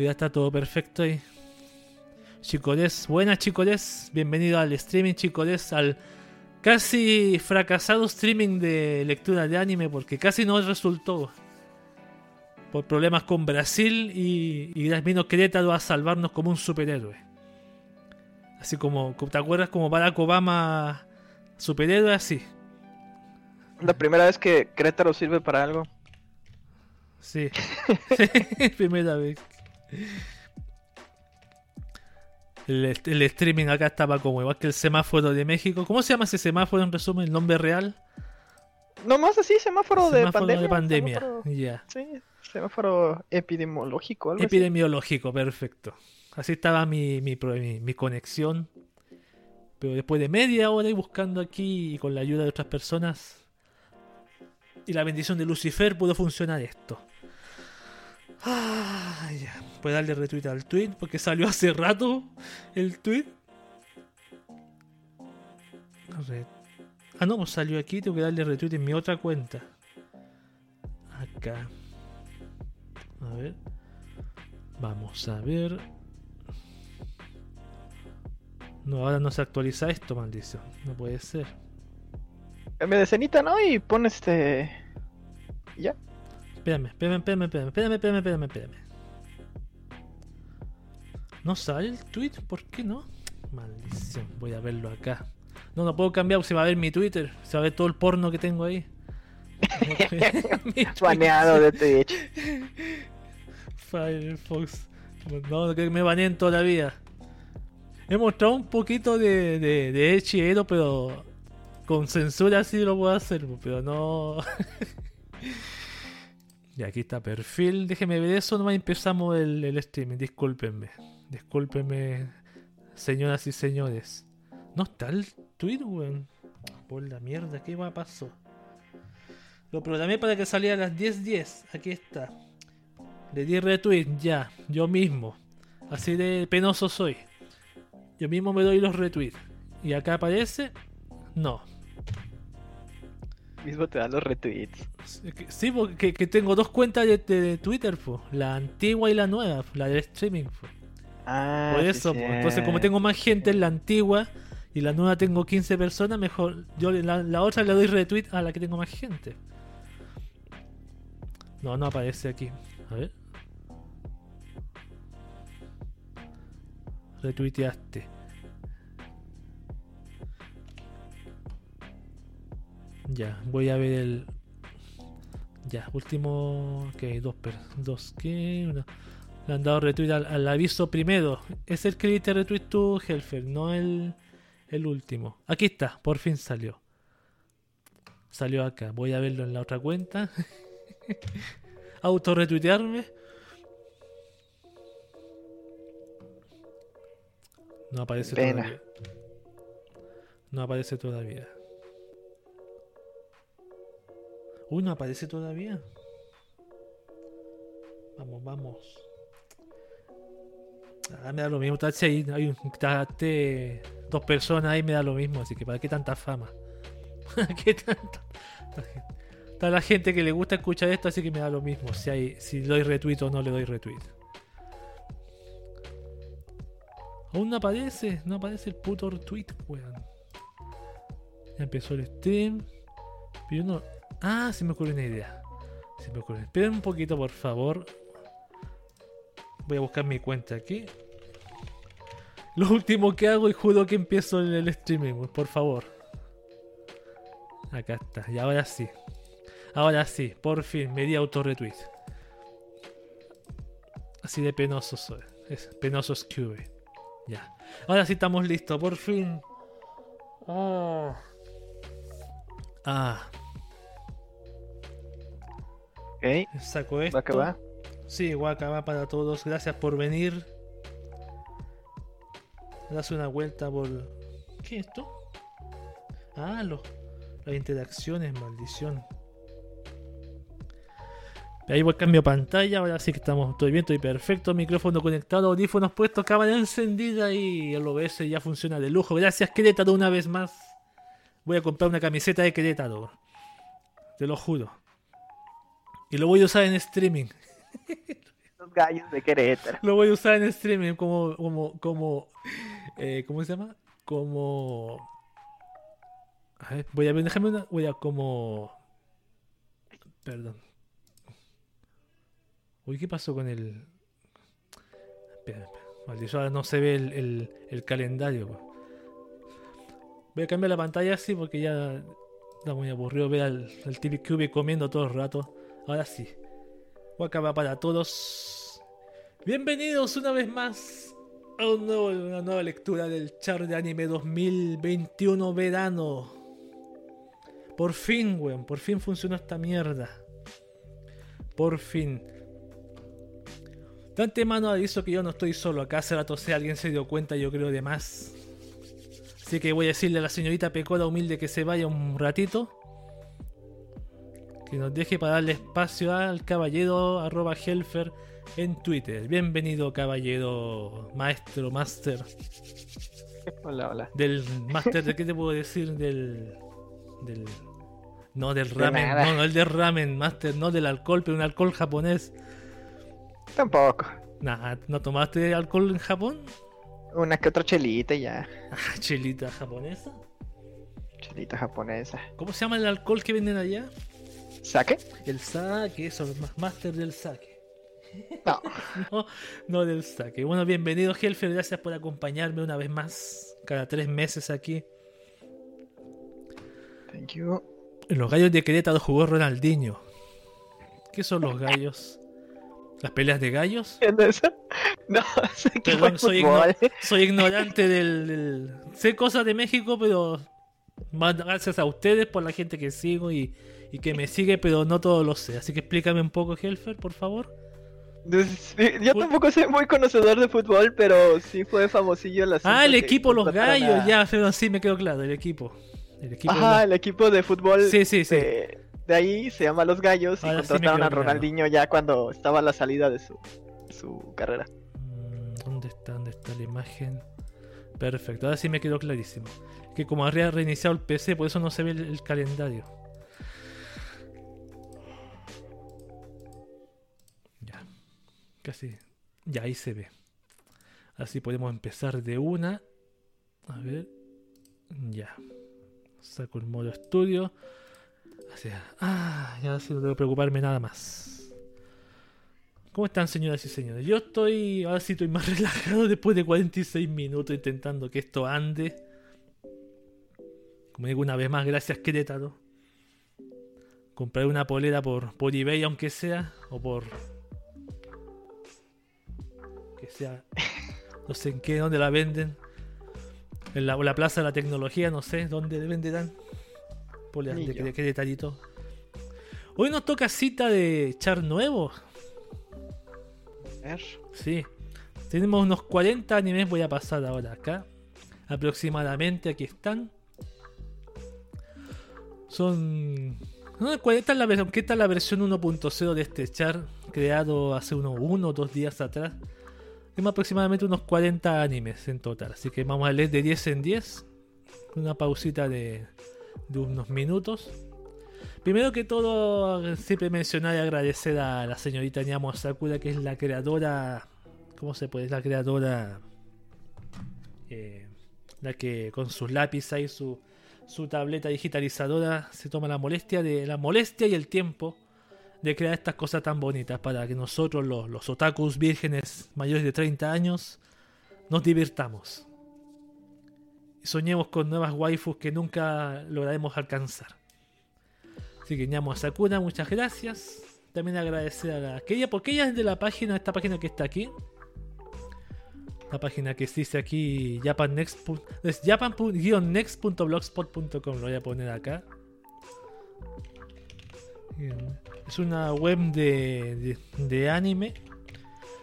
Ya está todo perfecto ahí. Chicoles, buenas chicoles, bienvenido al streaming chicoles, al casi fracasado streaming de lectura de anime porque casi no resultó. Por problemas con Brasil y, y vino Querétaro a salvarnos como un superhéroe. Así como, ¿te acuerdas como Barack Obama superhéroe así? La primera vez que Querétaro sirve para algo. Sí, primera vez. El, streaming acá estaba como igual que el semáforo de México. ¿Cómo se llama ese semáforo en resumen? ¿El nombre real? Nomás así, semáforo, de pandemia. de pandemia. Ya. Sí, semáforo epidemiológico. Epidemiológico, perfecto. Así estaba mi, mi, mi, conexión. Pero después de media hora y buscando aquí y con la ayuda de otras personas y la bendición de Lucifer pudo funcionar esto. Ah, ya. Puedo darle retweet al tweet porque salió hace rato el tweet. Ah, no, pues salió aquí. Tengo que darle retweet en mi otra cuenta. Acá. A ver. Vamos a ver. No, ahora no se actualiza esto, maldición. No puede ser. Me de cenita, ¿no? Y pones este. Ya. Espérame, espérame, espérame, espérame, espérame, espérame, espérame, espérame. ¿No sale el tweet? ¿Por qué no? Maldición, voy a verlo acá. No, no puedo cambiar, se va a ver mi Twitter, se va a ver todo el porno que tengo ahí. Baneado de Twitch. Firefox. No, que me baneen todavía. He mostrado un poquito de, de, de pero con censura sí lo puedo hacer, pero no. Y aquí está perfil. Déjeme ver eso, nomás empezamos el, el streaming. Discúlpenme. Discúlpenme, señoras y señores. No está el tweet, weón. Por la mierda, ¿qué a pasó? Lo programé para que saliera a las 10.10. Aquí está. Le di retweet, ya. Yo mismo. Así de penoso soy. Yo mismo me doy los retweets. Y acá aparece. No mismo te da los retweets. Sí, porque que tengo dos cuentas de, Twitter, la antigua y la nueva, la del streaming. Ah, Por eso, entonces como tengo más gente en la antigua y la nueva tengo 15 personas, mejor yo la, la otra le doy retweet a la que tengo más gente. No, no aparece aquí. A ver. Retuiteaste. Ya, voy a ver el. Ya, último. Ok, dos. Dos, ¿qué? Le han dado retweet al, aviso primero. Es el que diste retweet tú, Helfer, no el, el último. Aquí está, por fin salió. Salió acá. Voy a verlo en la otra cuenta. Auto retuitearme. No aparece todavía. No aparece todavía. Uy, no aparece todavía. Vamos, vamos. Ah, me da lo mismo. Ahí, hay este, dos personas ahí, me da lo mismo. Así que, ¿para qué tanta fama? ¿Qué tanta? Está la gente que le gusta escuchar esto, así que me da lo mismo. Si, hay, si doy retweet o no le doy retweet. Aún no aparece, no aparece el puto retweet, weón. Ya empezó el stream. Pero no, Ah, se me ocurre una idea. Se me. Esperen un poquito, por favor. Voy a buscar mi cuenta aquí. Lo último que hago y juro que empiezo el, streaming, por favor. Acá está. Y ahora sí. Ahora sí, por fin, me di auto-retweet. Así de penoso soy. Es penoso Scooby. Ya. Ahora sí estamos listos, por fin. Oh. Ah. Ok. Saco esto. ¿Va va? Sí, va para todos. Gracias por venir. Das una vuelta por. ¿Qué es esto? Ah, lo... las interacciones, maldición. Ahí voy cambio pantalla, ahora sí que estamos, estoy bien, estoy perfecto, micrófono conectado, audífonos puestos, cámara encendida y el OBS ya funciona de lujo. Gracias Querétaro una vez más. Voy a comprar una camiseta de Querétaro. Te lo juro. Y lo voy a usar en streaming. los gallos de Querétaro. Lo voy a usar en streaming como, como, como, eh, ¿cómo se llama? Como, a ver, voy a ver, déjame una, voy a como, perdón. Uy, ¿qué pasó con el? Espera, espera. Maldito, ahora no se ve el, el- el calendario. po. Voy a cambiar la pantalla así porque ya está muy aburrido ver al, al TVQB comiendo todo el rato. Ahora sí. Wakaba para todos. Bienvenidos una vez más a una nueva lectura del char de anime 2021 verano. Por fin, weón, por fin funcionó esta mierda. Por fin. De antemano aviso que yo no estoy solo. Acá hace rato si alguien se dio cuenta, yo creo, de más. Así que voy a decirle a la señorita Pecora humilde que se vaya un ratito. Que nos deje para darle espacio al caballero arroba Helfer en Twitter. Bienvenido caballero, maestro, master. Hola, hola. Del master, ¿de qué te puedo decir? Del... del no, del De ramen. No, no, el del ramen, master. No del alcohol, pero un alcohol japonés. Tampoco. Nah, ¿no tomaste alcohol en Japón? Una que otra chelita ya. Ah, chelita japonesa. Chelita japonesa. ¿Cómo se llama el alcohol que venden allá? ¿Saque? El sake, eso, el ma- master del sake. No. No, no del sake. Bueno, bienvenido Helfer, gracias por acompañarme una vez más, cada tres meses aquí. Thank you. Los gallos de Querétaro jugó Ronaldinho. ¿Qué son los gallos? ¿Las peleas de gallos? No, sé que Perdón, soy, igno- soy ignorante del, del- Sé cosas de México, pero más gracias a ustedes por la gente que sigo y, y que me sigue, pero no todo lo sé. Así que explícame un poco, Helfer, por favor. Sí, Yo tampoco soy muy conocedor de fútbol, pero sí fue famosillo asunto Ah, el equipo Los Gallos, a- ya, pero sí me quedó claro, el equipo. El equipo Ajá, de el equipo de fútbol Sí, sí, sí. De, de ahí se llama Los Gallos y Ahora sí contrataron quedó a claro. Ronaldinho ya cuando estaba a la salida de su, su carrera. Mm, ¿Dónde está? ¿Dónde está la imagen? Perfecto, ahora sí me quedó clarísimo. Que como habría reiniciado el PC, por eso no se ve el, el calendario. Casi. Ya, ahí se ve. Así podemos empezar de una. A ver. Ya. Saco el modo estudio. Así. Ah, ya sí no tengo que preocuparme nada más. ¿Cómo están, señoras y señores? Yo estoy. Ahora sí estoy más relajado después de 46 minutos intentando que esto ande. Como digo una vez más, gracias Querétaro. Compraré una polera por, por eBay, aunque sea. O por. Sea. No sé en qué, dónde la venden. En la, o la Plaza de la Tecnología, no sé dónde venderán. Poleras Ni de. Quere- Querétarito. Hoy nos toca cita de char nuevo. A ver. Sí. Tenemos unos 40 animes, voy a pasar ahora acá. Aproximadamente, aquí están. Son... No, 40 es la versión, que esta es la versión 1.0 de este char, creado hace unos uno o dos días atrás. Aproximadamente unos 40 animes en total, así que vamos a leer de 10 en 10. Una pausita de, unos minutos. Primero que todo, siempre mencionar y agradecer a la señorita Nyamo Sakura, que es la creadora. ¿Cómo se puede? Es la creadora. eh, la que con sus lápices y su, su tableta digitalizadora se toma la molestia de la molestia y el tiempo de crear estas cosas tan bonitas para que nosotros, los, otakus vírgenes mayores de 30 años, nos divirtamos. Y soñemos con nuevas waifus que nunca lograremos alcanzar. Así que Ñamo a Sakura, muchas gracias. También agradecer a la ella, porque ella es de la página, esta página que está aquí. La página que dice aquí Japan japan-next.blogspot.com. Lo voy a poner acá. Es una web de, de, de anime.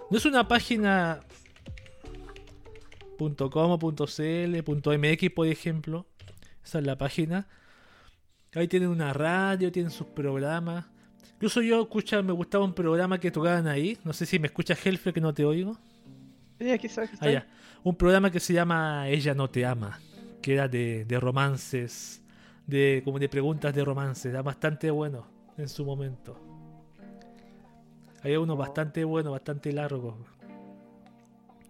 No es una página .com o .cl, .mx por ejemplo. Esa es la página. Ahí tienen una radio, tienen sus programas. Incluso yo escucha, me gustaba un programa que tocaban ahí. No sé si me escuchas Helfer que no te oigo. Sí, aquí está. Aquí Ah, ya. Un programa que se llama Ella no te ama. Que era de, de romances. De, como de preguntas de romances. Era bastante bueno en su momento. Hay uno bastante bueno, bastante largo.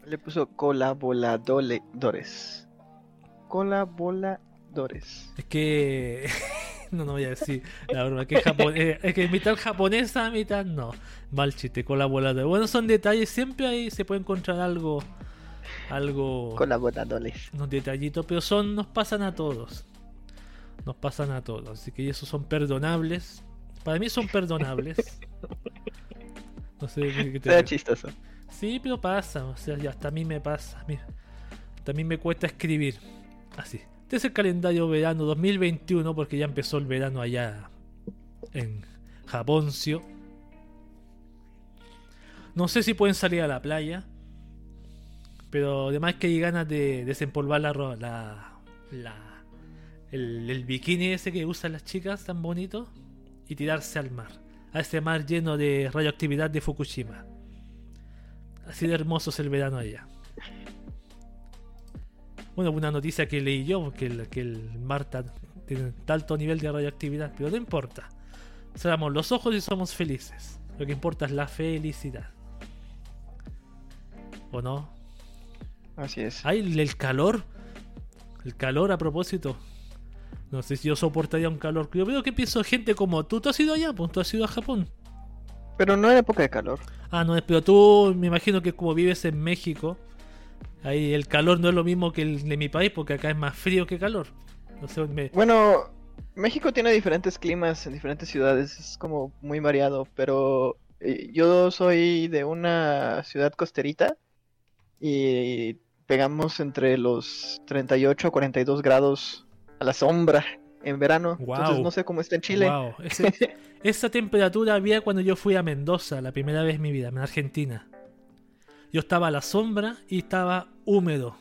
Le puso colaboradores. Colaboradores. Es que. no, no voy a decir la broma. Que es, japon- eh, es que mitad japonesa, mitad no. Mal chiste, colaborador. Bueno, son detalles. Siempre ahí se puede encontrar algo. Algo. Colaboradores. unos detallitos, pero son nos pasan a todos. Nos pasan a todos, así que esos son perdonables. Para mí son perdonables. No sé qué te Era chistoso. Sí, pero pasa, o sea, ya hasta a mí me pasa. Mira, también me cuesta escribir. Así. Este es el calendario verano 2021 porque ya empezó el verano allá en Japoncio. No sé si pueden salir a la playa. Pero además que hay ganas de desempolvar la, la, la- el, el bikini ese que usan las chicas tan bonito y tirarse al mar. A ese mar lleno de radioactividad de Fukushima. Así de hermoso es el verano allá. Bueno, una noticia que leí yo, que el, que el mar tan- tiene alto nivel de radioactividad, pero no importa. Cerramos los ojos y somos felices. Lo que importa es la felicidad. ¿O no? Así es. Ay, el calor. El calor a propósito. No sé si yo soportaría un calor. Yo veo que pienso gente como tú. ¿Tú has ido allá? Pues tú has ido a Japón. Pero no en época de calor. Ah, no, pero tú me imagino que como vives en México, ahí el calor no es lo mismo que el de mi país, porque acá es más frío que calor. No sé, me- Bueno, México tiene diferentes climas en diferentes ciudades, es como muy variado, pero eh, yo soy de una ciudad costerita y pegamos entre los 38 a 42 grados a la sombra en verano. Entonces no sé cómo está en Chile. Wow, ese- esa temperatura había cuando yo fui a Mendoza, la primera vez en mi vida, en Argentina. Yo estaba a la sombra y estaba húmedo.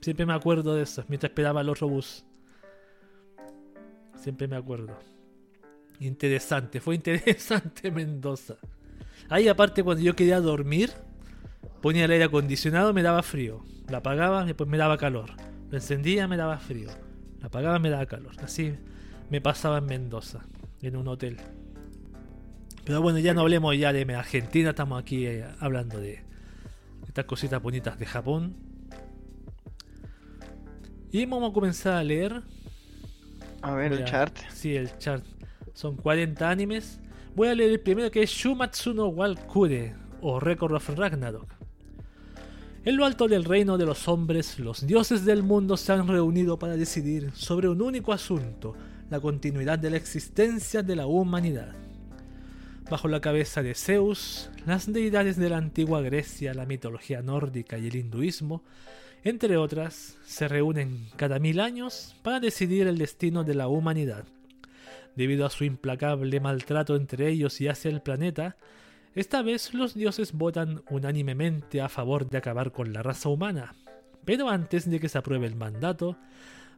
Siempre me acuerdo de eso, mientras esperaba el otro bus. Siempre me acuerdo. Interesante, fue interesante Mendoza. Ahí aparte cuando yo quería dormir, ponía el aire acondicionado, me daba frío. Lo apagaba, después me daba calor. Lo encendía, me daba frío. Lo apagaba, me daba calor. Así me pasaba en Mendoza, en un hotel. Pero bueno, ya no hablemos ya de Argentina, estamos aquí eh, hablando de estas cositas bonitas de Japón. Y vamos a comenzar a leer. A ver, el chart. Sí, el chart. Son 40 animes. Voy a leer el primero que es Shumatsu no Walkure o Record of Ragnarok. En lo alto del reino de los hombres, los dioses del mundo se han reunido para decidir sobre un único asunto, la continuidad de la existencia de la humanidad. Bajo la cabeza de Zeus, las deidades de la antigua Grecia, la mitología nórdica y el hinduismo, entre otras, se reúnen cada mil años para decidir el destino de la humanidad. Debido a su implacable maltrato entre ellos y hacia el planeta, esta vez los dioses votan unánimemente a favor de acabar con la raza humana. Pero antes de que se apruebe el mandato,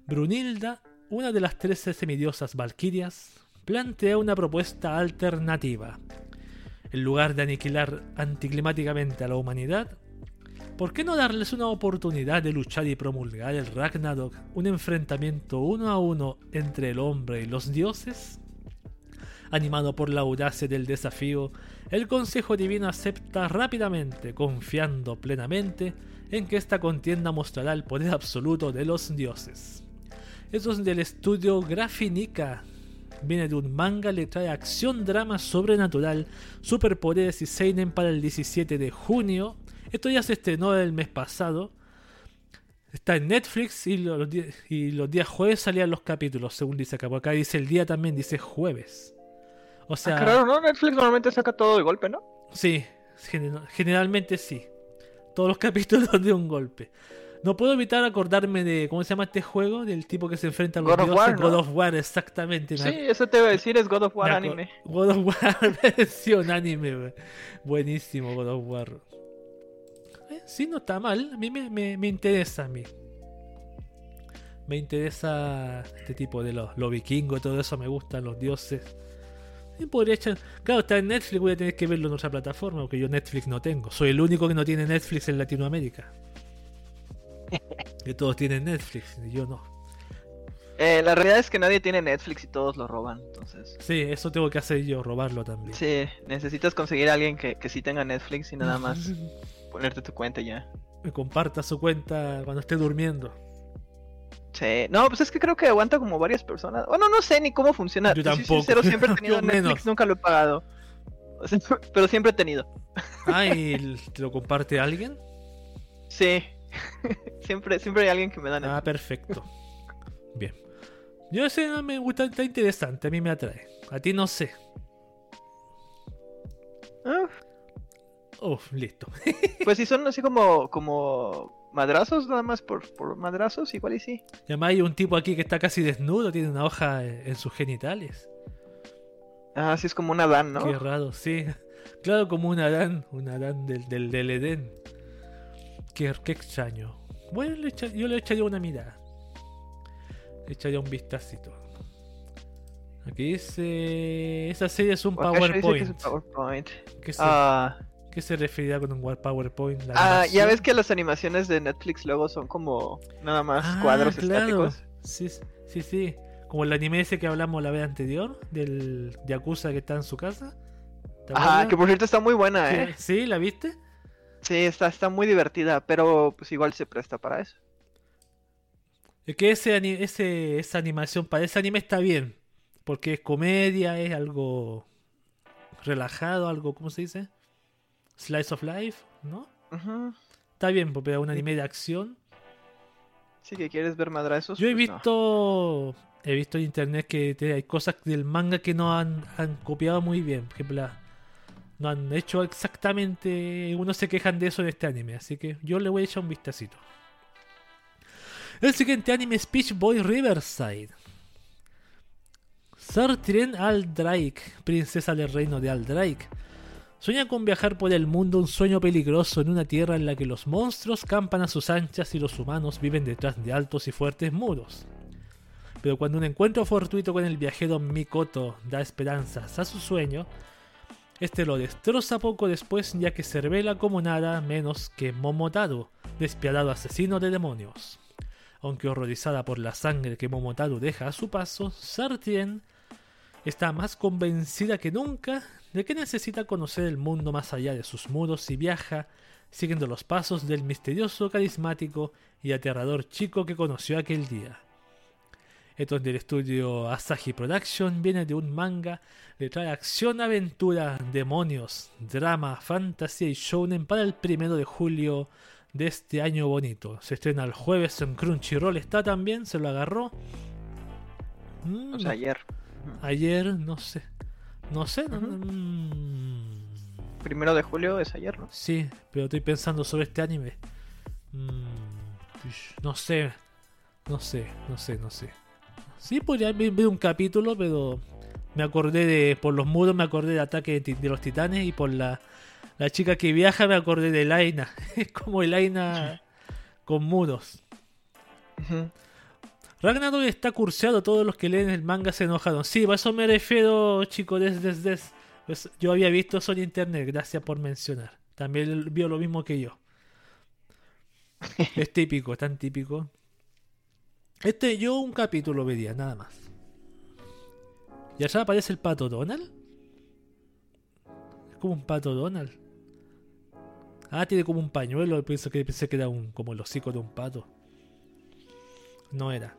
Brunilda, una de las trece semidiosas valquirias, plantea una propuesta alternativa. En lugar de aniquilar anticlimáticamente a la humanidad, ¿por qué no darles una oportunidad de luchar y promulgar el Ragnarok, un enfrentamiento uno a uno entre el hombre y los dioses? Animado por la audacia del desafío, el Consejo Divino acepta rápidamente, confiando plenamente en que esta contienda mostrará el poder absoluto de los dioses. Eso es del estudio Grafinica. Viene de un manga, le trae acción, drama sobrenatural, superpoderes y seinen para el 17 de junio. Esto ya se estrenó el mes pasado. Está en Netflix y los, días jueves salían los capítulos, según dice acá. Acá dice el día también, dice jueves. O sea, Ah, claro, ¿no? Netflix normalmente saca todo de golpe, ¿no? Sí, gen- generalmente sí. Todos los capítulos de un golpe. No puedo evitar acordarme de. ¿Cómo se llama este juego? Del tipo que se enfrenta a los God of dioses. War, ¿no? God of War, exactamente. Sí, eso te iba a decir, es God of War anime. God of War versión anime. we. Buenísimo God of War. Eh, sí, no está mal. A mí me, me- me interesa a mí. Me interesa este tipo de los lo vikingos, todo eso me gustan, los dioses. Y podría echar. Claro, está en Netflix, voy a tener que verlo en otra plataforma, porque yo Netflix no tengo. Soy el único que no tiene Netflix en Latinoamérica. Que todos tienen Netflix, y yo no. Eh, la realidad es que nadie tiene Netflix y todos lo roban, entonces. Sí, eso tengo que hacer yo, robarlo también. Sí, necesitas conseguir a alguien que, que sí tenga Netflix y nada más ponerte tu cuenta ya. Me comparta su cuenta cuando esté durmiendo. Sí, no, pues es que creo que aguanta como varias personas. Bueno, no sé ni cómo funciona. Yo soy tampoco. sincero, siempre he tenido Netflix, menos. nunca lo he pagado. O sea, pero siempre he tenido. Ah, ¿y te lo comparte alguien? Sí. siempre, siempre hay alguien que me da Ah, Netflix. perfecto. Bien. Yo ese no me gusta, está interesante, a mí me atrae. A ti no sé. Ah, Uf, listo. pues si son así como, como madrazos, nada más por, por madrazos, igual y sí. Y además hay un tipo aquí que está casi desnudo, tiene una hoja en sus genitales. Ah, sí es como una Dan, ¿no? Qué raro, sí. Claro, como un Adán, un Adán del, del, del Edén. Qué, qué extraño. Bueno, yo le echaría una mirada. Le echaría un vistacito. Aquí dice... Esa serie es un dice que es un PowerPoint. PowerPoint. ¿Qué se, Ah, qué se referirá con un PowerPoint? ¿La ah, ya ves que las animaciones de Netflix luego son como nada más Ah, cuadros claro. estáticos. Sí, sí, sí. Como el anime ese que hablamos la vez anterior, del Yakuza que está en su casa. ¿Te Ajá, acuerdas? que por cierto está muy buena, Sí, ¿eh? sí, ¿la viste? Sí, está, está muy divertida, pero pues igual se presta para eso. Es que ese, ese, esa animación para ese anime está bien. Porque es comedia, es algo relajado, algo, ¿cómo se dice? Slice of life, ¿no? Ujú. Está bien, porque un anime de acción. Sí que quieres ver madrazos. Yo he pues no. visto he visto en internet que te- hay cosas del manga que no han, han copiado muy bien. Por ejemplo, la- no han hecho exactamente. Unos se quejan de eso en este anime, así que yo le voy a echar un vistacito. El siguiente anime es Peach Boy Riverside. Sartren Aldrake, princesa del reino de Aldrake, sueña con viajar por el mundo un sueño peligroso en una tierra en la que los monstruos campan a sus anchas y los humanos viven detrás de altos y fuertes muros. Pero cuando un encuentro fortuito con el viajero Mikoto da esperanzas a su sueño, este lo destroza poco después ya que se revela como nada menos que Momotaro, despiadado asesino de demonios. Aunque horrorizada por la sangre que Momotaro deja a su paso, Sartien está más convencida que nunca de que necesita conocer el mundo más allá de sus muros y viaja siguiendo los pasos del misterioso, carismático y aterrador chico que conoció aquel día. Esto es del estudio Asahi Production, viene de un manga, le trae acción, aventura, demonios, drama, fantasía y shounen para el primero de julio de este año bonito. Se estrena el jueves en Crunchyroll, está también, se lo agarró. Mm, O sea, ayer. Ayer, no sé. No sé. no- Ujú. mm, Primero de julio es ayer, ¿no? sí, pero estoy pensando sobre este anime. Mm, ish, no sé. No sé, no sé, no sé. Sí, podría ver un capítulo, pero me acordé de. Por los muros me acordé de Ataque de, los Titanes y por la, la chica que viaja me acordé de Laina. Es como Laina con muros. Ujú. Ragnarok está curseado, todos los que leen el manga se enojaron. Sí, a eso me refiero, chicos, desde- pues, yo había visto eso en internet, gracias por mencionar. También vio lo mismo que yo. Es típico, tan típico. Este yo un capítulo vería, nada más. Y allá aparece el pato Donald. Es como un pato Donald. Ah, tiene como un pañuelo, pensé que, pensé que era un, como el hocico de un pato. No era.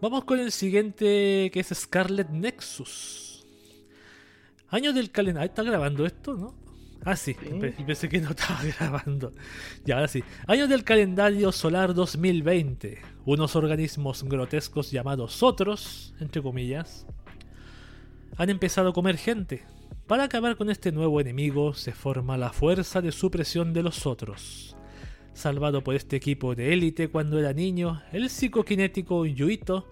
Vamos con el siguiente que es Scarlet Nexus. Años del calendario. ¿Está grabando esto, no? Ah, sí. Sí. Pe- Pensé que no estaba grabando. Ya, ahora sí. Años del calendario solar 2020. Unos organismos grotescos llamados otros, entre comillas, han empezado a comer gente. Para acabar con este nuevo enemigo se forma la fuerza de supresión de los otros. Salvado por este equipo de élite cuando era niño, el psicoquinético Yuito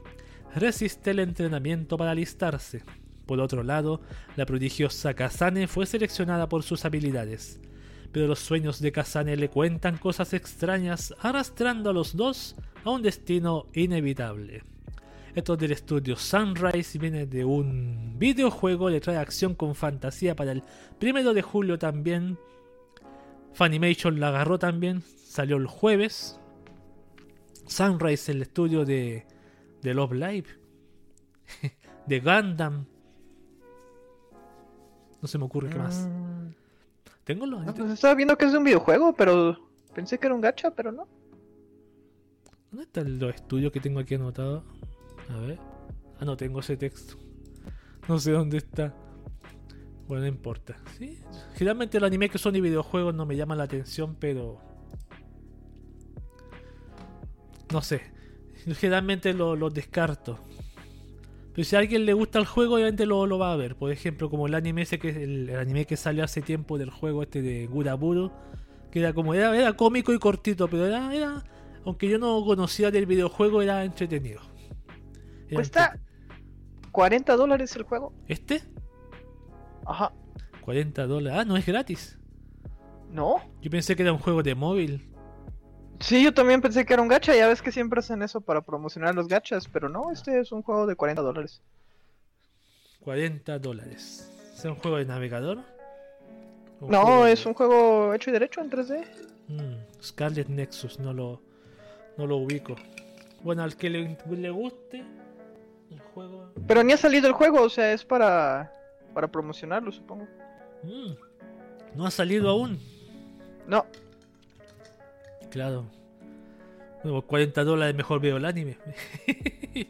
resiste el entrenamiento para alistarse. Por otro lado, la prodigiosa Kazane fue seleccionada por sus habilidades, pero los sueños de Kazane le cuentan cosas extrañas arrastrando a los dos a un destino inevitable. Esto es del estudio Sunrise viene de un videojuego, le trae acción con fantasía para el primero de julio también. Funimation la agarró también, salió el jueves. Sunrise, el estudio de, de Love Live, de Gundam. No se me ocurre qué más. Tengo los. no, pues estaba viendo que es un videojuego, pero pensé que era un gacha, pero no. ¿Dónde están los estudios que tengo aquí anotado? A ver. Ah, no tengo ese texto. No sé dónde está. Bueno, no importa. Sí. Generalmente los animes que son de videojuegos no me llaman la atención, pero. No sé. Generalmente lo- los descarto. Pero si a alguien le gusta el juego, obviamente lo, lo va a ver. Por ejemplo, como el anime ese que el, el anime que salió hace tiempo del juego este de Guraburo. Que era como, era, era cómico y cortito, pero era, era. Aunque yo no conocía del videojuego, era entretenido. Era Cuesta 40 dólares el juego. ¿Este? Ajá. 40 dólares. Ah, no es gratis. No. Yo pensé que era un juego de móvil. Sí, yo también pensé que era un gacha. Ya ves que siempre hacen eso para promocionar los gachas, pero no, este es un juego de 40 dólares. 40 dólares. ¿Es un juego de navegador? ¿Un No, juego de- es un juego hecho y derecho en 3D. Mm, Scarlet Nexus, no lo, no lo ubico. Bueno, al que le, le guste el juego. Pero ni ha salido el juego, o sea, es para, para promocionarlo, supongo. Mm, no ha salido aún. No, Claro. Bueno, 40 dólares mejor veo el anime.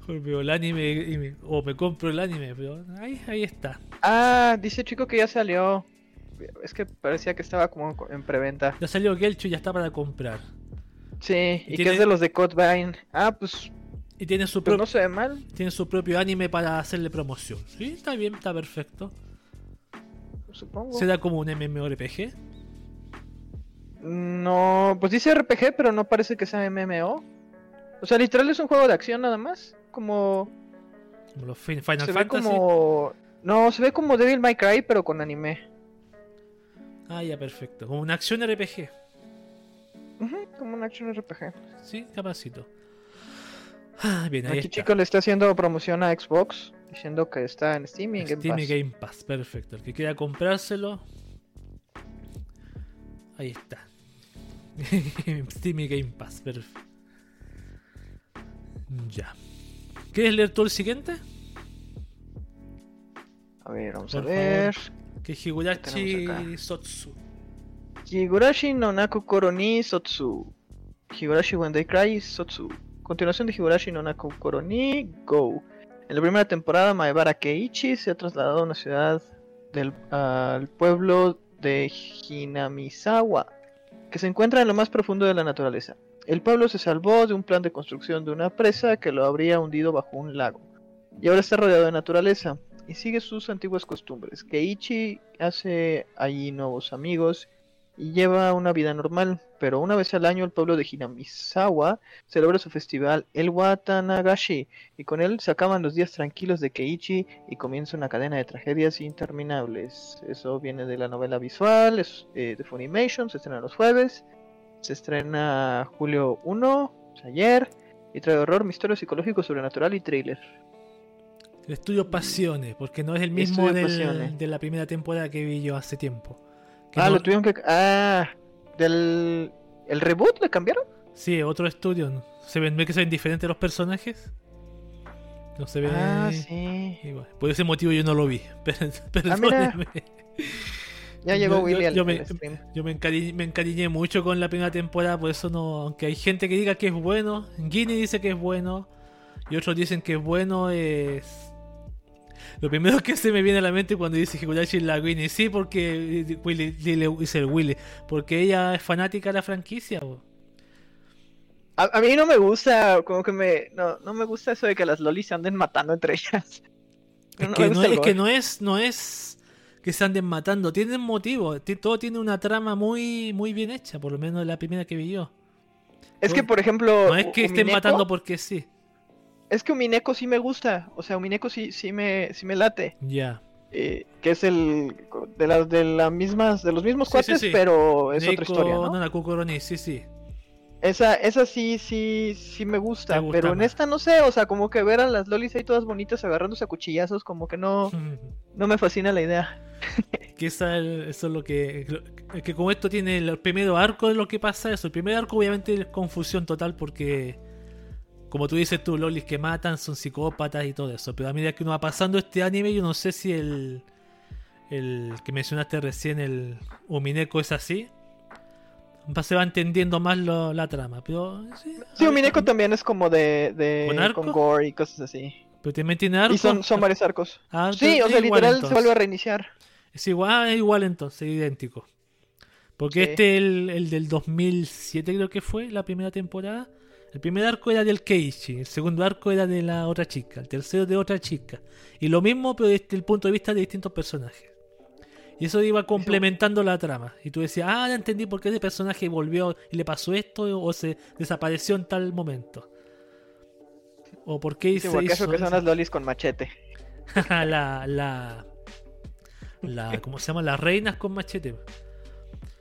mejor veo el anime y me- o me compro el anime, pero ahí, ahí está. Ah, dice chico que ya salió. Es que parecía que estaba como en preventa. Ya salió Gelcho y ya está para comprar. Sí, y, que tiene- es de los de Codebine. Ah, pues, Y tiene su, pues propio no se ve mal. tiene su propio anime para hacerle promoción. Sí, está bien, está perfecto. Supongo. ¿Será como un MMORPG? No, pues dice RPG, pero no parece que sea MMO. O sea, literal es un juego de acción nada más. Como. Como los Fin- Final se ve Fantasy. como. No, se ve como Devil May Cry, pero con anime. Ah, ya, perfecto. Como una acción RPG. Como un action RPG. Sí, capacito. Ah, bien, ahí Aquí está. chico le está haciendo promoción a Xbox, diciendo que está en Steam y en Game Steam y Pass. Game Pass, perfecto. El que quiera comprárselo. Ahí está. Steam y Game Pass, perfecto. Ya. ¿Quieres leer tú el siguiente? A ver, vamos Por a ver. Que Higurashi? Sotsu. Higurashi no Naku Koro ni Sotsu. Higurashi When They Cry Sotsu. Continuación de Higurashi no Naku Koro ni Go. En la primera temporada, Maebara Keiichi se ha trasladado a una ciudad del al pueblo de Hinamizawa, que se encuentra en lo más profundo de la naturaleza. El pueblo se salvó de un plan de construcción de una presa que lo habría hundido bajo un lago. Y ahora está rodeado de naturaleza y sigue sus antiguas costumbres. Keiichi hace allí nuevos amigos y lleva una vida normal, pero una vez al año el pueblo de Hinamizawa celebra su festival el Watanagashi y con él se acaban los días tranquilos de Keiichi y comienza una cadena de tragedias interminables. Eso viene de la novela visual, es eh, de Funimation, se estrena los jueves, se estrena julio 1, o sea, ayer, y trae horror, misterio psicológico, sobrenatural y thriller. El estudio Pasiones, porque no es el mismo del- de la primera temporada que vi yo hace tiempo. Ah, no- lo tuvieron que... Ah, del... ¿El reboot le cambiaron? Sí, otro estudio. Se ven, ve que se ven diferentes los personajes. No se ve. Ah, sí. igual. Por ese motivo yo no lo vi. Pero, Ah. Ya llegó Yo- yo- Willy al, yo me- al stream. Yo me encariñé, me encariñé mucho con la primera temporada, por eso no. Aunque hay gente que diga que es bueno, Guinea dice que es bueno, y otros dicen que es bueno, es. Lo primero que se me viene a la mente cuando dice Higurashi es la Guinea, sí, porque. Willy, dile- dice el Willy, porque ella es fanática de la franquicia. A, a mí no me gusta, como que me... No, no me gusta eso de que las lolis se anden matando entre ellas. Es No que, no, es, que no es, no es que se anden matando, tienen motivo, ti- todo tiene una trama muy, muy bien hecha, por lo menos la primera que vi yo. Es que, por ejemplo... No es que estén matando porque sí. Es que Umineko sí me gusta. O sea, Umineko sí, sí, me, sí me late. Ya. eh, que es el... De las de las mismas... De los mismos Sí, cuates, sí. pero es otra historia, ¿no? Nanaku sí, sí. Esa, esa sí, sí, sí me gusta. Pero en esta no sé, o sea, como que ver a las lolis ahí todas bonitas agarrándose a cuchillazos, como que no, no me fascina la idea. que esa, eso es lo que. que como esto tiene el primer arco de lo que pasa, eso. El primer arco, obviamente, es confusión total porque. Como tú dices, tú, lolis que matan son psicópatas y todo eso. Pero a medida que uno va pasando este anime, yo no sé si el. El que mencionaste recién, el Umineko, es así. Se va entendiendo más lo- la trama. Pero. Sí, Sí, Umineko también es como de, de ¿Con arco? con gore y cosas así. Pero también tiene arco. Y son, son varios arcos. Ah, Sí, o sea, literal se vuelve a reiniciar. Es igual, ah, es igual entonces, idéntico. Porque Sí. este, el, el del 2007 creo que fue, la primera temporada. El primer arco era del Keiichi, el segundo arco era de la otra chica, el tercero de otra chica. Y lo mismo, pero desde el punto de vista de distintos personajes. Y eso iba complementando la trama. Y tú decías, ah, ya entendí por qué ese personaje volvió y le pasó esto o se desapareció en tal momento. O por qué Sí, hizo, o acaso hizo que son eso. las lolis con machete. la, la, la, ¿cómo se llama? Las reinas con machete.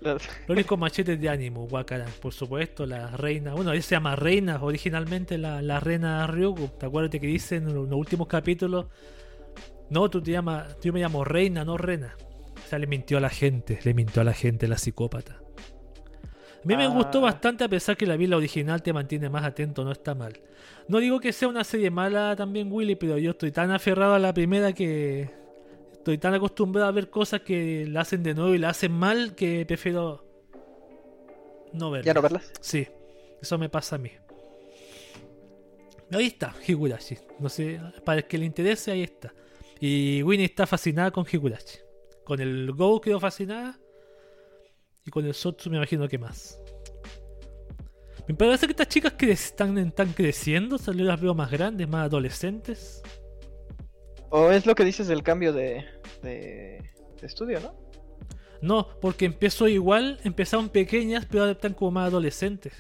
Lolis con machetes de ánimo, Wakara, por supuesto, la reina. Bueno, ella se llama reina, originalmente la, la reina Ryugu. ¿Te acuerdas que dice en los, los últimos capítulos? No, tú te llamas, yo me llamo reina, no rena. O sea, le mintió a la gente, le mintió a la gente la psicópata. A mí me Ah. gustó bastante a pesar que la vi la original te mantiene más atento, no está mal. No digo que sea una serie mala también, Willy, pero yo estoy tan aferrado a la primera que estoy tan acostumbrado a ver cosas que la hacen de nuevo y la hacen mal que prefiero no verla. ¿Ya no verlas? Sí, eso me pasa a mí. Ahí está, Higurashi. No sé, para el que le interese, ahí está. Y Winnie está fascinada con Higurashi. Con el Go quedó fascinada. Y con el Sotsu me imagino que más. Me parece que estas chicas que están, están creciendo, o sea, yo las veo más grandes, más adolescentes. ¿O es lo que dices del cambio de, de, de estudio, no? No, porque empezó igual, empezaron pequeñas, pero ahora están como más adolescentes.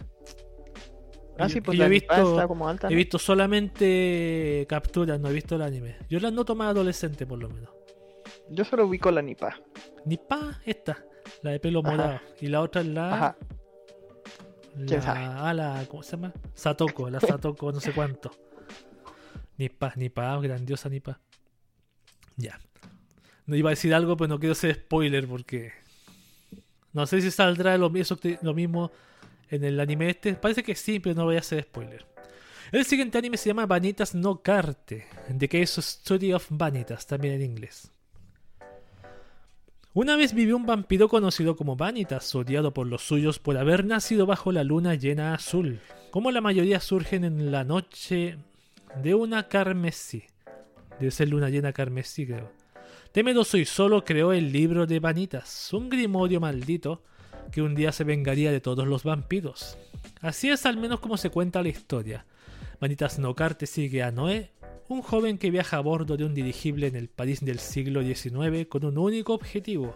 Ah, sí, pues yo la he visto- está como alta. He visto solamente capturas, no he visto el anime. Yo las noto más adolescentes por lo menos. Yo solo ubico la Nipa. Nipa, esta, la de pelo Ajá. morado. Y la otra es la. Ajá. ¿Quién la, sabe? ah, la- ¿Cómo se llama? Satoko, la Satoko, no sé cuánto. Nipa, Nipa, grandiosa Nipa. Ya. No iba a decir algo, pero no quiero ser spoiler porque. No sé si saldrá lo, lo mismo en el anime este. Parece que sí, pero no voy a hacer spoiler. El siguiente anime se llama Vanitas no Carte. The Case Story of Vanitas, también en inglés. Una vez vivió un vampiro conocido como Vanitas, odiado por los suyos por haber nacido bajo la luna llena azul. Como la mayoría surgen en la noche de una carmesí. Debe ser luna llena carmesí, creo. Temeroso y solo creó el libro de Vanitas, un grimorio maldito que un día se vengaría de todos los vampiros. Así es al menos como se cuenta la historia. Vanitas Nocarte sigue a Noé, un joven que viaja a bordo de un dirigible en el París del siglo XIX con un único objetivo.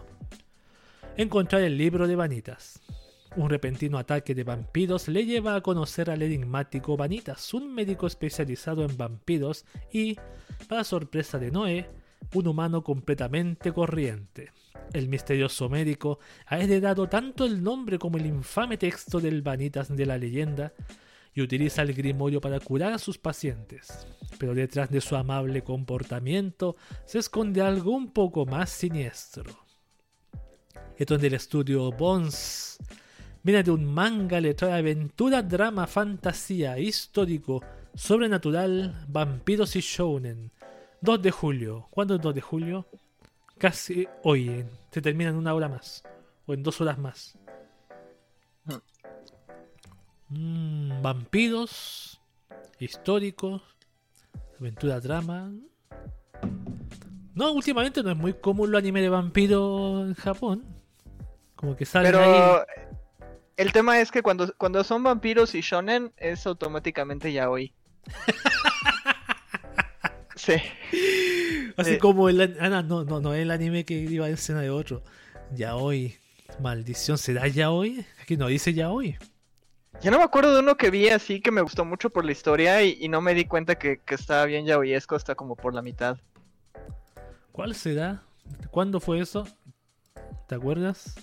Encontrar el libro de Vanitas. Un repentino ataque de vampiros le lleva a conocer al enigmático Vanitas, un médico especializado en vampiros y, para sorpresa de Noé, un humano completamente corriente. El misterioso médico ha heredado tanto el nombre como el infame texto del Vanitas de la leyenda y utiliza el grimorio para curar a sus pacientes. Pero detrás de su amable comportamiento se esconde algo un poco más siniestro. Esto es del estudio Bones. Viene de un manga, le trae aventura, drama, fantasía, histórico, sobrenatural, vampiros y shounen. 2 de julio. ¿Cuándo es 2 de julio? Casi hoy. eh. Se termina en una hora más. O en dos horas más. Mm, vampiros, históricos, aventura, drama. No, últimamente no es muy común los anime de vampiros en Japón. Como que salen ahí. El tema es que cuando, cuando son vampiros y shonen es automáticamente yaoi. sí. Así eh. como el ah, no, no, no, el anime que iba en escena de otro. Ya hoy. Maldición, ¿será ya hoy? Aquí no dice ya hoy. Yo no me acuerdo de uno que vi así que me gustó mucho por la historia y, y no me di cuenta que, que estaba bien yaoiesco hasta como por la mitad. ¿Cuál será? ¿Cuándo fue eso? ¿Te acuerdas?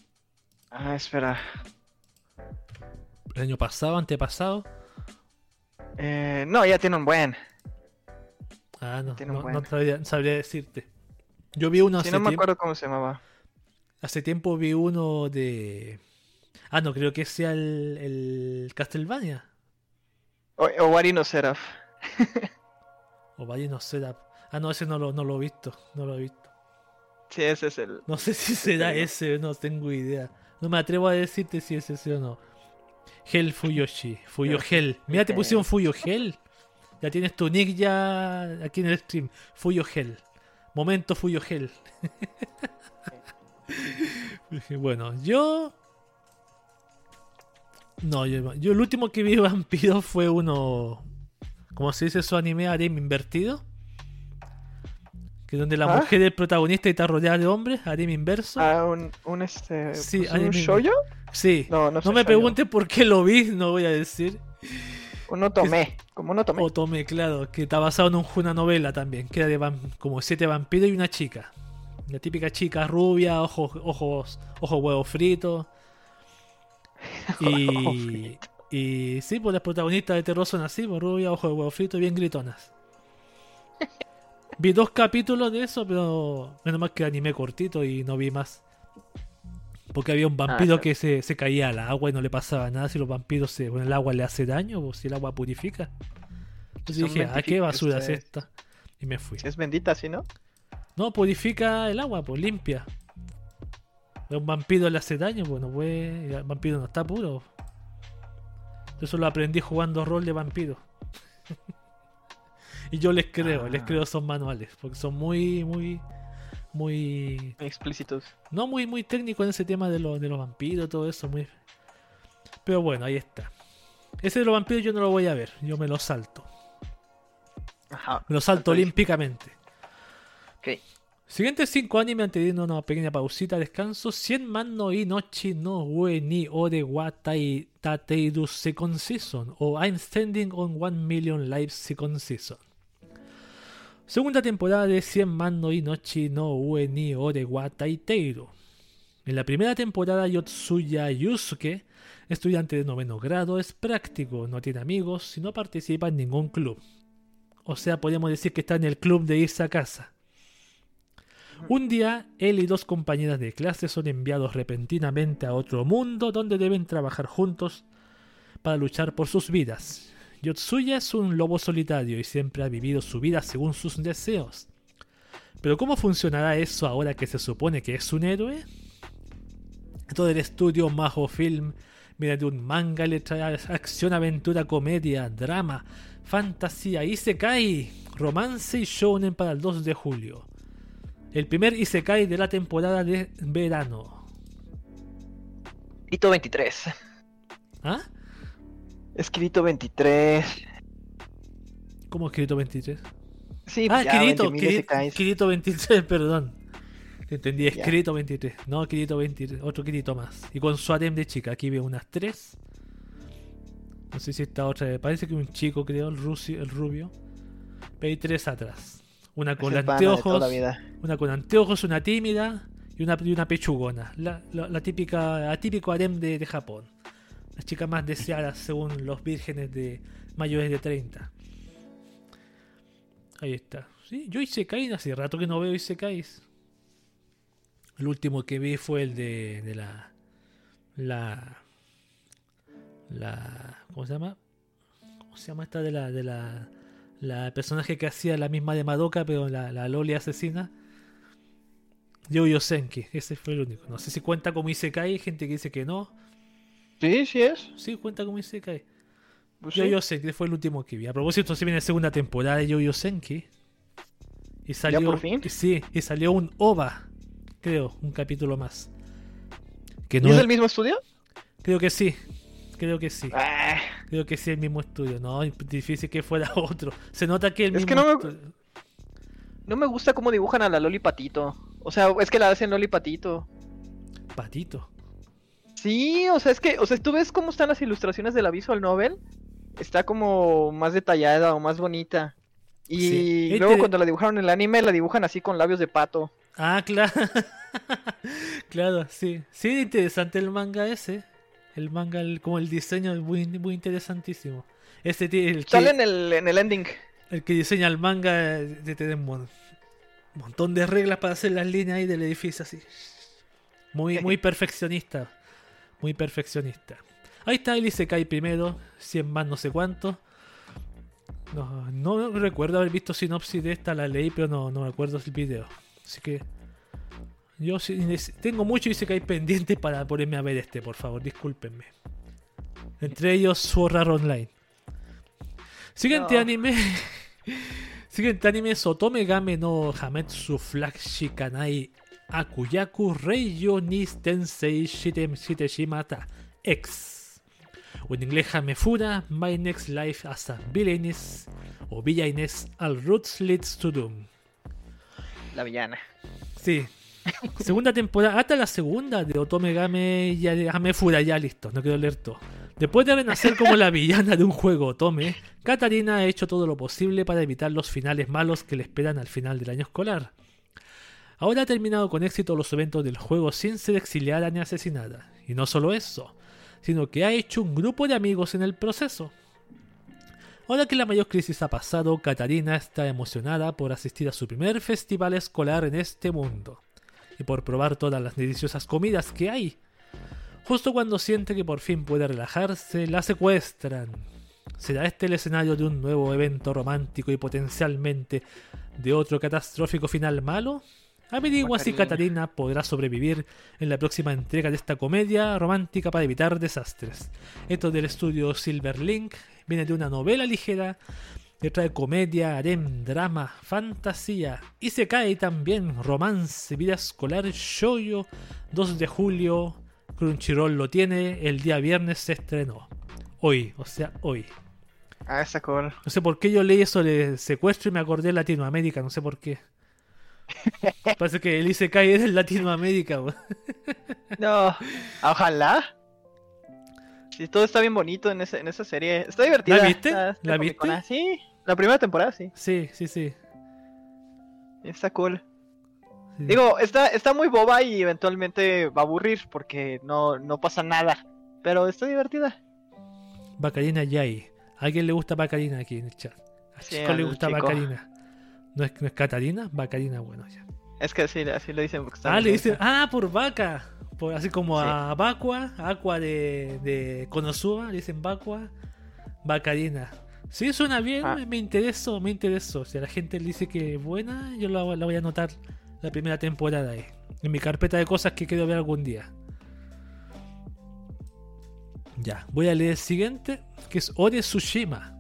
Ah, espera. ¿El año pasado, antepasado? Eh, no, ya tiene un buen. Ah, no, no, buen. no sabría, sabría decirte. Yo vi uno Sí, hace no me tiempo. acuerdo cómo se llamaba. Hace tiempo vi uno de. Ah, no, creo que sea el, el Castlevania. O, o Wari no Seraph. O vaya, no sé. la- Ah, no, ese no lo, no lo he visto. No lo he visto. Sí, ese es el. No sé si será ese, no tengo idea. No me atrevo a decirte si es ese o no. Hell Fuyoshi. Fuyo Hell. Mira, te pusieron Fuyo. Ya tienes tu nick ya aquí en el stream. Fuyo Hell. Momento Fuyo. Dije, bueno, yo. No, yo, yo el último que vi vampiro fue uno. ¿Cómo se dice su anime? Harem invertido. Que donde la ¿Ah? mujer es protagonista y está rodeada de hombres. Harem inverso. Ah, un, un este. Sí, pues, anime. ¿Un shoujo? sí. No, no, No sé me shoujo. preguntes por qué lo vi, no voy a decir. Uno tomé. Como uno tomé. O tomé, claro, que está basado en un- una novela también, que era de como siete vampiros y una chica. La típica chica rubia, ojos, ojos, ojos huevos fritos. Huevo Y, frito. y sí, pues las protagonistas de terror son así, pues rubia, ojos de huevo frito, bien gritonas. Vi dos capítulos de eso, pero menos mal que animé cortito y no vi más. Porque había un vampiro claro. que se, se caía al agua y no le pasaba nada si los vampiros se, con el agua le hace daño o si el agua purifica. Entonces dije, ¿a qué bendifi- basura es esta? Y me fui. Es bendita, ¿sí, no? No, purifica el agua, pues limpia. A un vampiro le hace daño, pues no puede. El vampiro no está puro. Eso lo aprendí jugando rol de vampiro. y yo les creo, les Ah. creo esos manuales, porque son muy, muy, muy. Explícitos. No muy, muy técnicos en ese tema de, los de los vampiros, todo eso, muy. Pero bueno, ahí está. Ese de los vampiros yo no lo voy a ver, yo me lo salto. Ajá. Me lo salto Entonces- olímpicamente. Ok. Siguientes 5 anime antes de irnos una pequeña pausita, descanso. 100 man no inochi no ue ni ore wa tai tateiru second season. O I'm standing on 1 million lives second season. Segunda temporada de 100 man no inochi no ue ni ore wa taiteiru. En la primera temporada, Yotsuya Yusuke, estudiante de noveno grado, es práctico, no tiene amigos y no participa en ningún club. O sea, podemos decir que está en el club de irse a casa. Un día, él y dos compañeras de clase son enviados repentinamente a otro mundo donde deben trabajar juntos para luchar por sus vidas. Yotsuya es un lobo solitario y siempre ha vivido su vida según sus deseos. Pero ¿cómo funcionará eso ahora que se supone que es un héroe? Todo el estudio Maho Film, mediante un manga, le trae acción, aventura, comedia, drama, fantasía, isekai, romance y shounen para el 2 de julio. El primer Isekai de la temporada de verano. Escrito 23. ¿Ah? Escrito 23. ¿Cómo escrito 23? Sí, ah, ya, Kirito, 20.000 Kiri- isekais. Kirito 23, perdón. Entendí, escrito 23. No, Kirito 23, otro Kirito más. Y con su harem de chica. Aquí veo unas 3. No sé si esta otra. Parece que un chico, creo, el, rusi- el rubio. Pero hay tres atrás. Una con anteojos. Una con anteojos, una tímida y una, y una pechugona. La, la- la típica, atípico harem de, de Japón. Las chicas más deseadas según los vírgenes de mayores de 30. Ahí está. Sí, yo Isekai hace rato que no veo Isekais. El último que vi fue el de, de la. La. La. ¿Cómo se llama? ¿Cómo se llama esta de la. de la. La personaje que hacía la misma de Madoka, pero la, la Loli asesina. Yo Yosenki, ese fue el único. No sé si cuenta como Isekai, hay gente que dice que no. Sí, sí es. Sí, cuenta como Isekai. Pues Yo sí. Yosenki fue el último que vi. A propósito, se viene la segunda temporada de Yo Yosenki. Y salió. por fin? Sí, y salió un OVA. Creo, un capítulo más. Que ¿Y no es es- del mismo estudio? Creo que sí. Creo que sí. Ah, Creo que sí, el mismo estudio. No, difícil que fuera otro. Se nota que el Es mismo que no me- estudio- no me gusta cómo dibujan a la Loli Patito. O sea, es que la hacen Loli Patito. Patito. Sí, o sea, es que, o sea, tú ves cómo están las ilustraciones de la visual novel. Está como más detallada o más bonita. Y Sí. luego Este- cuando la dibujaron en el anime, la dibujan así con labios de pato. Ah, claro. claro, sí. Sí, interesante el manga ese. El manga, el- como el diseño es muy, muy interesantísimo. Ese ti- el que, Sale en el, en el ending. el que diseña el manga de Tedemon. Un montón de reglas para hacer las líneas ahí del edificio así. Muy, muy perfeccionista. Muy perfeccionista. Ahí está el Isekai primero, 100 más no sé cuánto. No, no recuerdo haber visto sinopsis de esta, la leí, pero no, no me acuerdo del video. Así que yo tengo mucho Isekai pendiente para ponerme a ver este, por favor, discúlpenme. Entre ellos Sword Art Online. Siguiente No. anime. Siguiente anime Sotome Game no Hametsu Flag Shikanai Akuyaku Reiyo ni Tensei Shitem Shiteshimata X. O en inglés Hamefura My Next Life as a Villainess o Villainess All Roots Leads to Doom. La villana. Sí. Segunda temporada, hasta la segunda de Otome Game y Hamefura, ya listo, no quiero leer todo. Después de renacer como la villana de un juego Otome, Katarina ha hecho todo lo posible para evitar los finales malos que le esperan al final del año escolar. Ahora ha terminado con éxito los eventos del juego sin ser exiliada ni asesinada. Y no solo eso, sino que ha hecho un grupo de amigos en el proceso. Ahora que la mayor crisis ha pasado, Katarina está emocionada por asistir a su primer festival escolar en este mundo y por probar todas las deliciosas comidas que hay. Justo cuando siente que por fin puede relajarse, la secuestran. ¿Será este el escenario de un nuevo evento romántico y potencialmente de otro catastrófico final malo? Averigua si. Katarina podrá sobrevivir en la próxima entrega de esta comedia romántica para evitar desastres. Esto del estudio Silverlink viene de una novela ligera que trae comedia, harem, drama, fantasía y se cae también romance, vida escolar, shoyo, 2 de julio, Crunchyroll lo tiene, el día viernes se estrenó. Hoy, o sea, hoy. Ah, está cool. No sé por qué yo leí eso de secuestro y me acordé de Latinoamérica, no sé por qué. Parece que el Isekai es en Latinoamérica. No, ojalá. Sí, todo está bien bonito en, ese, en esa serie. Está divertida. ¿La viste? ¿La viste? Sí, la primera temporada, sí. Sí, sí, sí. Está cool. sí. Digo, está, está muy boba y eventualmente va a aburrir porque no, no pasa nada. Pero está divertida. Bacarina Yai. ¿A alguien le gusta Bacarina aquí en el chat? A Sí, Chico le gusta chico. Bacarina. ¿No es, ¿No es Catarina? Bacarina, bueno, ya. Es que así, así le dicen Ah, le dicen, bonita. ah, por vaca. Por, así como Sí. a Bakua, Aqua de, de Konosuba, le dicen Bakua, Bacarina. Sí, suena bien, Ah. me, me interesó, me interesó. Si a la gente le dice que es buena, yo la, la voy a anotar la primera temporada ahí. En mi carpeta de cosas que quiero ver algún día. Ya, voy a leer el siguiente, que es Ore Tsushima.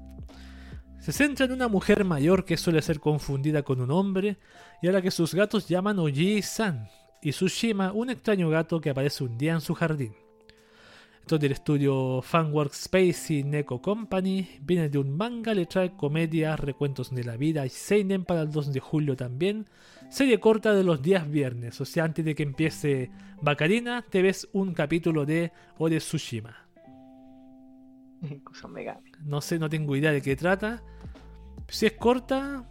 Se centra en una mujer mayor que suele ser confundida con un hombre y a la que sus gatos llaman Oji-san y Tsushima, un extraño gato que aparece un día en su jardín. Esto es del estudio Fanworks Space y Neko Company. Viene de un manga, le trae comedia, recuentos de la vida y Seinen para el 2 de julio también. Serie corta de los días viernes, o sea, antes de que empiece Bacarina, te ves un capítulo de Ore Tsushima. Cosa Megami. No sé, no tengo idea de qué trata. Si es corta.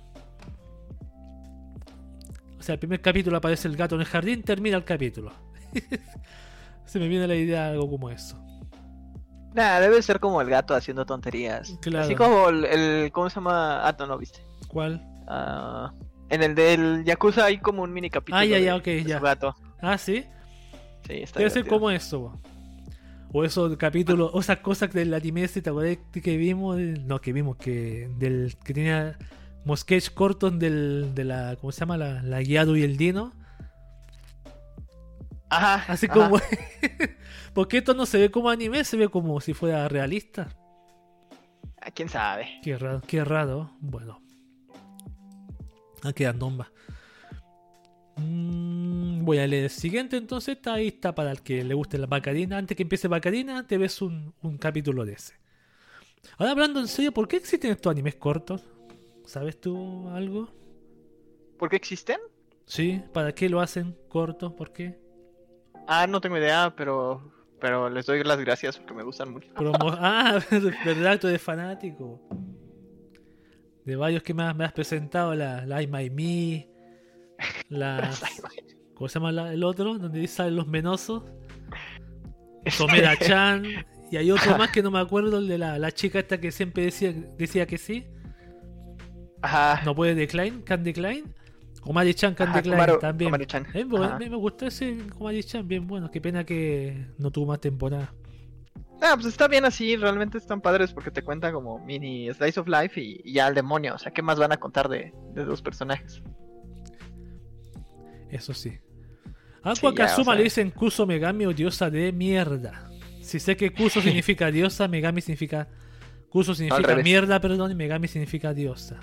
O sea, el primer capítulo aparece el gato en el jardín, termina el capítulo. Se me viene la idea de algo como eso. Nah, debe ser como el gato haciendo tonterías. Claro. Así como el, el- ¿Cómo se llama? Ah, no, no viste. ¿Cuál? Ah, en el del Yakuza hay como un mini capítulo. Ah, ya, ya, ok, de ya. su gato. Ah, sí. Sí, está Debe ser como eso. O esos capítulos, o esas cosas del anime, ese, ¿te acuerdas que vimos? No, que vimos que del que tenía sketch cortos del, de la, ¿cómo se llama? La, la Guiado y el Dino. Ajá. Así ajá. como. Porque esto no se ve como anime, se ve como si fuera realista. Ah, ¿Quién sabe? Qué raro, qué raro. Bueno. Ah, quedan nombas. Mm, voy a leer el siguiente entonces. Está ahí está para el que le guste la Bacarina. Antes que empiece Bacarina, te ves un, un capítulo de ese. Ahora hablando en serio, ¿por qué existen estos animes cortos? ¿Sabes tú algo? ¿Por qué existen? ¿Sí? ¿Para qué lo hacen corto? ¿Por qué? Ah, no tengo idea, pero pero les doy las gracias porque me gustan mucho. Promo- ah, verdad, tú eres fanático. De varios que me has, me has presentado, la, la I My Me, la... ¿Cómo se llama la- el otro? Donde salen los menosos. Somera Chan. Y hay otro más que no me acuerdo, el de la, la chica esta que siempre decía, decía que sí. Ajá. No puede decline, can decline. Komari-chan Candy Ajá, Komaru- también. Komaru-chan. Eh, bueno, Ajá. me, gustó ese Komari-chan, bien bueno. Qué pena que no tuvo más temporada. Ah, pues está bien así, realmente están padres porque te cuentan como mini slice of life y, y ya el demonio. O sea, ¿qué más van a contar de, de los personajes? Eso sí. Aqua ya, Kazuma o sea- le dicen Kuso Megami o diosa de mierda. Si sé que Kuso significa diosa, Megami significa. Kuso significa mierda, perdón, y Megami significa diosa.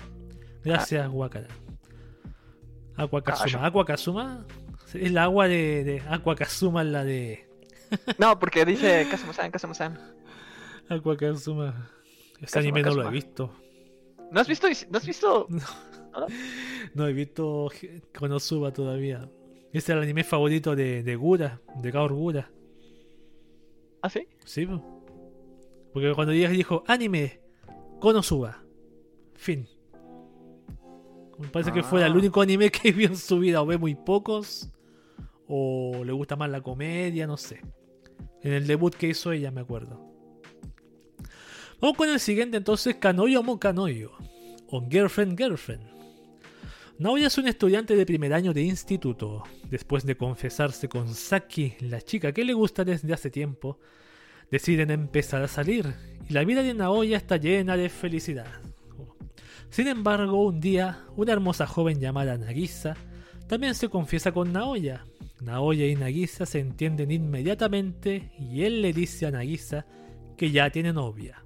Gracias, Wakara. Aqua Ah, Kazuma. yo- Aqua Kazuma es la agua de, de Aqua Kazuma, la de. No, porque dice Kazuma-san, Kazuma-san. Aqua Kazuma. Ese Kazuma, anime no lo he visto. ¿No has visto? ¿No has visto? No he visto Konosuba todavía. Ese es el anime favorito de, de Gura, de Kaor Gura. ¿Ah, sí? Sí, po. porque cuando ella dijo anime, Konosuba. Fin. Me parece que fue el Ah. único anime que vio en su vida, o ve muy pocos, o le gusta más la comedia, no sé. En el debut que hizo ella, me acuerdo. Vamos con el siguiente entonces, Kanoyo Mo Kanoyo, o Girlfriend Girlfriend. Naoya es un estudiante de primer año de instituto. Después de confesarse con Saki, la chica que le gusta desde hace tiempo, deciden empezar a salir y la vida de Naoya está llena de felicidad. Sin embargo, un día, una hermosa joven llamada Nagisa también se confiesa con Naoya. Naoya y Nagisa se entienden inmediatamente y él le dice a Nagisa que ya tiene novia.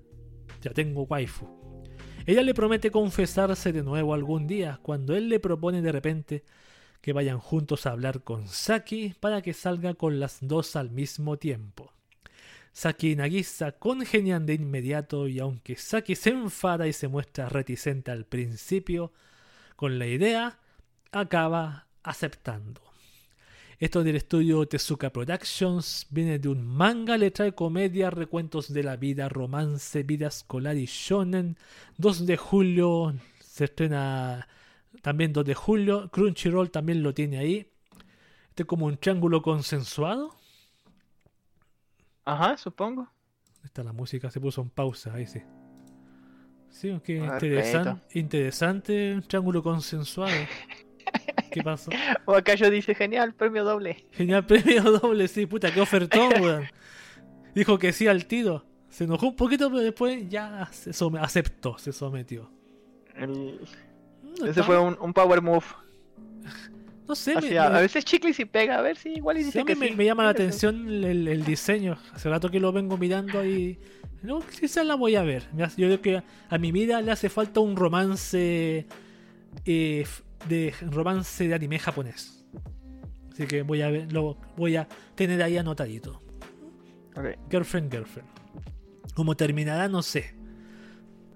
Ya tengo waifu. Ella le promete confesarse de nuevo algún día cuando él le propone de repente que vayan juntos a hablar con Saki para que salga con las dos al mismo tiempo. Saki y Nagisa congenian de inmediato y aunque Saki se enfada y se muestra reticente al principio con la idea, acaba aceptando. Esto del estudio Tezuka Productions viene de un manga, le trae comedia, recuentos de la vida, romance, vida escolar y shonen. 2 de julio se estrena también 2 de julio. Crunchyroll también lo tiene ahí. Este es como un triángulo consensuado. Ajá, supongo. ¿Dónde Está la música, se puso en pausa, ahí sí. Sí, Perfecto. interesan- interesante, un triángulo consensuado. ¿Qué pasó? O acaso dice, genial, premio doble. Genial premio doble, sí, puta, qué ofertón, weón. Dijo que sí al tiro. Se enojó un poquito, pero después ya se aceptó, se sometió. El- Ese fue un, un power move. No sé, me, a, me- a veces chicle y pega, a ver si igual y sí, dice mí que me, sí. me llama la atención el, el diseño. Hace rato que lo vengo mirando y. No, quizás la voy a ver. Yo creo que a mi vida le hace falta un romance. eh, de romance de anime japonés. Así que voy a ver, lo voy a tener ahí anotadito. Ok. Girlfriend, girlfriend. ¿Cómo terminará? No sé.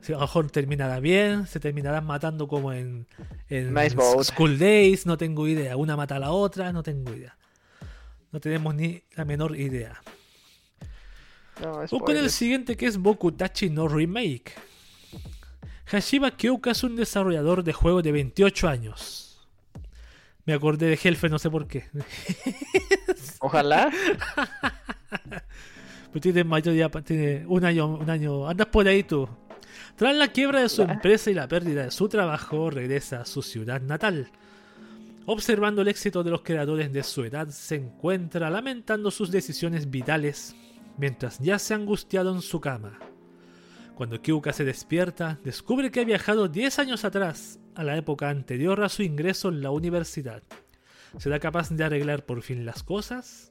Si a lo mejor terminará bien, se terminarán matando como en, en Nice. School Days, no tengo idea. Una mata a la otra, no tengo idea. No tenemos ni la menor idea. No, O con el siguiente que es Bokutachi no Remake. Hashiba Kyouka es un desarrollador de juegos de 28 años. Me acordé de Hellfe, no sé por qué. Ojalá. Pues tiene mayor ya, tiene un año, un año. Andas por ahí tú. Tras la quiebra de su empresa y la pérdida de su trabajo, regresa a su ciudad natal. Observando el éxito de los creadores de su edad, se encuentra lamentando sus decisiones vitales mientras ya se ha angustiado en su cama. Cuando Kyuka se despierta, descubre que ha viajado 10 años atrás, a la época anterior a su ingreso en la universidad. ¿Será capaz de arreglar por fin las cosas?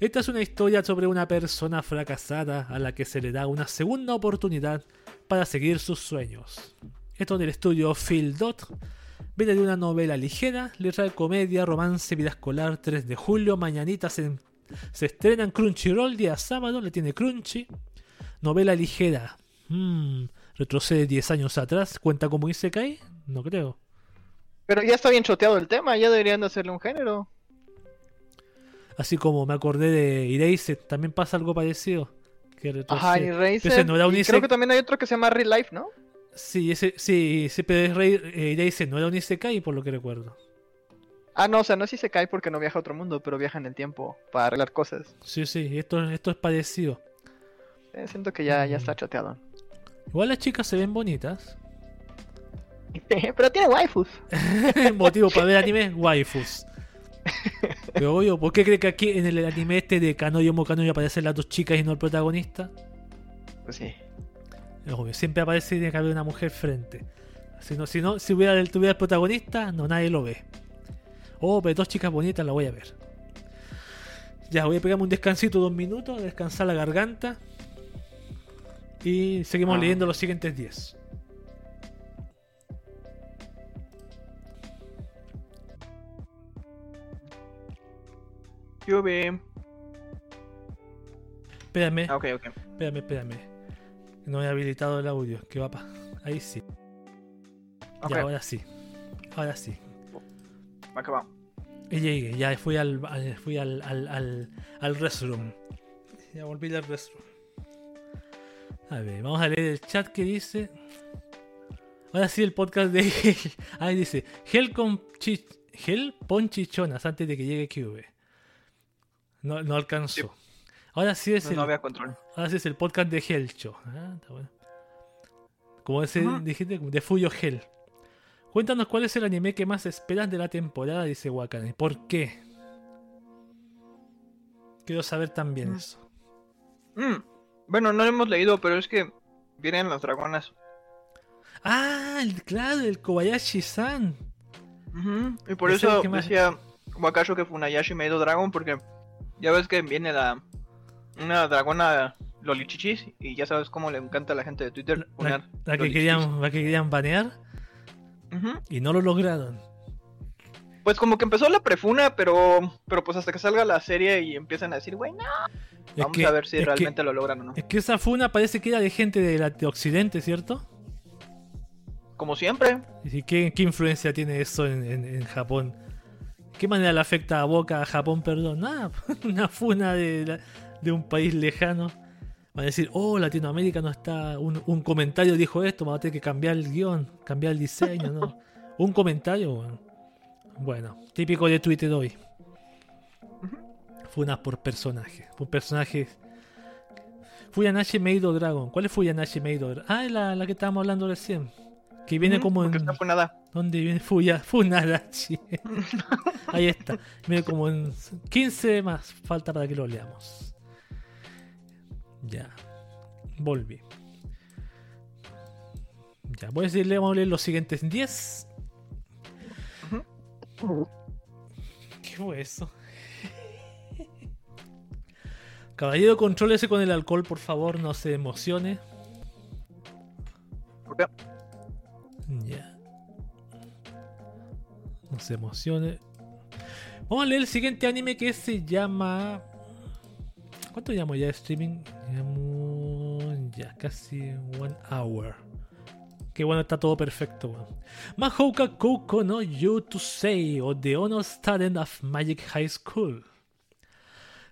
Esta es una historia sobre una persona fracasada a la que se le da una segunda oportunidad para seguir sus sueños. Esto del estudio Phil Dot viene de una novela ligera, le trae comedia, romance, vida escolar, 3 de julio, mañanita se, se estrena en Crunchyroll, día sábado, le tiene Crunchy. Novela ligera. Mm, retrocede 10 años atrás, cuenta como Isekai, no creo. Pero ya está bien choteado el tema, ya deberían de hacerle un género. Así como me acordé de Erased, también pasa algo parecido. Que Ajá, no y creo que también hay otro que se llama Real Life, ¿no? Sí, ese, sí, ese pero Rey eh, Erased no era un Isekai por lo que recuerdo. Ah, no, o sea, no se cae porque no viaja a otro mundo, pero viaja en el tiempo para arreglar cosas. Sí, sí, esto, esto es parecido. Eh, siento que ya, ya está choteado. Igual las chicas se ven bonitas. Pero tiene waifus. Motivo para ver anime, waifus. Pero obvio, ¿por qué cree que aquí en el anime este de Kanoyo Mokanoyo aparecen las dos chicas y no el protagonista? Pues sí. Es obvio, siempre aparece y tiene que haber una mujer frente. Si no, si no, si hubiera tuviera el protagonista, no nadie lo ve. Oh, pero dos chicas bonitas la voy a ver. Ya, voy a pegarme un descansito, dos minutos, descansar la garganta. Y seguimos Ah. leyendo los siguientes 10. Yo. Espérame, Ah, ok, ok. espérame, espérame. No he habilitado el audio. ¿Qué va pa? Ahí sí. Ok, Ya, ahora sí. Ahora sí. va que va. Y llegué, ya fui al, al- fui al, al, al, al restroom. Ya volví al restroom. A ver, vamos a leer el chat que dice. Ahora sí el podcast de Ahí dice, Gel con chi- Gel pon chichonas antes de que llegue QV. No, no alcanzó. Sí. Ahora sí es No, el, no había control. ahora sí es el podcast de Helcho. Ah, está bueno. Como ese dijiste, de Fuyo Hell. Cuéntanos cuál es el anime que más esperas de la temporada, dice Wakane. ¿Por qué? Quiero saber también Mm. eso. Mm, Bueno, no lo hemos leído, pero es que vienen las dragonas. Ah, el, claro, el Kobayashi-san. Ujú, Y por es eso que decía Wakashi que Funayashi Meido Dragon, porque ya ves que viene la una dragona Lolichichis y ya sabes cómo le encanta a la gente de Twitter La, la que querían, la que querían banear y no lo lograron. Pues como que empezó la prefuna, pero pero pues hasta que salga la serie y empiezan a decir, güey, no. Es Vamos que- a ver si que- realmente lo logran o no. es que esa funa parece que era de gente de, la, de Occidente, ¿cierto? Como siempre. ¿Y qué, qué influencia tiene eso en, en- en Japón? ¿Qué manera le afecta a Boca, a Japón, perdón? Nada, una funa de, la- de un país lejano. Van a decir, oh, Latinoamérica no está. Un, un comentario dijo esto, vamos a tener que cambiar el guion, cambiar el diseño, ¿no? Un comentario, bueno. Bueno, típico de Twitter hoy. Funas por personaje. Por personajes. Fuyanashi Meido Dragon. ¿Cuál es Fuyanashi Meido Dragon? Ah, es la, la que estábamos hablando recién. Que viene como en. está funada. ¿Dónde viene Fuya? Funarachi. Ahí está. Viene como en 15 más. Falta para que lo leamos. Ya. Volví. Ya, voy a decirle, vamos a leer los siguientes 10. ¿Qué fue eso? Caballero, contrólese con el alcohol, por favor, no se emocione. Ya. No se emocione. Vamos a leer el siguiente anime que se llama. ¿Cuánto llamo ya de streaming? Llamo. Ya, casi one hour. Qué bueno, está todo perfecto. Mahouka Kouko no You to Say o The Honor Student of Magic High School.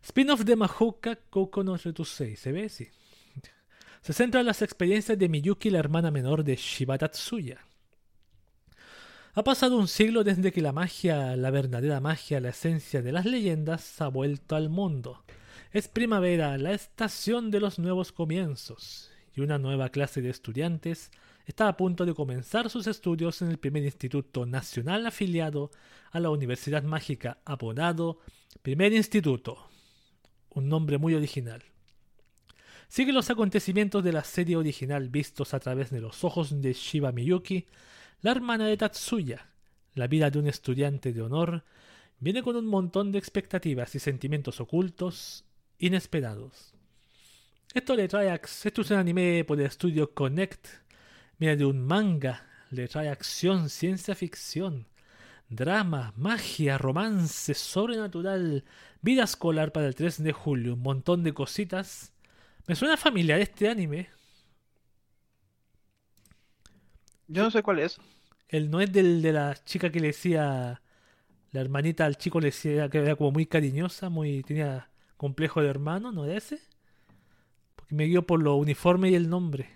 Spin-off de Mahouka Kouko no Say. ¿Se ve? Sí. Se centra en las experiencias de Miyuki, la hermana menor de Shiba Tatsuya. Ha pasado un siglo desde que la magia, la verdadera magia, la esencia de las leyendas, ha vuelto al mundo. Es primavera, la estación de los nuevos comienzos, y una nueva clase de estudiantes está a punto de comenzar sus estudios en el primer instituto nacional afiliado a la Universidad Mágica, apodado Primer Instituto. Un nombre muy original. Sigue los acontecimientos de la serie original vistos a través de los ojos de Shiba Miyuki, la hermana de Tatsuya. La vida de un estudiante de honor viene con un montón de expectativas y sentimientos ocultos, inesperados. Esto le trae es un anime por el estudio Connect. Viene de un manga, le trae acción, ciencia ficción, drama, magia, romance, sobrenatural, vida escolar para el 3 de julio, un montón de cositas. Me suena familiar este anime. Yo no sé cuál es. El no es del de la chica que le decía. La hermanita al chico le decía que era como muy cariñosa, muy. tenía complejo de hermano, ¿no era ese? Porque me guió por lo uniforme y el nombre.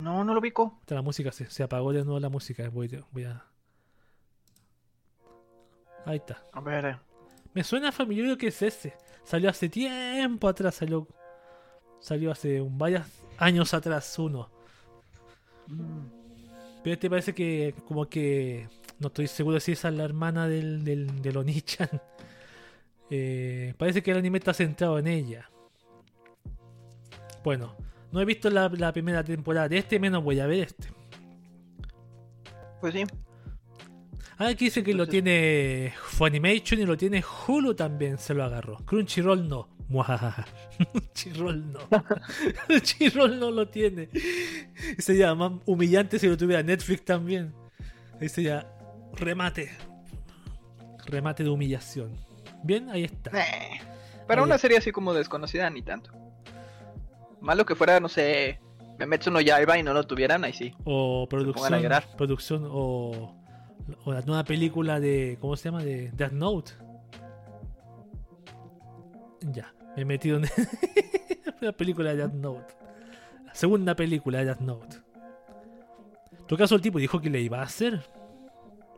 No, no lo. Esta, La música se, se apagó de nuevo la música. Voy, voy a. Ahí está. A ver. eh. Me suena familiar que es ese. Salió hace tiempo atrás, salió. Salió hace un varios años atrás uno. Mm. Pero este parece que como que... No estoy seguro si esa es la hermana del, del, del Onichan. Eh, parece que el anime está centrado en ella. Bueno, no he visto la, la primera temporada de este, menos voy a ver este. Pues sí. Ah, aquí dice que lo tiene Funimation y lo tiene Hulu también, se lo agarró. Crunchyroll no. Crunchyroll no. Crunchyroll no lo tiene. Sería más humillante si lo tuviera Netflix también. Ahí sería remate. Remate de humillación. Bien, ahí está. Eh, Para Ahí. una serie así como desconocida, ni tanto. Malo que fuera, no sé, Memetsu no Yaiba y no lo tuvieran, ahí sí. O producción. Producción o, o la nueva película de. ¿Cómo se llama? De Death Note. Ya, me he metido en la película de Death Note. La segunda película de Death Note. En todo caso, el tipo dijo que le iba a hacer.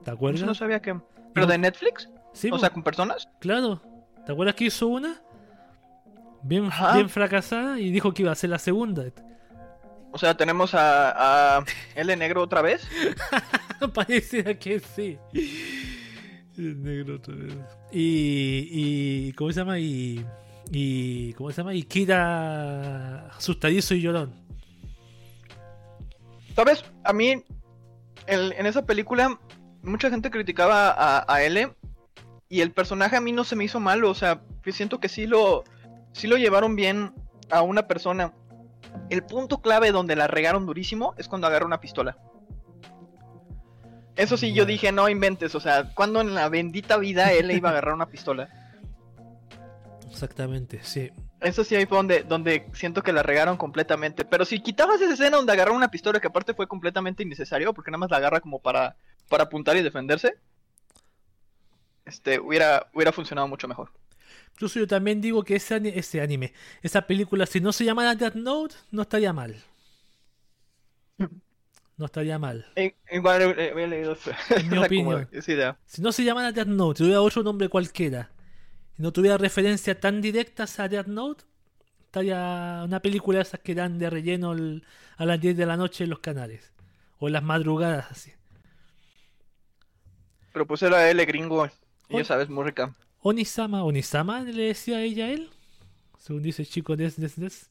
¿Te acuerdas? Eso no sabía que... ¿Pero de Netflix? Sí, o sea, con personas. claro. ¿Te acuerdas que hizo una? Bien, Ajá. bien fracasada y dijo que iba a hacer la segunda. O sea, tenemos a, a L negro otra vez. Pareciera que sí. El negro otra vez. Y, y. ¿Cómo se llama? Y. Y. ¿Cómo se llama? Y Kira asustadizo y llorón. ¿Sabes? A mí, en esa película, mucha gente criticaba a, a L. Y el personaje a mí no se me hizo malo. O sea, siento que sí lo, sí lo llevaron bien a una persona. El punto clave donde la regaron durísimo es cuando agarra una pistola. Eso sí, yo dije, no inventes. O sea, cuando en la bendita vida él iba a agarrar una pistola. Exactamente, sí. Eso sí, ahí fue donde, donde siento que la regaron completamente. Pero si quitabas esa escena donde agarró una pistola, que aparte fue completamente innecesario, porque nada más la agarra como para, para apuntar y defenderse, este, hubiera, hubiera funcionado mucho mejor. Incluso yo también digo que ese, ese anime, esa película, si no se llamara Death Note, no estaría mal. No estaría mal. Igual eh, he leído En mi opinión. Si no se llamara Death Note, si tuviera otro nombre cualquiera, y no tuviera referencias tan directas a Death Note, estaría una película de esas que dan de relleno el- a las 10 de la noche en los canales. O en las madrugadas, así. Pero pues era L gringo, y ya sabes, muy rica. Onisama, Onisama le decía ella a él, según dice el chico des, des, des.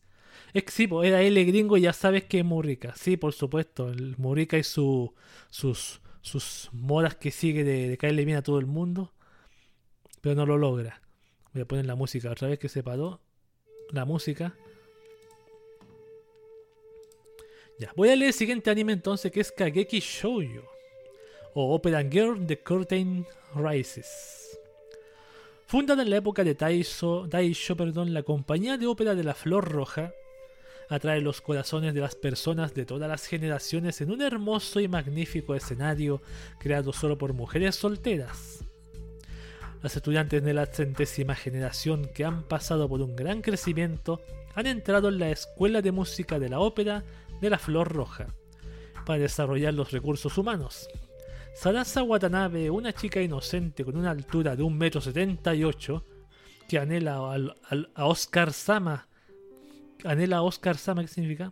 Es que sí, era él el gringo ya sabes que es muy rica. Sí, por supuesto, el muy rica y su, sus, sus modas que sigue de, caerle bien a todo el mundo, pero no lo logra. Voy a poner la música otra vez que se paró. La música. Ya, voy a leer el siguiente anime entonces que es Kageki Shoujo o Opera Girl The Curtain Rises. Fundada en la época de Taisho, Daisho, perdón, la compañía de ópera de la Flor Roja atrae los corazones de las personas de todas las generaciones en un hermoso y magnífico escenario creado solo por mujeres solteras. Las estudiantes de la centésima generación que han pasado por un gran crecimiento han entrado en la Escuela de Música de la Ópera de la Flor Roja para desarrollar los recursos humanos. Sarasa Watanabe, una chica inocente con una altura de 1,78m, que anhela a Oscar Sama. ¿Anhela a Oscar Sama qué significa?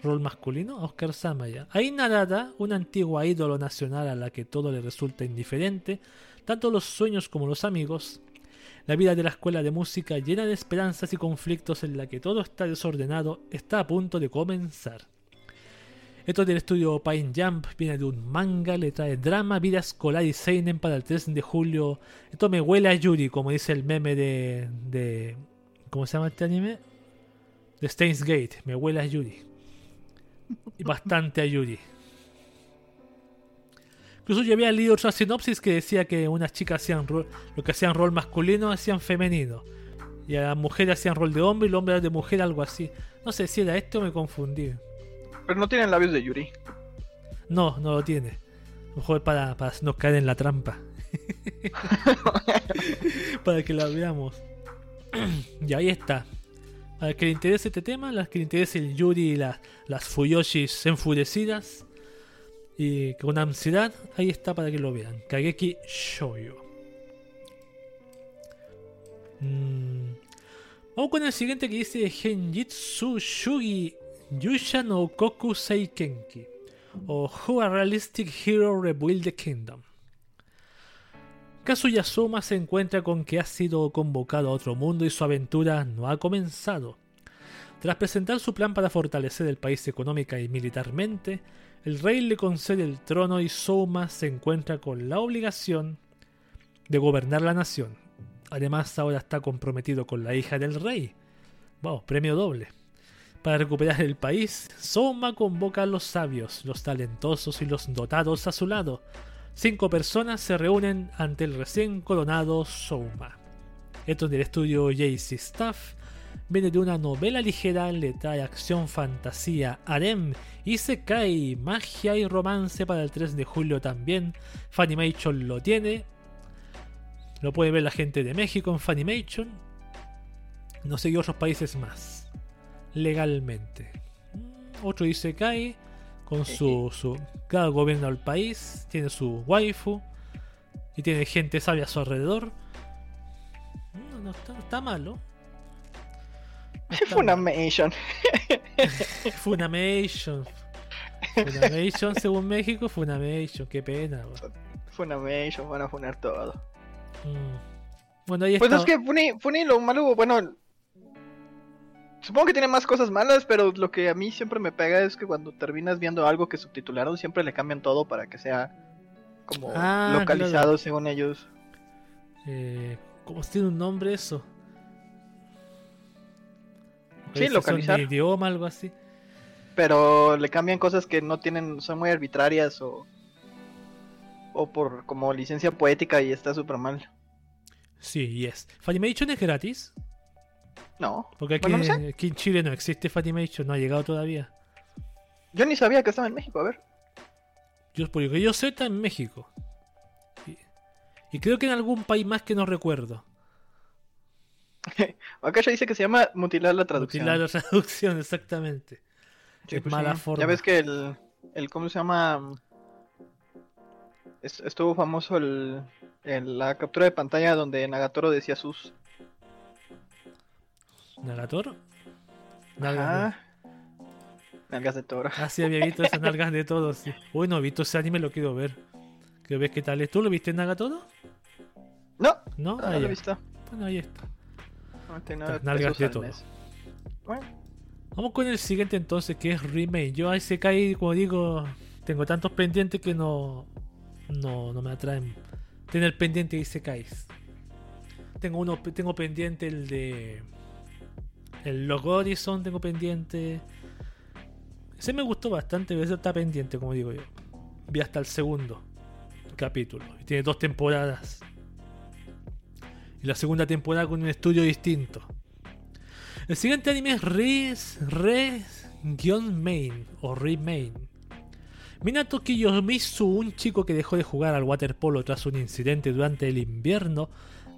¿Rol masculino? Oscar Sama ya. Hay Narada, una antigua ídolo nacional a la que todo le resulta indiferente, tanto los sueños como los amigos. La vida de la escuela de música, llena de esperanzas y conflictos en la que todo está desordenado, está a punto de comenzar. Esto es del estudio Pine Jump, viene de un manga, le trae drama, vida escolar y seinen para el 3 de julio. Esto me huele a Yuri, como dice el meme de, de ¿cómo se llama este anime? De Steins Gate, me huele a Yuri. Y bastante a Yuri. Incluso yo había leído otra sinopsis que decía que unas chicas hacían rol, lo que hacían rol masculino hacían femenino. Y a las mujeres hacían rol de hombre y los hombres de mujer, algo así. No sé si era este o me confundí. Pero no tienen labios de Yuri. No, no lo tiene. Mejor para, para no caer en la trampa. para que la veamos. y ahí está. A las que le interese este tema, las que le interese el Yuri y la- las Fuyoshis enfurecidas y con ansiedad, ahí está para que lo vean. Kageki Shoujo. Mm. Vamos con el siguiente que dice Genjitsu Shugi Yusha no Koku Seikenki. o Who a Realistic Hero Rebuild the Kingdom. Kazuya Soma se encuentra con que ha sido convocado a otro mundo y su aventura no ha comenzado. Tras presentar su plan para fortalecer el país económica y militarmente, el rey le concede el trono y Soma se encuentra con la obligación de gobernar la nación. Además, ahora está comprometido con la hija del rey. Wow, premio doble. Para recuperar el país, Soma convoca a los sabios, los talentosos y los dotados a su lado. Cinco personas se reúnen ante el recién coronado Soma. Esto del estudio JC Staff viene de una novela ligera, le trae acción, fantasía, harem, cae magia y romance para el 3 de julio también. Funimation lo tiene. Lo puede ver la gente de México en Funimation. No sé qué otros países más. Legalmente. Otro Isekai con su, su cada gobierno del país, tiene su waifu y tiene gente sabia a su alrededor. No, no está, está malo. Funimation. Funimation. Funimation, según México, Funimation. Qué pena. Funimation, van a funar todo. Mm. Bueno, ahí Pues es que Funi, lo malo, bueno. Supongo que tiene más cosas malas, pero lo que a mí siempre me pega es que cuando terminas viendo algo que subtitularon, siempre le cambian todo para que sea como ah, localizado según ellos. Eh, ¿Cómo tiene un nombre eso? Sí, localizar. idioma, algo así. Pero le cambian cosas que no tienen, son muy arbitrarias o. O por como licencia poética y está súper mal. Sí, yes. ¿Funimation es gratis? No. Porque aquí, en Chile no existe Funimation, no ha llegado todavía. Yo ni sabía que estaba en México, a ver. Yo, porque yo sé, está en México. y creo que en algún país más que no recuerdo. Acá ya dice que se llama mutilar la traducción. Mutilar la traducción, exactamente. es pues mala forma. Ya ves que el, el ¿cómo se llama? estuvo famoso el, la captura de pantalla donde Nagatoro decía sus. ¿Nagatoro? Nalgas de... Nalgas de toro. Ah, sí, había visto esas nalgas de toro, sí. Uy, no he visto ese anime, lo quiero ver. ¿Qué ves qué tal es? ¿Tú lo viste en Nagatoro? No. ¿No? No, ah, lo he visto. Bueno, ahí está. Nalgas de todo. Vamos con el siguiente entonces, que es Remake. Yo a ese caí, como digo, tengo tantos pendientes que no, no, no me atraen. Tener pendiente y caes. Tengo uno, tengo pendiente el de el Log Horizon, tengo pendiente. Ese me gustó bastante, ese está pendiente, como digo yo. Vi hasta el segundo capítulo. Y tiene dos temporadas la segunda temporada con un estudio distinto. El siguiente anime es Res, Res-Main o Remain. Minato Kiyomizu, un chico que dejó de jugar al waterpolo tras un incidente durante el invierno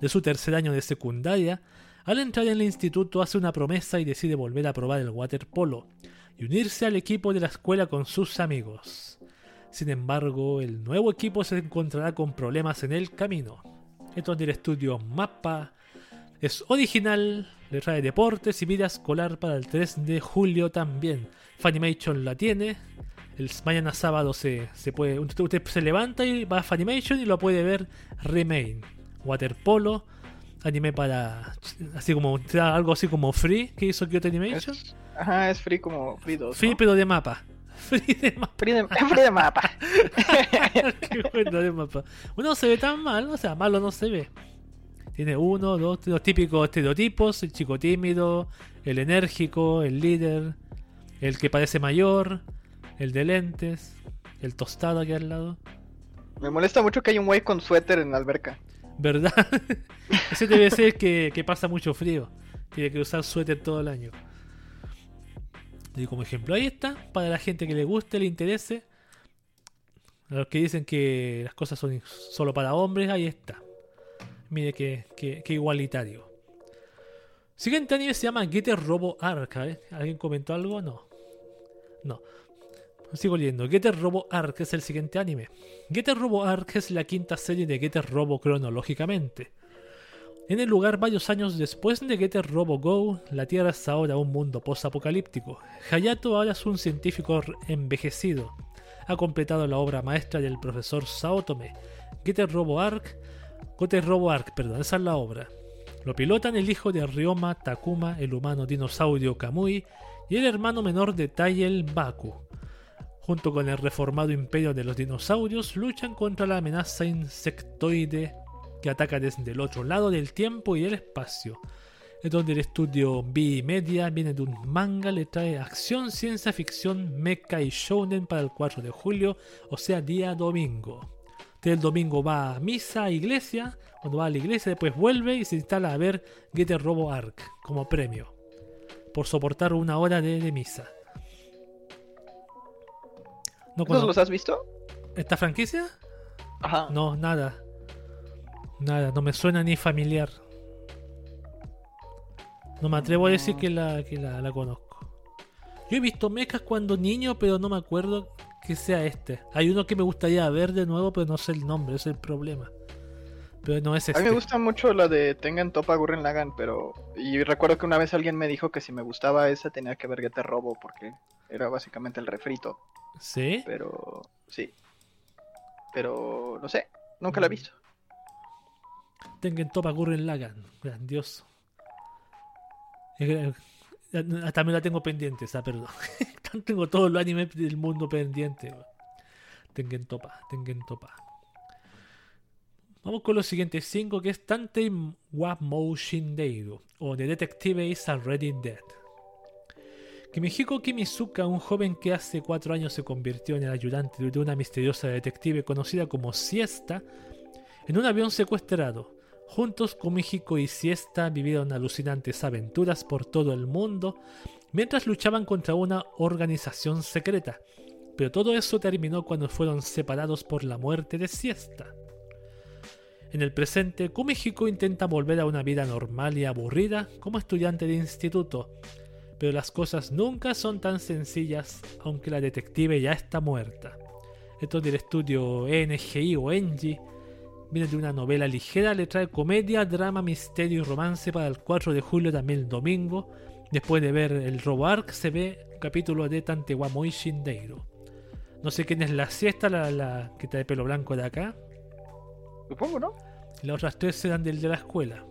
de su tercer año de secundaria, al entrar en el instituto hace una promesa y decide volver a probar el waterpolo y unirse al equipo de la escuela con sus amigos. Sin embargo, el nuevo equipo se encontrará con problemas en el camino. Es del estudio Mapa. Es original, le trae deportes y vida escolar para el 3 de julio también. Funimation la tiene. El mañana sábado se, se puede. Usted, se levanta y va a Funimation y lo puede ver Remain. Waterpolo. Anime para. Así como. Algo así como free que hizo Kyoto Animation. ajá, es free como Free 2. Free, pero de mapa. Free de mapa. Free de, free de mapa. Qué bueno de mapa. Uno se ve tan mal, o sea, malo no se ve. Tiene uno, dos, los típicos estereotipos: el chico tímido, el enérgico, el líder, el que parece mayor, el de lentes, el tostado aquí al lado. Me molesta mucho que hay un güey con suéter en la alberca. ¿Verdad? Ese debe ser que, que pasa mucho frío. Tiene que usar suéter todo el año. Y como ejemplo, ahí está, para la gente que le guste, le interese. A los que dicen que las cosas son solo para hombres, ahí está. Mire que, igualitario. Siguiente anime se llama Getter Robo Arc. ¿eh? ¿Alguien comentó algo? No. No. Sigo leyendo. Getter Robo Arc es el siguiente anime. Getter Robo Arc es la quinta serie de Getter Robo cronológicamente. En el lugar varios años después de Getter Robo Go, la Tierra es ahora un mundo post-apocalíptico. Hayato ahora es un científico envejecido. ha completado la obra maestra del profesor Saotome, Getter Robo Arc, Gote Robo Arc, perdón, esa es la obra. Lo pilotan el hijo de Ryoma Takuma, el humano dinosaurio Kamui, y el hermano menor de Tayel Baku. Junto con el reformado imperio de los dinosaurios, luchan contra la amenaza insectoide que ataca desde el otro lado del tiempo y el espacio. Es donde el estudio B Media viene de un manga, le trae acción, ciencia ficción, mecha y shounen para el 4 de julio, o sea, día domingo. El domingo va a misa, a iglesia, cuando va a la iglesia después vuelve y se instala a ver Getter Robo Arc como premio por soportar una hora de misa. No ¿Esos los has visto? ¿Esta franquicia? Ajá. No, nada. Nada, no me suena ni familiar. No me atrevo a decir que la, que la, la conozco. Yo he visto mechas cuando niño, pero no me acuerdo que sea este. Hay uno que me gustaría ver de nuevo, pero no sé el nombre, ese es el problema. Pero no es A este. mí me gusta mucho la de Tengan Topa Gurren Lagan, pero. Y recuerdo que una vez alguien me dijo que si me gustaba esa tenía que ver Getter Robo, porque era básicamente el refrito. ¿Sí? Pero. Sí. Pero. No sé, nunca la he Mm. visto. Tengen Topa Gurren Lagan. Grandioso. Eh, eh, También la tengo pendiente, esa, perdón. tengo todos los animes del mundo pendiente. weón. Tengen Topa, Tengen Topa. Vamos con los siguientes 5 que es Tantei wa Moushindeiro o The Detective is Already Dead. Kimihiko Kimizuka, un joven que hace 4 años se convirtió en el ayudante de una misteriosa detective conocida como Siesta, en un avión secuestrado. Juntos, Kumihiko y Siesta vivieron alucinantes aventuras por todo el mundo mientras luchaban contra una organización secreta. Pero todo eso terminó cuando fueron separados por la muerte de Siesta. En el presente, Kumihiko intenta volver a una vida normal y aburrida como estudiante de instituto, pero las cosas nunca son tan sencillas aunque la detective ya está muerta. Esto del estudio NGI o NG viene de una novela ligera, le trae comedia, drama, misterio y romance para el 4 de julio también el domingo. Después de ver el Robo Arc se ve capítulo de Tantewamoi Shindeiro. No sé quién es la siesta, la, la que trae pelo blanco de acá. Supongo, ¿no? Y las otras tres serán del de la escuela.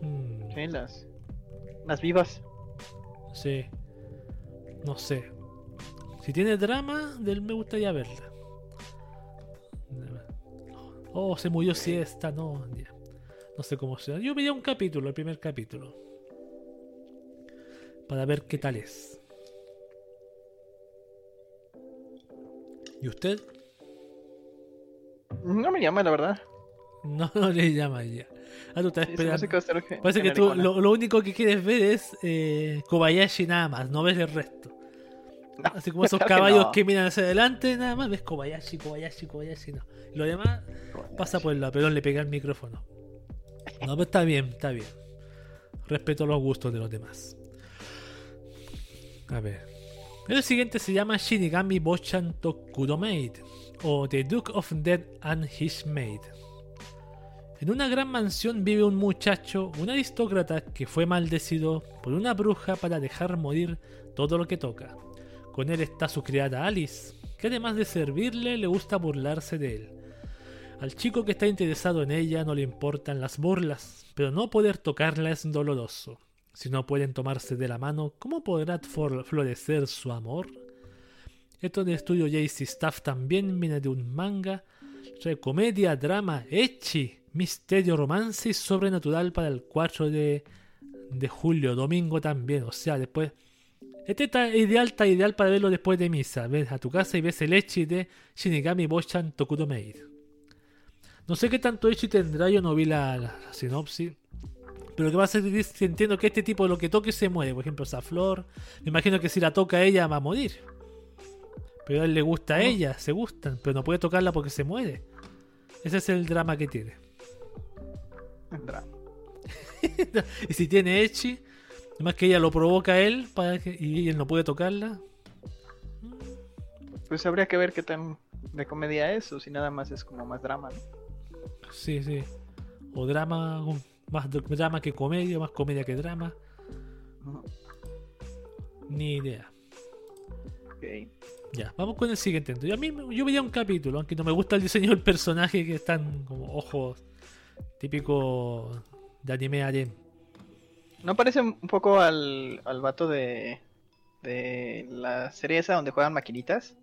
Mm, Sí, las. Las vivas. sí. No sé. Si tiene drama, del me gustaría verla. Oh, se murió siesta, no. ya. No sé cómo sea. Yo vería un capítulo, el primer capítulo. Para ver qué tal es. ¿Y usted? No me llama, la verdad. No, no le llama ya. Ah, tú estás Sí, esperando. que Parece que tú lo, lo único que quieres ver es eh, Kobayashi nada más, no ves el resto. No, Así como esos claro que caballos no. que miran hacia adelante, nada más ves Kobayashi, Kobayashi, Kobayashi, no. Lo demás pasa por el lado, pero le pega el micrófono. No, pero está bien, está bien. Respeto los gustos de los demás. A ver. El siguiente se llama Shinigami Bochan Tokudomaid o The Duke of Dead and His Maid. En una gran mansión vive un muchacho, un aristócrata que fue maldecido por una bruja para dejar morir todo lo que toca. Con él está su criada Alice, que además de servirle le gusta burlarse de él. Al chico que está interesado en ella no le importan las burlas, pero no poder tocarla es doloroso. Si no pueden tomarse de la mano, ¿cómo podrá florecer su amor? Esto de estudio JC Staff también viene de un manga. Comedia, drama, ecchi, misterio, romance y sobrenatural para el 4 de, de julio, domingo también. O sea, después. Este está ideal, está ideal para verlo después de misa. Ves a tu casa y ves el ecchi de Shinigami Bochan Tokudo Maid. No sé qué tanto ecchi tendrá, yo no vi la, la sinopsis. Pero que va a ser que entiendo que este tipo lo que toque se muere. Por ejemplo, esa flor. Me imagino que si la toca ella va a morir. Pero a él le gusta a ella, se gustan, pero no puede tocarla porque se muere. Ese es el drama que tiene. Entra. y si tiene Echi, además que ella lo provoca a él para que, y él no puede tocarla. Pues habría que ver qué tan de comedia es o si nada más es como más drama, ¿no? Sí, sí. O drama, más dr- drama que comedia, más comedia que drama. Ni idea. Ok. Ya, vamos con el siguiente. Entonces, a mí yo veía un capítulo, aunque no me gusta el diseño del personaje que están como ojos típico de anime harem. ¿No parece un poco al, al vato de, de la serie esa donde juegan maquinitas?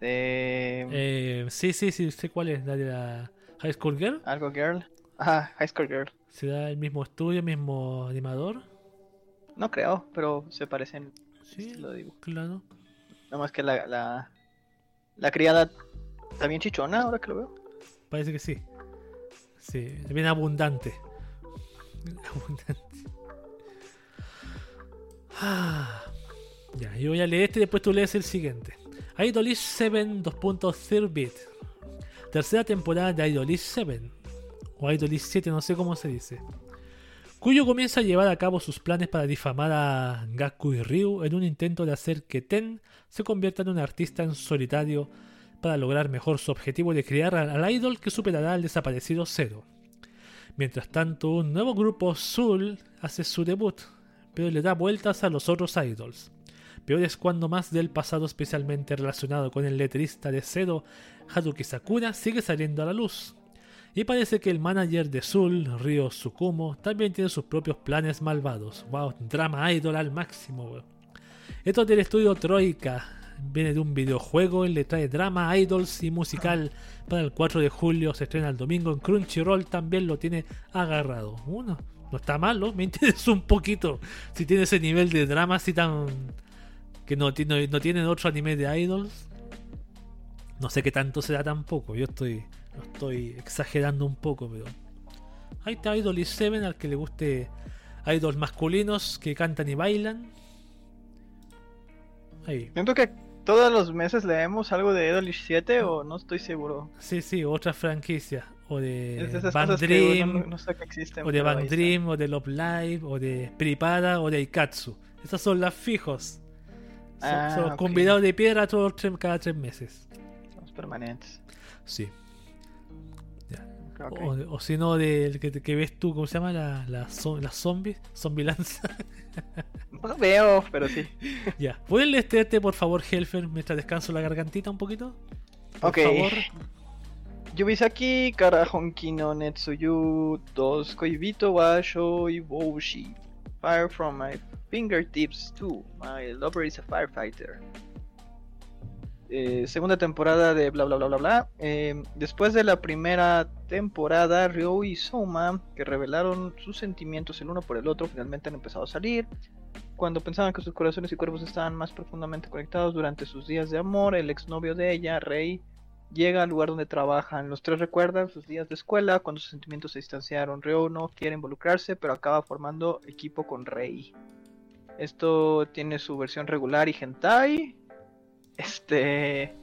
De Eh, sí, sí, sí, sé cuál es, la de la High School Girl. algo girl. Ajá, High School Girl. ¿Será el mismo estudio, el mismo animador? No creo, pero se parecen. Sí, Lo digo. claro. Nada más que la, la, la criada está bien chichona ahora que lo veo. Parece que sí. Sí, bien abundante. Abundante. Ah, ya, yo voy a leer este y después tú lees el siguiente. Idolish 7 2.0 bit. Tercera temporada de Idolish 7. O Idolish 7, no sé cómo se dice. Cuyo comienza a llevar a cabo sus planes para difamar a Gaku y Ryu en un intento de hacer que Ten se convierta en un artista en solitario para lograr mejor su objetivo de crear al idol que superará al desaparecido Zero. Mientras tanto, un nuevo grupo Soul hace su debut, pero le da vueltas a los otros idols. Peor es cuando más del pasado especialmente relacionado con el letrista de Zero, Haruki Sakura, sigue saliendo a la luz. Y parece que el manager de Soul, Ryo Tsukumo, también tiene sus propios planes malvados. Wow, drama idol al máximo. Esto es del estudio Troika. Viene de un videojuego y le trae drama, idols y musical. Para el 4 de julio se estrena el domingo en Crunchyroll. También lo tiene agarrado. Uno, no está malo. Me interesa un poquito. Si tiene ese nivel de drama así tan. que no, no, no tienen otro anime de idols. No sé qué tanto será tampoco. Yo estoy. Lo estoy exagerando un poco, pero. Ahí está Idol y Seven al que le guste idols masculinos que cantan y bailan. Ahí. Siento que todos los meses leemos algo de Idolish 7 o no estoy seguro. Sí, sí, otra franquicia. O de que Dream, no, no sé que existen. o de está. Dream, o de Love Live, o de Pripada, o de Ikatsu. Esas son las fijos. Son, Ah, son convidados de piedra todos cada tres meses. Los permanentes. Sí. Ok. O, o si no, del que, que ves tú, ¿cómo se llama? La, la, las zombies. Zombielanza. No veo, pero sí. ya. ¿Pueden leerte, por favor, Helfer, mientras descanso la gargantita un poquito? Por Ok. favor. Yubisaki Karahonki no Netsuyu dos Koibito wa Shoiboushi. Fire from my fingertips too. My lover is a firefighter. Eh, segunda temporada de bla bla bla bla bla. Eh, después de la primera temporada, Ryo y Soma, que revelaron sus sentimientos el uno por el otro, finalmente han empezado a salir. Cuando pensaban que sus corazones y cuerpos estaban más profundamente conectados durante sus días de amor, el exnovio de ella, Rey, llega al lugar donde trabajan. Los tres recuerdan sus días de escuela, cuando sus sentimientos se distanciaron. Ryo no quiere involucrarse, pero acaba formando equipo con Rey. Esto tiene su versión regular y hentai. Este.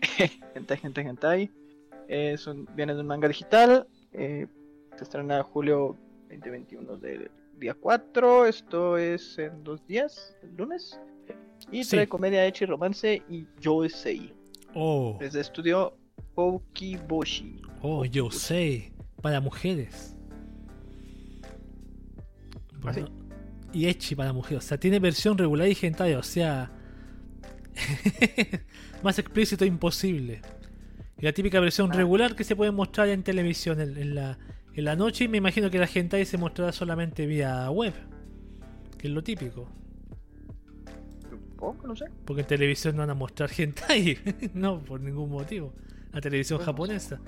hentai, hentai, hentai. Es un- viene de un manga digital. eh, se estrena julio 2021 del día 4. Esto es en dos días, el lunes. Y Sí. trae comedia, hecha y romance y Yosei. Oh, Desde estudio Pokiboshi. oh, yo sé. Para mujeres. ¿Ah, sí? Y Echi para mujeres. O sea, tiene versión regular y hentai. O sea, más explícito imposible. Y la típica versión Ah. regular que se puede mostrar en televisión en, en la, en la noche. Y me imagino que la hentai se mostrará solamente vía web. Que es lo típico. Supongo, no sé. Porque en televisión no van a mostrar hentai. no, por ningún motivo. La televisión Pues no sé. japonesa.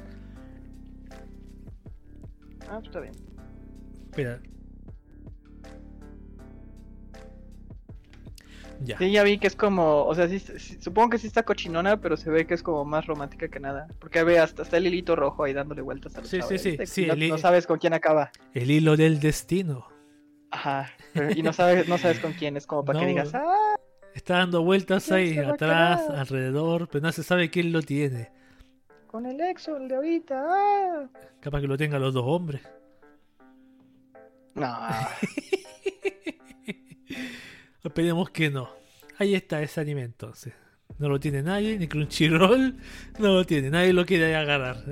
Ah, está bien. Espera. Ya. Sí, ya vi que es como, o sea, sí, sí, supongo que sí está cochinona, pero se ve que es como más romántica que nada. Porque ve hasta, hasta el hilito rojo ahí dándole vueltas a los Sí, sí, sí, sí, no, sabes con quién acaba. El hilo del destino. Ajá. pero- y no sabes, no sabes con quién, es como para que digas, ah, Está dando vueltas ¿Quién ahí, atrás, alrededor, pero no se sabe quién lo tiene. con el exo, el de ahorita, ah. Capaz que lo tengan los dos hombres. No, Esperemos que no. Ahí está ese anime entonces. No lo tiene nadie, ni Crunchyroll. No lo tiene, nadie lo quiere agarrar.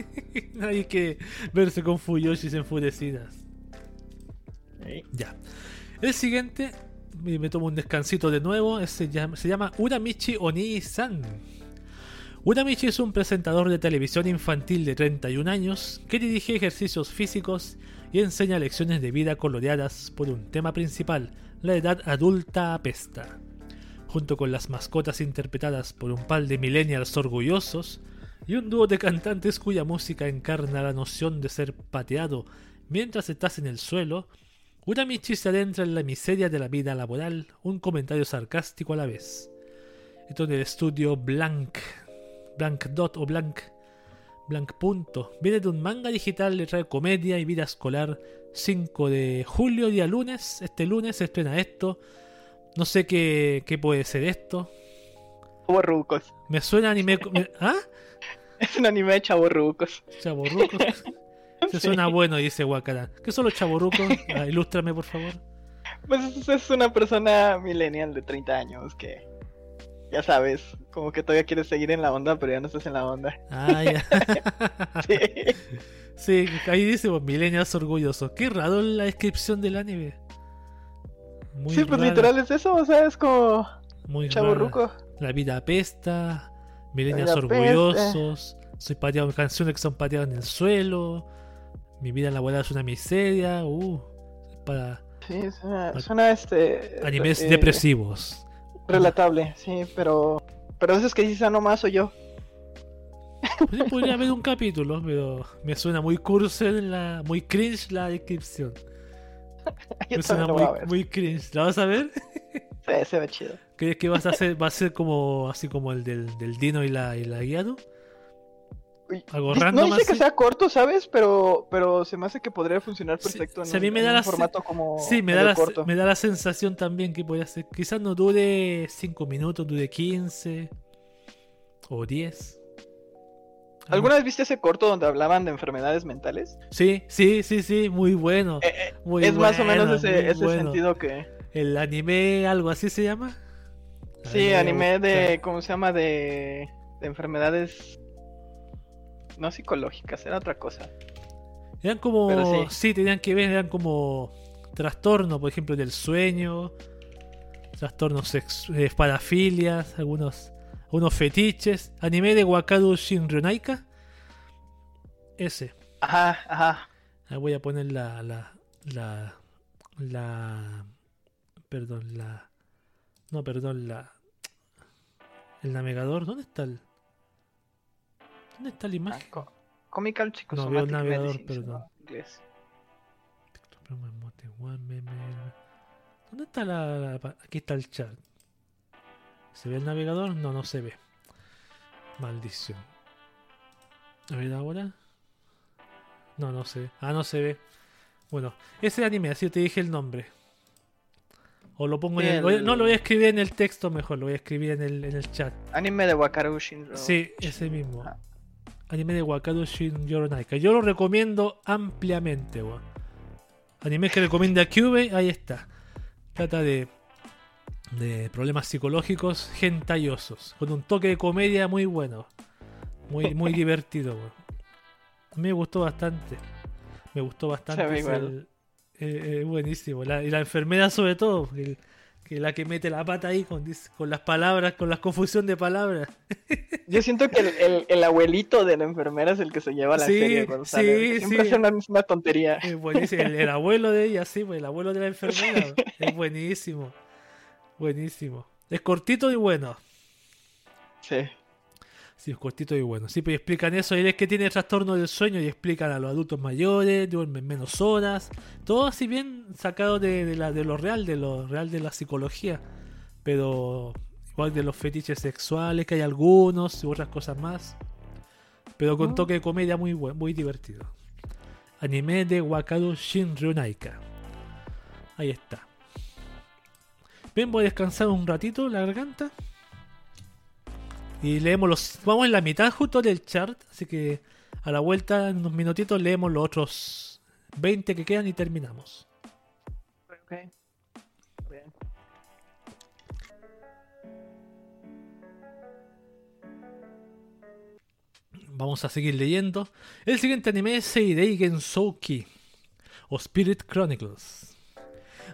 nadie quiere verse con Fuyoshis enfurecidas. Sí. Ya. El siguiente y me tomo un descansito de nuevo. Es- Se llama, se llama Uramichi Onii-san. Uramichi es un presentador de televisión infantil de 31 años que dirige ejercicios físicos y enseña lecciones de vida coloreadas por un tema principal, la edad adulta apesta. Junto con las mascotas interpretadas por un par de millennials orgullosos y un dúo de cantantes cuya música encarna la noción de ser pateado mientras estás en el suelo, Uramichi se adentra en la miseria de la vida laboral, un comentario sarcástico a la vez. Esto en el estudio Blank, Blank Dot o Blank, Blank Punto. Viene de un manga digital, le trae comedia y vida escolar. 5 de julio, día lunes. Este lunes se estrena esto. No sé qué, qué puede ser esto. Chavorrucos. Me suena anime. me- ¿Ah? Es un anime de chavorrucos. Chaborrucos. Se Sí. suena bueno, dice Wakara. ¿Qué son los chaborrucos? Ah, ilústrame, por favor. Pues es- es una persona millennial de 30 años que, ya sabes, como que todavía quieres seguir en la onda, pero ya no estás en la onda. Ah, ya. Sí. Sí, ahí dice pues, millennials orgullosos. Qué raro la descripción del anime. Muy Sí, pues raro, literal es eso, o sea, es como muy raro. chavorruco. La vida apesta, vida orgullosos, soy pateado, canciones que son pateadas en el suelo, mi vida laboral es una miseria, uh, para Sí, suena, suena este... animes eh, depresivos. Relatable, sí, pero... Pero eso es que dices, ah, nomás soy yo. Pues podría haber un capítulo, pero me suena muy cursi la, muy cringe la descripción. Me suena muy, cringe. ¿La vas a ver? Sí, se ve chido. ¿Crees que vas a hacer, va a ser como así como el del, del Dino y la, y la Guiado? Algo random no dice que así. sea corto, ¿sabes? Pero, pero se me hace que podría funcionar perfecto en, sí, un, me en da un la se- formato como Sí, me da, la, corto. me da la sensación también que podría ser. Quizás no dure 5 minutos, dure 15 o 10. ¿Alguna vez viste ese corto donde hablaban de enfermedades mentales? Sí, sí, sí, sí, muy bueno. Eh, eh, Muy es más o menos ese, ese bueno. sentido que... El anime, algo así se llama. Sí, anime de... ¿Cómo se llama? De, de enfermedades... No psicológicas, era otra cosa. Eran como. Sí. sí. tenían que ver, eran como. Trastornos, por ejemplo, del sueño. Trastornos eh, parafilias, algunos. Algunos fetiches. Anime de Wakaru Shinryonaika. Ese. Ajá, ajá. Ahí voy a poner la. La. La. La. Perdón, la. No, perdón, la. El navegador. ¿Dónde está el. ¿Dónde está la Ah, imagen? co- Comical No Psychosomatic veo el navegador, perdón. ¿no? Inglés. ¿Dónde está la, Aquí está el chat. ¿Se ve el navegador? No, no se ve. Maldición. A ver ahora. No, no se ve. Ah, no se ve. Bueno, ese anime, así te dije el nombre. O lo pongo en el... El- No, lo voy a escribir en el texto mejor, lo voy a escribir en el, en el chat. Anime de Wakaru Shinro. Sí, ese mismo. Ah. Anime de Wakaru Shin Yoronaika. Yo lo recomiendo ampliamente, weón. Anime que recomienda Cube, ahí está. Trata de, de problemas psicológicos gentayosos. Con un toque de comedia muy bueno. Muy, muy divertido, weón. A mí me gustó bastante. Me gustó bastante. Igual. eh, eh, buenísimo. La- y la enfermera sobre todo. el- que la que mete la pata ahí con, con las palabras, con la confusión de palabras. Yo siento que el, el- el abuelito de la enfermera es el que se lleva la Sí, serie cuando sí, sale. Siempre sí. hace una misma tontería. Es buenísimo. El, el abuelo de ella, sí, pues, el abuelo de la enfermera. Es buenísimo. Buenísimo. Es cortito y bueno. Sí. Sí, es cortito y bueno. Sí, pues explican eso. Y es que tiene trastorno del sueño y explican a los adultos mayores, duermen menos horas. Todo así bien sacado de, de la, de lo real, de lo real de la psicología. Pero igual de los fetiches sexuales, que hay algunos y otras cosas más. Pero con Oh. toque de comedia muy buen, muy divertido. Anime de Wakaru Shinryunaika. Ahí está. Bien, voy a descansar un ratito la garganta. Y leemos los. Vamos en la mitad justo del chart. Así que a la vuelta, en unos minutitos, leemos los otros 20 que quedan y terminamos. Bien. Vamos a seguir leyendo. El siguiente anime es Seirei Gensouki o Spirit Chronicles.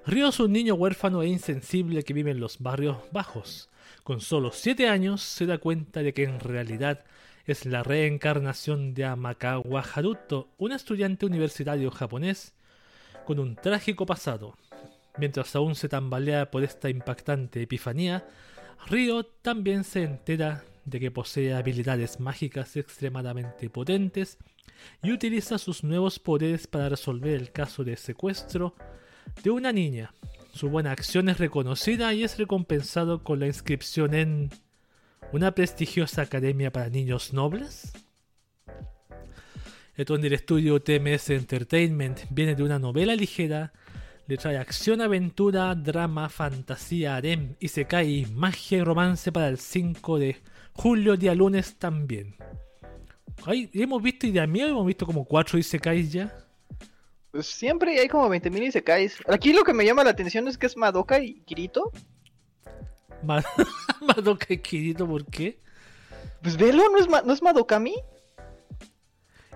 Ryo es un niño huérfano e insensible que vive en los barrios bajos. Con solo 7 años se da cuenta de que en realidad es la reencarnación de Amakawa Haruto, un estudiante universitario japonés con un trágico pasado. Mientras aún se tambalea por esta impactante epifanía, Ryo también se entera de que posee habilidades mágicas extremadamente potentes y utiliza sus nuevos poderes para resolver el caso de secuestro de una niña. Su buena acción es reconocida y es recompensado con la inscripción en una prestigiosa academia para niños nobles. Esto en el estudio TMS Entertainment viene de una novela ligera, le trae acción, aventura, drama, fantasía, harem, y se cae magia y romance para el 5 de julio, día lunes también. Ay, hemos visto y de mí hemos visto como 4 Isekais ya. Pues siempre hay como 20.000 Isekais. Aquí lo que me llama la atención es que es Madoka y Kirito. Ma- Madoka y Kirito, ¿por qué? Pues velo, ¿no es, Ma- ¿no es Madokami?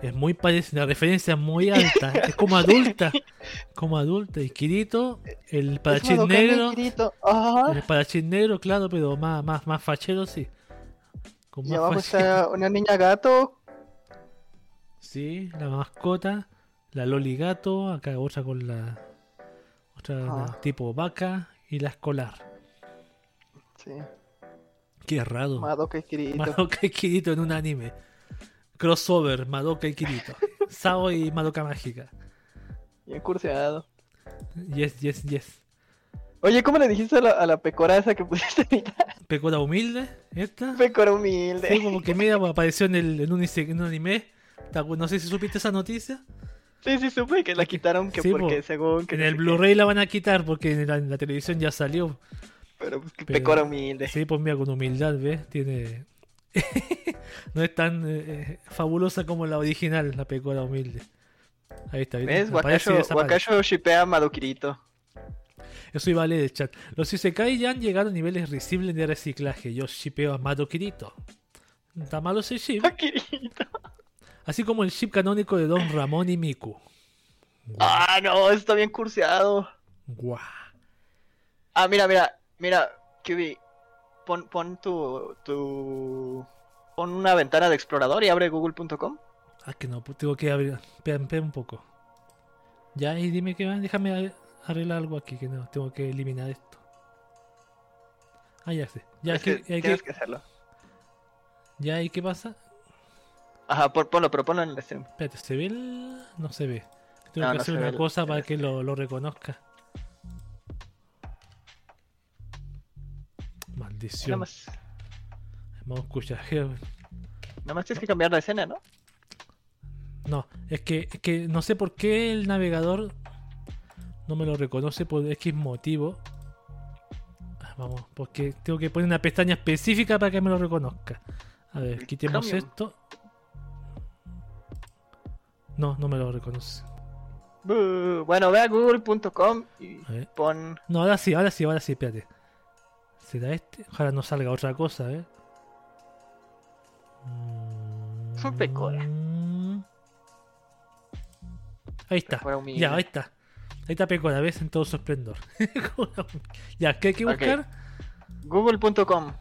Es muy parecida, la referencia es muy alta, es como adulta, como adulta. Y Kirito, el parachín negro. Ajá. el parachín negro, claro, pero más, más, más fachero, sí. Con Y más abajo fachero. está una niña gato. Sí, la mascota, la Loli gato, acá otra con la otra Ah. tipo vaca y la escolar. Sí, Qué raro. Madoka y Kirito. Madoka y Kirito en un anime. Crossover, Madoka y Kirito. Sao y Madoka mágica. Bien curseado. Yes, yes, yes. Oye, ¿cómo le dijiste a la, a la pecora esa que pusiste ahorita? Pecora humilde, esta. Pecora humilde. Sí, como que mira, apareció en, el, en, un, en un anime. No sé si supiste esa noticia. Sí, sí, supe que la quitaron que Sí, porque po. según que En no el. Blu-ray la van a quitar porque en la, en la televisión ya salió. Pero pues que pecora humilde. Sí, pues mira, con humildad, ¿ves? Tiene. no es tan eh, eh, fabulosa como la original, la pecora humilde. Ahí está, ¿Ves? Wakashi desaparece. Wakashi shipea a Madokirito. Eso iba a leer el chat. Los Isekai ya han llegado a niveles risibles de reciclaje. Yo shipeo a Mato Kirito. Está malo ese ship. Kirito. Así como el ship canónico de Don Ramón y Miku. Ah, no, está bien curseado. Guau. Ah, mira, mira, mira, Kiwi. Pon, pon tu, tu... Pon una ventana de explorador y abre google.com. Ah, que no, pues tengo que abrir. Espera, un poco. Ya, y dime que va. Déjame arreglar algo aquí, que no, tengo que eliminar esto. Ah, ya sé. Ya, Es que ¿qué- hay tienes que- que hacerlo. ya, ¿y qué pasa? Ajá, pon- ponlo, pero ponlo en el stream. Espérate, ¿se ve el...? No se ve. Tengo No, que no hacer una el- cosa para este. que lo, lo reconozca. Nada Maldición. más, Vamos a escuchar. Nada más tienes que cambiar la escena, ¿no? No, es que, es que no sé por qué el navegador no me lo reconoce por X motivo. Ah, Vamos, porque tengo que poner una pestaña específica para que me lo reconozca. A ver, quitemos Chromium. esto. No, no me lo reconoce. Buh. Bueno, ve a google.com y A pon... No, ahora sí, ahora sí, ahora sí, espérate. ¿Será este? Ojalá no salga otra cosa, ¿eh? Fue pecora. Mm. Ahí está. Pecora. Ya, ahí está. Ahí está Pecora, ¿ves? En todo su esplendor. ya, ¿qué hay que buscar? Google.com.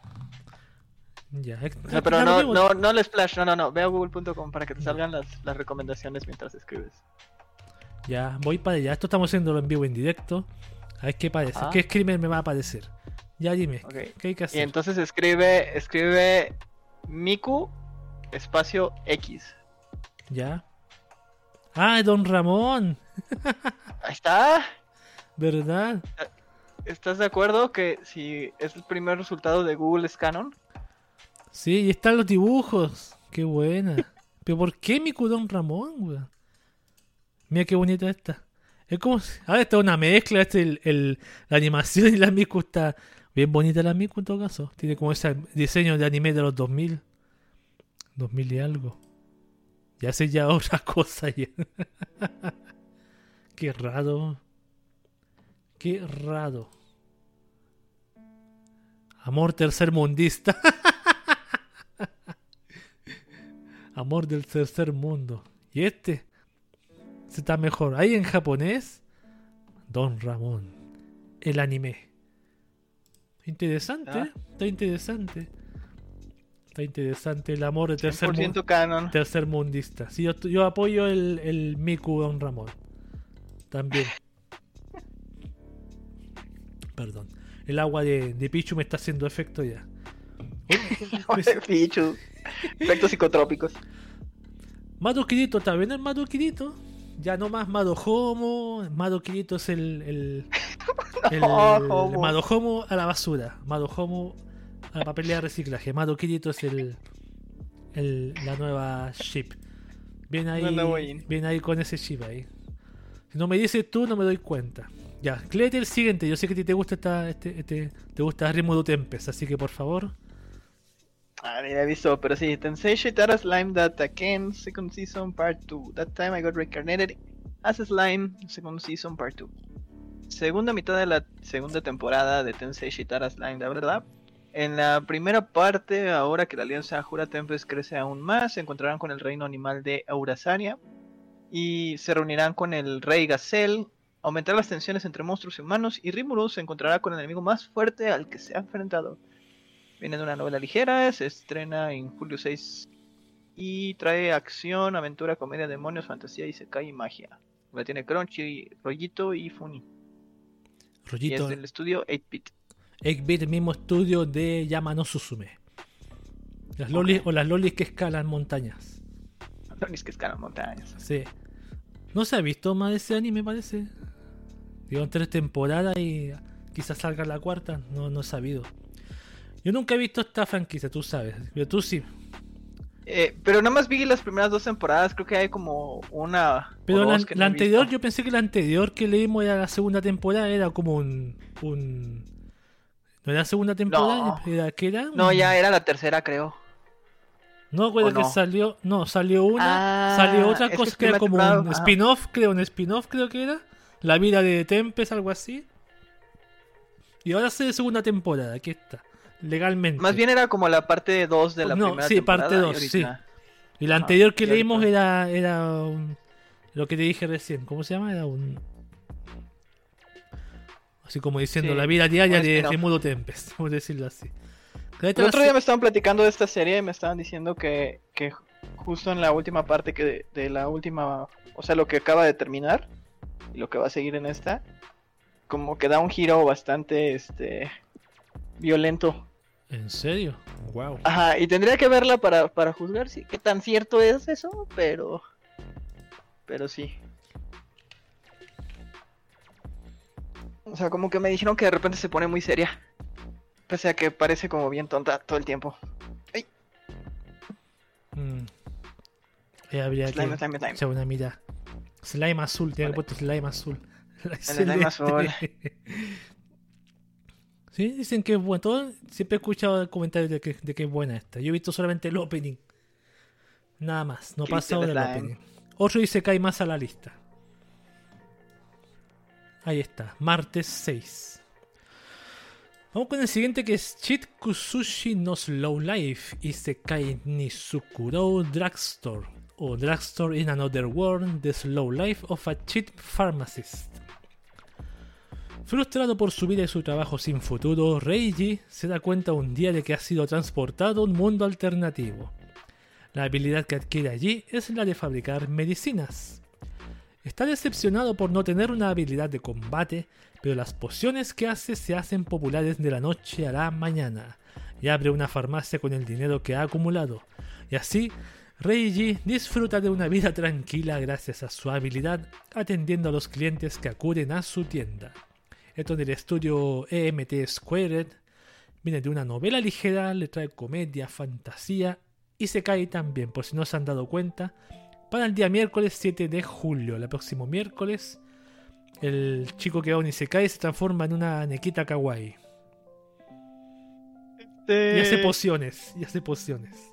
Ya, No, pero no, vimos. no, no el splash, no, no, no. Ve a google.com para que te salgan las, las recomendaciones mientras escribes. Ya, voy para allá. Esto estamos haciéndolo en vivo, en directo. A ver qué parece. Ajá. ¿Qué screamer me va a aparecer? Ya dime. ¿qué hay que Y hacer? entonces escribe, escribe Miku espacio X. Ya. Ah, Don Ramón, Ahí está. ¿verdad? ¿Estás de acuerdo que si es el primer resultado de Google es canon? Sí, y están los dibujos. Qué buena. Pero ¿por qué Miku Don Ramón, weón? Mira qué bonita esta. Es como. Ahora está una mezcla. Este, el, el- la animación y la Miku está. Bien bonita la Miku en todo caso. Tiene como ese diseño de anime de los 2000. 2000 y algo. Ya sé ya otra cosa ya. qué raro. Qué raro. Amor tercermundista. Amor del tercer mundo. Y este. Se está mejor. Ahí en japonés. Don Ramón. el anime. Interesante, Ah. está interesante. Está interesante el amor de tercer, mu- 100% canon. tercer mundista. Sí, yo, yo apoyo el, el Miku Don Ramón. También. Perdón. El agua de, de Pichu me está haciendo efecto ya. Pichu. Efectos psicotrópicos. Mato Kirito también es Kirito. Ya no más Mato Homo. Kirito es el. el, el No, Homo. A la basura. Mato Homo a la papelera de reciclaje. Kirito es el, el. la nueva ship. Bien ahí. Bien ahí con ese chip ahí. Si no me dices tú, no me doy cuenta. Ya, léete el siguiente. Yo sé que a ti te gusta esta, este, este, te gusta Ritmo de Tempest, así que por favor. Ah, ni la he visto, pero sí. Tensei Shitara Slime That Again, Second Season Part 2. That time I got reincarnated as slime, Second Season Part 2. Segunda mitad de la segunda temporada de Tensei Shitara Slime, la verdad. En la primera parte, ahora que la alianza Jura Tempest crece aún más, se encontrarán con el reino animal de Eurasania y se reunirán con el rey Gazelle. Aumentar las tensiones entre monstruos y humanos y Rimuru se encontrará con el enemigo más fuerte al que se ha enfrentado. Viene de una novela ligera, se estrena en julio 6 y trae acción, aventura, comedia, demonios, fantasía, isekai y magia. La tiene Crunchy, Rollito y Funny. Y Rollito. es del estudio 8-bit. 8-bit, el mismo estudio de Yamano Suzume. Las lolis o las lolis que escalan montañas. Lolis que escalan montañas. Sí. No se ha visto más de ese anime, parece. Llevan tres temporadas y quizás salga la cuarta. No, no he sabido. Yo nunca he visto esta franquicia, tú sabes. Pero tú sí. Eh, pero nada más vi las primeras dos temporadas, creo que hay como una. Pero la, que la anterior, visto. yo pensé que la anterior que leímos era la segunda temporada, era como un. un ¿No era la segunda temporada? No. Era, ¿qué era? No, ya era la tercera, creo. No recuerdo ¿O que salió. No, salió una. Ah, salió otra es que cosa es que era como temporada, un spin-off, creo, un spin-off creo que era. La vida de Tempest, algo así. Y ahora se de segunda temporada, aquí está. Legalmente. Más bien era como la parte 2 de la No, primera sí, parte temporada. y dos, sí. ahorita- Y la anterior que y leímos ahorita- era, era un- lo que te dije recién. ¿Cómo se llama? Era un. Así como diciendo Sí, la vida diaria de. Remudo Tempest, a decirlo así. El otro día me estaban platicando de esta serie y me estaban diciendo que, que justo en la última parte que de, de la última, o sea, lo que acaba de terminar y lo que va a seguir en esta, como que da un giro bastante este violento. ¿En serio? Wow. Ajá, y tendría que verla para, para juzgar si qué tan cierto es eso, pero pero sí. O sea, como que me dijeron que de repente se pone muy seria. Pese a que parece como bien tonta todo el tiempo. Mm. Ahí habría Slime, que slime, slime. echar una mira. Slime azul, tiene que Vale. puesto slime azul. slime azul. sí, dicen que es bueno. Todo- siempre he escuchado comentarios de que, de que es buena esta. Yo he visto solamente el opening. Nada más, no pasado del opening. Otro dice que hay más a la lista. Ahí está, martes 6. Vamos con el siguiente que es Chit Kusushi no Slow Life Isekai ni Sukurou Drugstore o Drugstore in Another World The Slow Life of a Cheat Pharmacist. Frustrado por su vida y su trabajo sin futuro, Reiji se da cuenta un día de que ha sido transportado a un mundo alternativo. La habilidad que adquiere allí es la de fabricar medicinas. Está decepcionado por no tener una habilidad de combate, pero las pociones que hace se hacen populares de la noche a la mañana, y abre una farmacia con el dinero que ha acumulado. Y así, Reiji disfruta de una vida tranquila gracias a su habilidad atendiendo a los clientes que acuden a su tienda. Esto del estudio EMT Squared viene de una novela ligera, le trae comedia, fantasía y se cae también, por si no se han dado cuenta, para el día miércoles 7 de julio, el próximo miércoles, el chico que va a un Isekai se transforma en una Nekita Kawaii. Y hace Este, pociones, y hace pociones.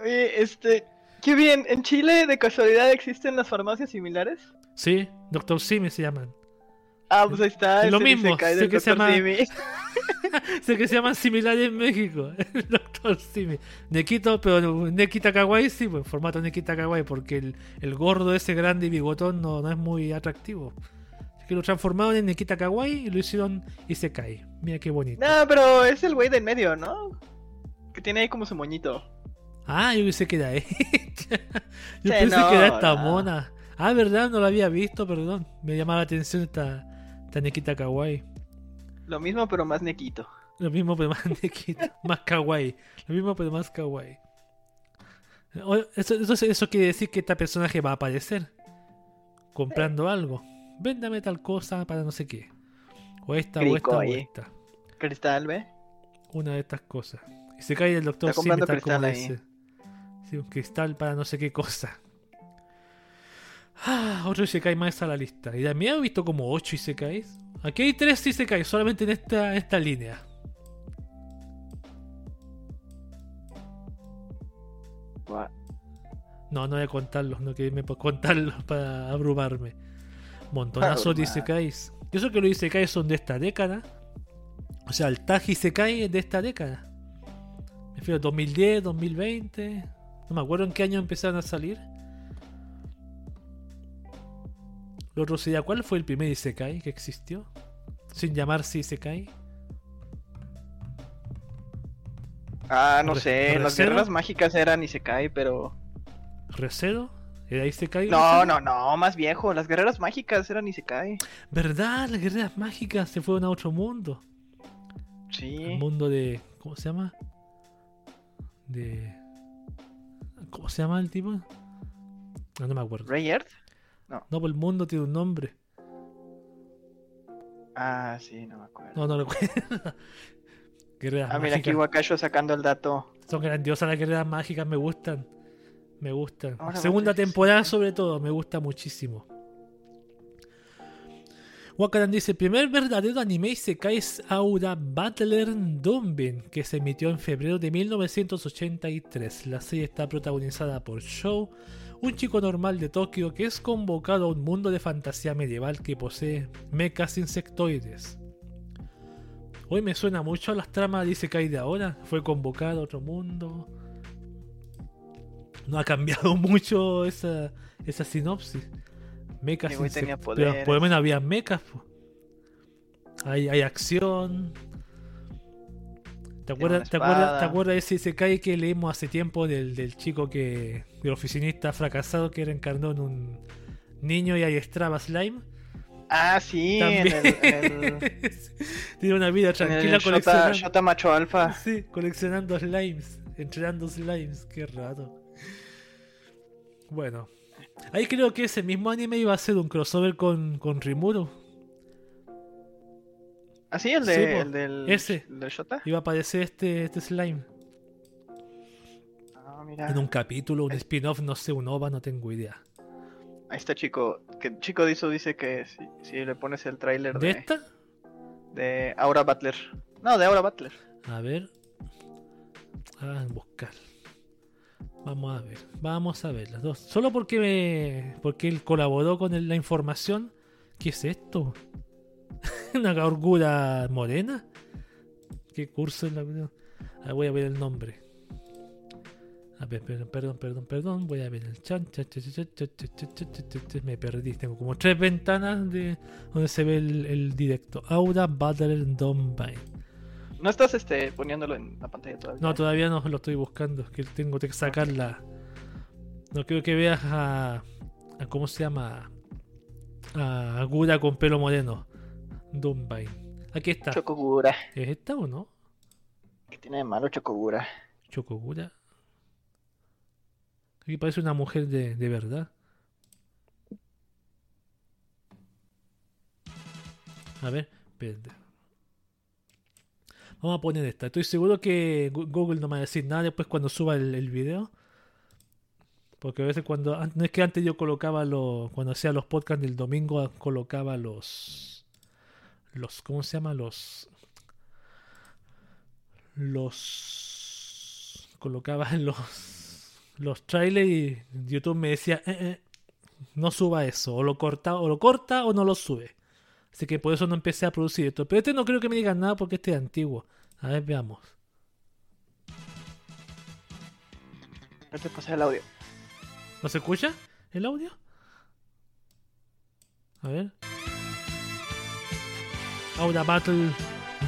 Oye, este, qué bien. ¿En Chile de casualidad existen las farmacias similares? Sí, Dr. Simi se llaman. Ah, pues ahí está. Es lo mismo, sé que se llama- sé que se llaman similares en México. El Dr. Simi. Nekito, pero Nekita Kawaii sí, pues en formato Nekita Kawaii, porque el, el gordo ese grande y bigotón no, no es muy atractivo. que lo transformaron en Nikita Kawaii y lo hicieron Isekai. Mira qué bonito. No, pero es el güey del medio, ¿no? Que tiene ahí como su moñito. Ah, yo pensé que era ella. yo Sí, pensé no, que era esta no. mona. Ah, verdad, no la había visto, perdón. Me llamaba la atención esta, esta Nikita Kawaii. Lo mismo, pero más nequito. Lo mismo pero más Nikita, más kawaii. Lo mismo pero más kawaii. Eso, eso, eso quiere decir que este personaje va a aparecer comprando algo. Véndame tal cosa para no sé qué. O esta, o esta, o esta. Cristal, ¿ve? Una de estas cosas. Y se cae el doctor Está comprando cristal ahí. dice. Sí, un cristal para no sé qué cosa. Ah, otro Isekai más a la lista. Y también he visto como 8 Isekais. Aquí hay 3 Isekais solamente en esta, esta línea. No, no voy a contarlos, no quería por contarlos para abrumarme. Montonazo de Abrumar. Isekais. Y eso que los Isekais son de esta década. O sea, el Tag Isekai es de esta década. Me refiero 2010, 2020. No me acuerdo en qué año empezaron a salir. Lo otro sería, ¿cuál fue el primer Isekai que existió? Sin llamarse Isekai. Ah, no Re- sé. Las guerras mágicas eran Isekai, pero. ¿Recero? ¿Era Isekai? No, no, no, más viejo. Las guerreras mágicas eran Isekai. ¿Verdad? Las guerreras mágicas se fueron a otro mundo. Sí. El mundo de. ¿Cómo se llama? De. ¿Cómo se llama el tipo? No, no me acuerdo. Earth. No, pues el mundo tiene un nombre. Ah, sí, no me acuerdo. No, no recuerdo. guerreras ah, mira aquí. Wakasho sacando el dato. Son grandiosas las guerreras mágicas, me gustan. Me gustan. Ahora Segunda temporada, sobre todo, me gusta muchísimo. Wakaran dice: primer verdadero anime Isekai es Aura Battler Donbin, que se emitió en febrero de 1983. La serie está protagonizada por Shou, un chico normal de Tokio que es convocado a un mundo de fantasía medieval que posee mechas insectoides. Hoy me suena mucho a las tramas de Isekai de ahora. Fue convocado a otro mundo. No ha cambiado mucho esa, esa sinopsis. Mechas El güey tenía insect- pero por lo menos había mechas. Hay, hay acción. ¿Te acuerdas, ¿te, acuerdas, espada. ¿Te acuerdas de ese Isekai que leímos hace tiempo del, del chico que. del oficinista fracasado que reencarnó en un niño y adiestraba slime? Ah, sí, en También. el, en el, Tiene una vida tranquila el Shota, coleccionando. Shota Macho Alfa. Sí, coleccionando slimes, entrenando slimes, qué rato. Bueno, ahí creo que ese mismo anime iba a ser un crossover con, con Rimuru. Ah, sí, el, de, Sí, el del, Ese. el del Shota. Iba a aparecer este, este slime. Ah, mira. En un capítulo, un spin-off, no sé, un OVA, no tengo idea. Ahí está Chico. Que Chico Dizo dice que si, si le pones el tráiler ¿De de, esta? de Aura Butler. No, de Aura Butler. A ver. Ah, buscar. Vamos a ver. Vamos a ver las dos. Solo porque me, porque él colaboró con el- la información. ¿Qué es esto? una gorgura morena. ¿Qué curso es la ah, voy a ver el nombre. A ver, perdón, perdón, perdón, perdón. Voy a ver el chan. Me perdí. Tengo como tres ventanas de donde se ve el, directo. Aura Battle Dombine. ¿No estás este, poniéndolo en la pantalla todavía? No, todavía no lo estoy buscando. Es que tengo que sacarla. No quiero que veas a, a. ¿Cómo se llama? A Gura con pelo moreno. Dumbine. Aquí está. Chocogura. ¿Es esta o no? ¿Qué tiene de malo Chocogura? Chocogura. Aquí parece una mujer de, de verdad. A ver, espérate. Vamos a poner esta. Estoy seguro que Google no me va a decir nada después cuando suba el, el video. Porque a veces cuando... an- No es que antes yo colocaba los... Cuando hacía los podcasts del domingo colocaba los... Los... ¿Cómo se llama? Los... Los... Colocaba los... Los trailers y YouTube me decía... "Eh, eh, no suba eso. O lo corta, o lo corta o no lo sube. Así que por eso no empecé a producir esto. Pero este no creo que me digan nada porque este es antiguo. A ver, veamos. Ya te pasé el audio. ¿No se escucha el audio? A ver. Aura Battle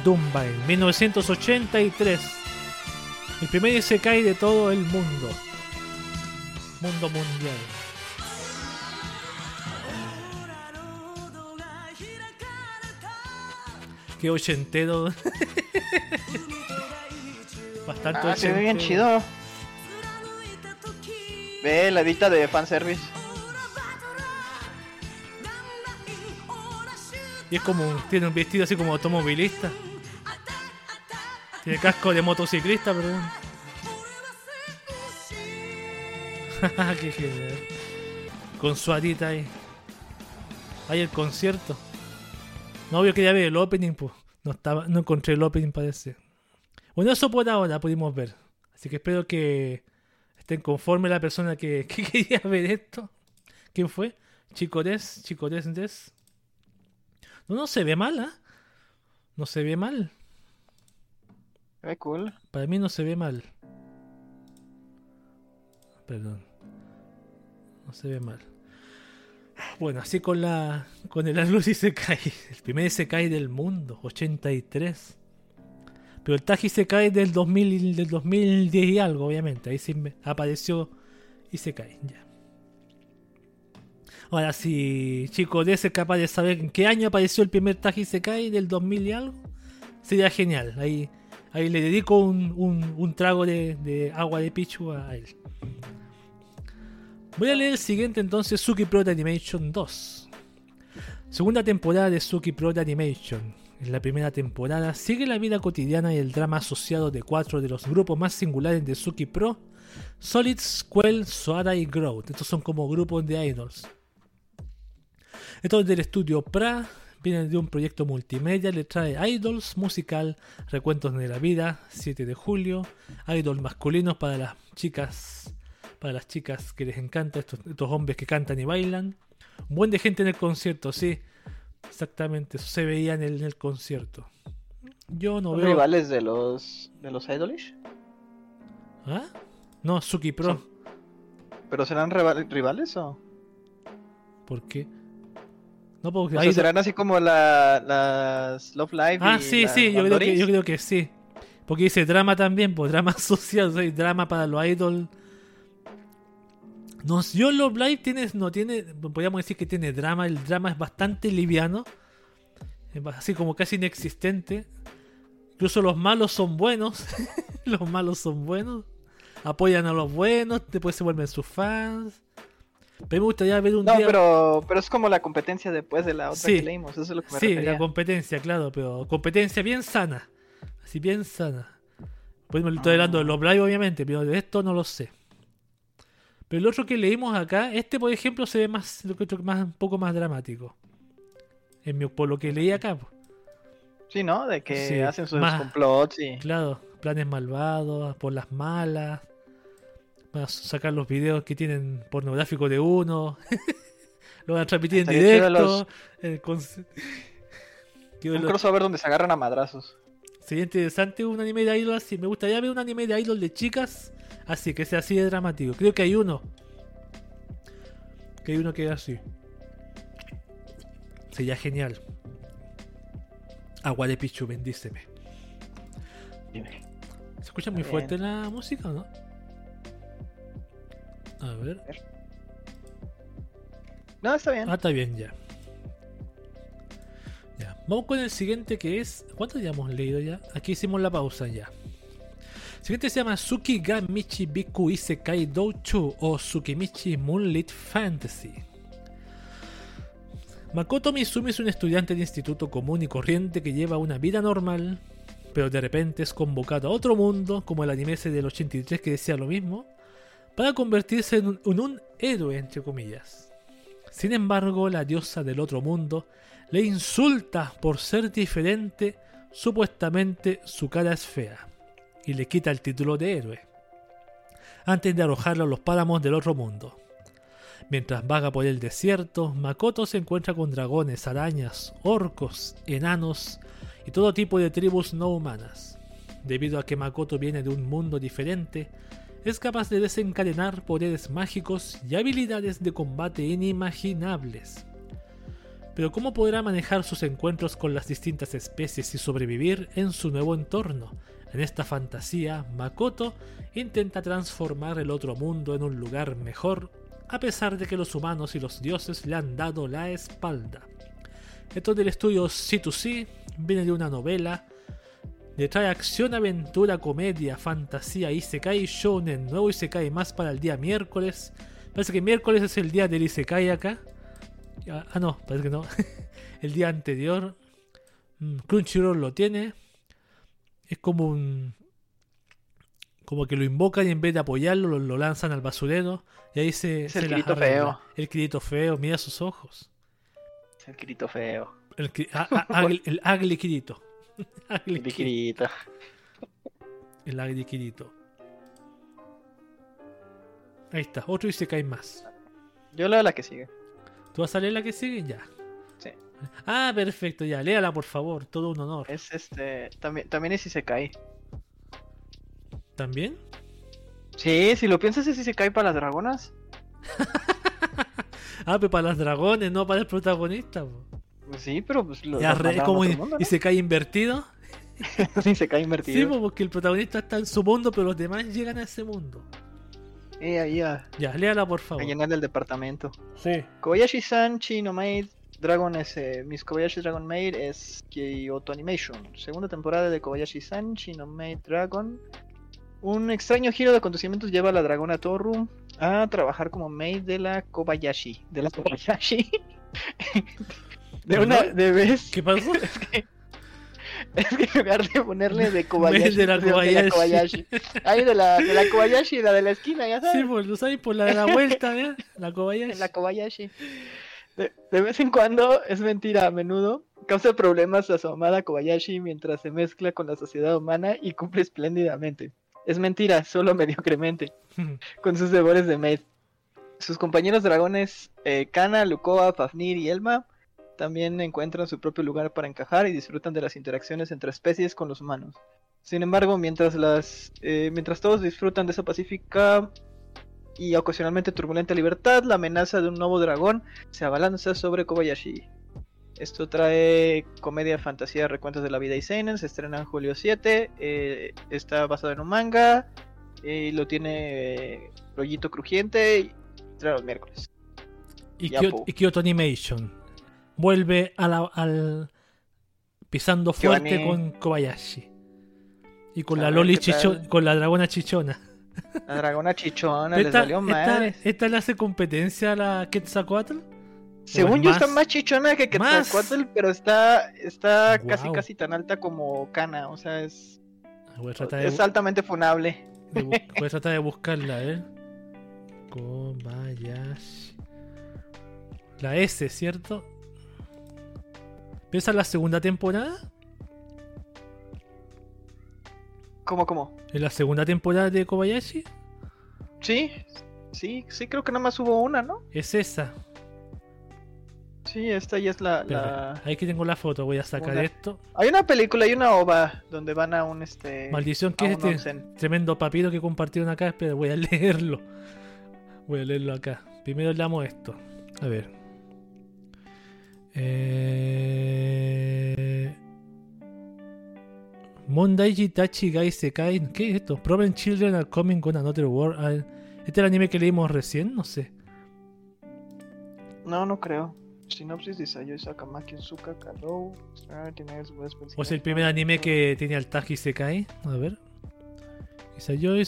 Dumbine, 1983. El primer Isekai de todo el mundo. Mundo mundial. Qué ochentero. Bastante Ah, se ve bien ochentero. chido. Ve la edita de fanservice. Y es como, tiene un vestido así como automovilista. Tiene casco de motociclista, perdón. Qué genial. Con su arita ahí. Ahí el concierto. No, yo quería ver el opening, pues. No, estaba, no encontré el opening, parece. Bueno, eso por ahora pudimos ver. Así que espero que estén conforme la persona que, que quería ver esto. ¿Quién fue? Chicores, Chicores Des. No, no se ve mal, ¿ah? No se ve mal. Se ve cool. Para mí no se ve mal. Perdón. No se ve mal. Bueno, así con la con el Atlus Isekai. El primer Isekai del mundo, 83. Pero el Taji Isekai del 2000 y- del 2010 y algo, obviamente. Ahí sí me apareció Isekai, ya. Ahora, si chico de ese capaz de saber en qué año apareció el primer Taji Isekai del 2000 y algo, sería genial. Ahí, ahí le dedico un, un- trago de, de agua de Pichu a él. Voy a leer el siguiente entonces, Suki Pro de Animation 2. Segunda temporada de Suki Pro de Animation. En la primera temporada sigue la vida cotidiana y el drama asociado de cuatro de los grupos más singulares de Suki Pro, Solid, Squall, Soara y Growth. Estos son como grupos de idols. Estos del estudio PRA vienen de un proyecto multimedia, le trae idols, musical, recuentos de la vida, 7 de julio, idols masculinos para las chicas, para las chicas que les encanta, estos, estos hombres que cantan y bailan. Un buen de gente en el concierto, sí. Exactamente, eso se veía en el, en el concierto. Yo no ¿Son veo. rivales de los de los Idolish? ¿Ah? No, Suki Pro. ¿Pero serán rival- rivales o? ¿Por qué? No, serán así como la, las Love Live Ah, y sí, sí, yo creo, que, Bandoris? yo creo que sí. Porque dice drama también, pues drama social, drama para los idols. No, yo Love Live tiene, no tiene, podríamos decir que tiene drama, el drama es bastante liviano, así como casi inexistente. Incluso los malos son buenos, los malos son buenos, apoyan a los buenos, después se vuelven sus fans. Pero me gustaría ver un No, día... pero, pero es como la competencia después de la otra Sí. que leímos, eso es lo que me Sí, refería. la competencia, claro, pero competencia bien sana. Así bien sana. Pues me estoy hablando de los Live, obviamente, pero de esto no lo sé. Pero el otro que leímos acá, este por ejemplo se ve más, más, un poco más dramático. En mi, por lo que leí acá. Sí, ¿no? De que Sí, hacen sus más- complots y... claro, planes malvados, por las malas. Van a sacar los videos que tienen pornográficos de uno. lo van a transmitir en directo. los- eh, con- Un lo- crossover donde se agarran a madrazos. Sería interesante un anime de idol así. Me gustaría ver un anime de idol de chicas así, que sea así de dramático. Creo que hay uno. Que hay uno que es así. Sería genial. Agua de Pichu, bendíceme. ¿Se escucha muy Bien. fuerte la música o no? A ver. No, está bien. Ah, está bien ya. Ya. Vamos con el siguiente que es. ¿Cuánto ya hemos leído ya? Aquí hicimos la pausa ya. El siguiente se llama Tsukiga Michi Biku Isekai Douchu o Tsukimichi Moonlit Fantasy. Makoto Mizumi es un estudiante de instituto común y corriente que lleva una vida normal, pero de repente es convocado a otro mundo, como el anime ese del 83 que decía lo mismo, para convertirse en un, héroe, entre comillas. Sin embargo, la diosa del otro mundo le insulta por ser diferente, supuestamente su cara es fea, y le quita el título de héroe, antes de arrojarlo a los páramos del otro mundo. Mientras vaga por el desierto, Makoto se encuentra con dragones, arañas, orcos, enanos y todo tipo de tribus no humanas. Debido a que Makoto viene de un mundo diferente, es capaz de desencadenar poderes mágicos y habilidades de combate inimaginables. Pero ¿cómo podrá manejar sus encuentros con las distintas especies y sobrevivir en su nuevo entorno? En esta fantasía, Makoto intenta transformar el otro mundo en un lugar mejor, a pesar de que los humanos y los dioses le han dado la espalda. Esto del estudio C2C viene de una novela, le trae acción, aventura, comedia, fantasía, Isekai, Shonen, nuevo Isekai más para el día miércoles. Parece que miércoles es el día del Isekai acá. Ah, no, parece que no. el día anterior. Mm, Crunchyroll lo tiene. Es como un. Como que lo invocan y en vez de apoyarlo lo, lanzan al basurero. Y ahí se. Es el grito feo. El grito feo, mira sus ojos. Es el grito feo. El, el, ugly Kirito. el Kirito. El Kirito. Ahí está, otro y se cae más. Yo leo la que sigue. ¿Tú vas a leer la que sigue? Ya. Sí. Ah, perfecto, ya. Léala, por favor. Todo un honor. Es este. También, también es si se cae. ¿También? Sí, si lo piensas es si se cae para las dragonas. ah, pero para las dragones, no para el protagonista. Sí, pero pues lo ya, como y, se cae invertido. sí, se cae invertido. Sí, porque el protagonista está en su mundo, pero los demás llegan a ese mundo. Eh, ya. Ya, léala por favor. A llenar el departamento. Sí. Kobayashi-san Chino Maid Dragon es. Eh, Miss Kobayashi Dragon Maid es Kyoto Animation. Segunda temporada de Kobayashi-san Chino Maid Dragon. Un extraño giro de acontecimientos lleva a la dragona Toru a trabajar como maid de la Kobayashi. De la Kobayashi. de una. De vez. ¿Qué pasó? es que es que en lugar de ponerle de Kobayashi, de la Kobayashi. De la Kobayashi. Ahí de la, de la Kobayashi y la de la esquina, ya sabes. Sí, pues lo sabes por la de la vuelta, ¿eh? La Kobayashi. La Kobayashi. De, de, vez en cuando, es mentira, a menudo, causa problemas a su amada Kobayashi mientras se mezcla con la sociedad humana y cumple espléndidamente. Es mentira, solo mediocremente, con sus devores de maid. Sus compañeros dragones eh, Kana, Lukoa, Fafnir y Elma también encuentran su propio lugar para encajar y disfrutan de las interacciones entre especies con los humanos. Sin embargo, mientras, las, eh, mientras todos disfrutan de esa pacífica y ocasionalmente turbulenta libertad, la amenaza de un nuevo dragón se abalanza sobre Kobayashi. Esto trae comedia, fantasía, recuentos de la vida y seinen. Se estrena en julio 7. Eh, está basado en un manga. Y lo tiene rollito crujiente. Y trae los miércoles. Y, Kyoto Animation vuelve a la, al pisando fuerte con Kobayashi. Y con la Loli chicho, con la dragona chichona. La dragona chichona le salió mal. Esta, le hace competencia a la Quetzalcoatl? Según yo está más chichona que Quetzalcoatl, pero está, está casi casi tan alta como Kana, o sea, es es altamente funable. Voy a tratar de buscarla, ¿eh? Kobayashi. La S, ¿cierto? ¿Piensa en la segunda temporada? ¿Cómo, cómo? ¿En la segunda temporada de Kobayashi? Sí, sí, sí, creo que nada más hubo una, ¿no? Es esa. Sí, esta ya es la, Ahí que tengo la foto, voy a sacar esto. Hay una película, hay una ova donde van a un este. Maldición, que es este tremendo papiro que compartieron acá? Pero voy a leerlo. Voy a leerlo acá. Primero leamos esto. A ver. Eh... Mondaiji Tachi Gai Sekai. ¿Qué es esto? Problem Children are coming on another world. Ah, ¿Este es el anime que leímos recién? No sé. No, no creo. Sinopsis de Sayo Sakamaki Suka Karou. ¿O es el primer anime que tiene al Taji Sekai? A ver. Isayoi,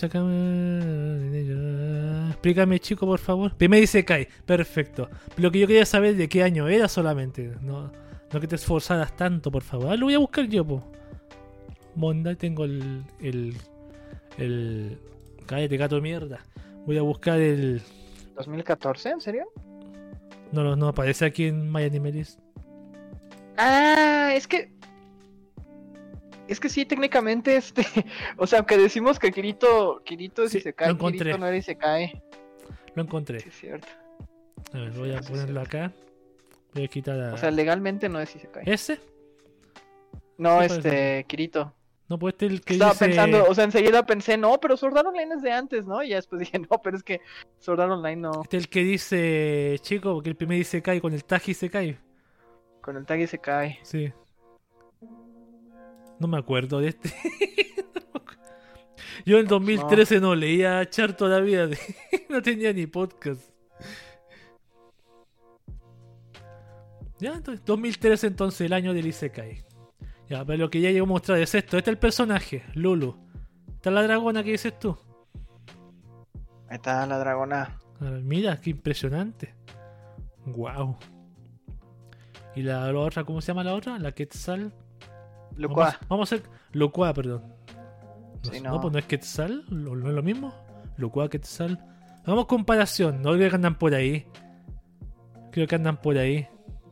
Explícame, chico, por favor. Primero dice Kai. Perfecto. Lo que yo quería saber de qué año era solamente. No, no que te esforzaras tanto, por favor. Ah, lo voy a buscar yo, po. Monda, tengo el. el. el. Cállate, gato de mierda. Voy a buscar el. ¿2014? ¿En serio? No, no, no aparece aquí en My Animalist. Ah, es que es que sí, técnicamente, este. O sea, aunque decimos que Kirito, Kirito si se cae, Kirito no era y se cae. Lo encontré. Sí, es cierto. A ver, voy a ponerlo acá. Voy a quitar a... O sea, legalmente no es si se cae. ¿Ese? No, este, Kirito. No, pues este el que Estaba pensando, o sea, enseguida pensé, no, pero Sword Art Online es de antes, ¿no? Y ya después dije, no, pero es que Sword Art Online no. Este el que dice, chico, porque el primer dice cae con el Taji se cae. Con el tag y se cae. Sí. No me acuerdo de este. Yo en 2013 no, leía Char todavía. no tenía ni podcast. Ya, entonces, 2013 entonces, el año del Isekai. Ya, pero lo que ya llevo a mostrar es esto. Este es el personaje, Lulu. Esta es la dragona que dices tú. Ahí está la dragona. Mira, qué impresionante. Wow. ¿Y la, la otra, cómo se llama la otra? La Quetzal. Lucua. Vamos, vamos a hacer. Perdón. No, Sí, no, no. pues no es Quetzal, ¿no no es lo mismo? Locua, Quetzal. Hagamos comparación, no creo que andan por ahí. Creo que andan por ahí.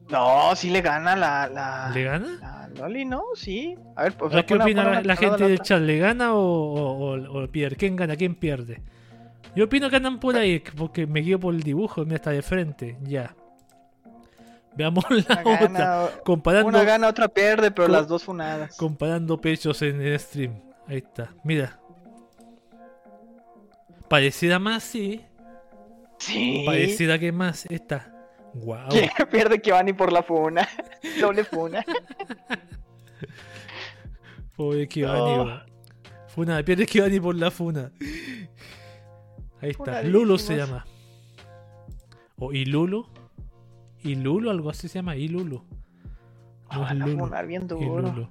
No, sí le gana la. la... ¿Le gana? La Loli, ¿no? Sí. A ver, pues. A ver, ¿Qué opina la, gente de del chat? ¿Le gana o, o, o- o pierde? ¿Quién gana? ¿Quién pierde? Yo opino que andan por ahí, porque me guío por el dibujo, me está de frente. Ya. Veamos la Una otra. gana, Comparando, una gana, otra pierde, pero las dos funadas. comparando pechos en el stream. Ahí está. Mira. Parecida más, sí. Sí. Parecida que más. Esta. Wow. ¿Quién pierde que ni por la funa? Doble funa. Pobre Kibani. No. weón. Funa, pierde Kibani por la funa. Ahí está. Lulu se llama. O Ilulu. Ilulu, algo así se llama. Ilulu. No es Van a Lulu. bien duro. Ilulu.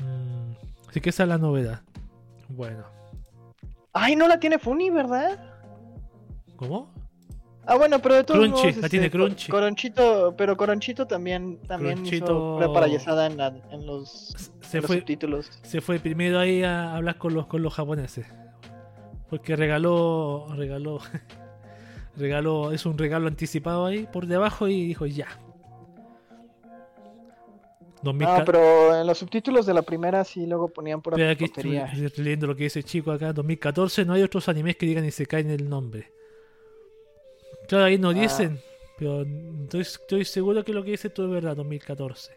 Mm, así que esa es la novedad. Bueno. Ay, no la tiene Funi, ¿verdad? ¿Cómo? Ah, bueno, pero de todos Crunchy, modos, la este, tiene Co- Crunchy. Coronchito, pero Coronchito también, también Cronchito- hizo payasada en, la- en los, Se en los subtítulos. se fue primero ahí a hablar con los, con los japoneses. Porque regaló. Regaló. regaló. Es un regalo anticipado ahí por debajo y dijo ya. 2000 No, pero en los subtítulos de la primera sí luego ponían Pero aquí estoy, estoy leyendo lo que dice el chico acá. 2014 no hay otros animes que digan y se caen el nombre. Claro, ahí no Ah. dicen. Pero estoy, estoy seguro que lo que dice tú es verdad, 2014.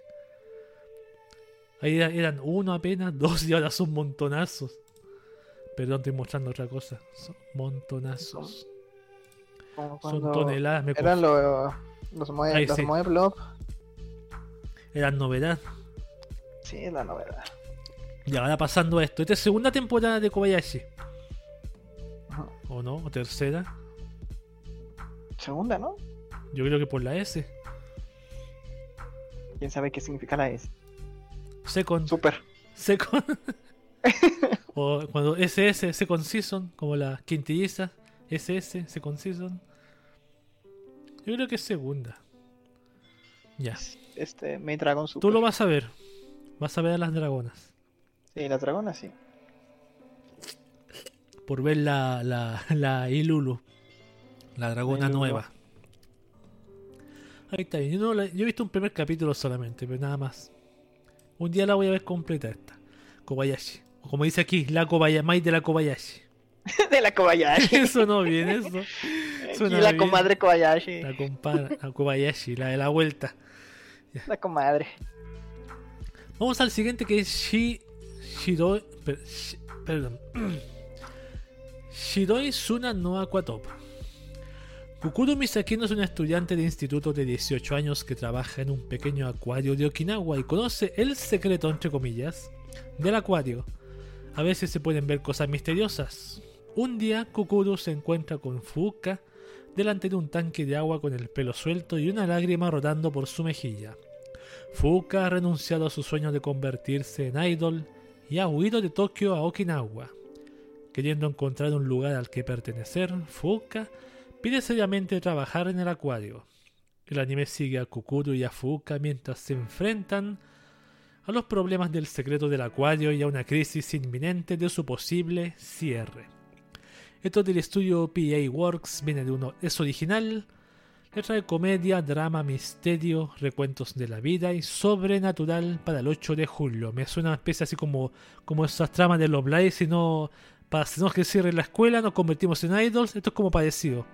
Ahí era- eran uno apenas, dos y ahora son montonazos. Perdón, estoy mostrando otra cosa. Son montonazos. Como Son toneladas. Me Eran los Moe, Ahí los sí. Moe Blob. Eran novedad. Sí, la novedad. Y ahora pasando a esto. Esta es segunda temporada de Kobayashi. Ajá. ¿O no? ¿O tercera? Segunda, ¿no? Yo creo que por la S. ¿Quién sabe qué significa la S? Second. Super. Second. o cuando SS, Second Season, como la quintilliza. SS, Second Season. Yo creo que es segunda. Ya. Este, Main Dragon Super. Tú lo vas a ver. Vas a ver a las dragonas. Sí, la dragona sí. Por ver la, la, la Ilulu. La dragona Ilulu. nueva. Ahí está bien. Yo, no la- yo he visto un primer capítulo solamente, pero nada más. Un día la voy a ver completa esta. Kobayashi. O como dice aquí, la Kobayashi. Mai de la Kobayashi. de la Kobayashi. Eso no viene, eso. Suena la bien. comadre Kobayashi. La compadre, Kobayashi, la de la vuelta. La comadre. Vamos al siguiente que es Shi. Shiroi. per- perdón. Shiroi Suna no Aquatop. Kukuro Misakino es un estudiante de instituto de 18 años que trabaja en un pequeño acuario de Okinawa y conoce el secreto, entre comillas, del acuario. A veces se pueden ver cosas misteriosas. Un día, Kukuro se encuentra con Fuka delante de un tanque de agua con el pelo suelto y una lágrima rodando por su mejilla. Fuka ha renunciado a su sueño de convertirse en idol y ha huido de Tokio a Okinawa. Queriendo encontrar un lugar al que pertenecer, Fuka pide seriamente trabajar en el acuario. El anime sigue a Kukuro y a Fuka mientras se enfrentan a los problemas del secreto del acuario y a una crisis inminente de su posible cierre. Esto del estudio PA Works viene de uno, es original, le trae comedia, drama, misterio, recuentos de la vida y sobrenatural para el 8 de julio. Me suena una especie así como, como esas tramas de los Blaze, si no, para si no que cierre la escuela, nos convertimos en idols. Esto es como parecido.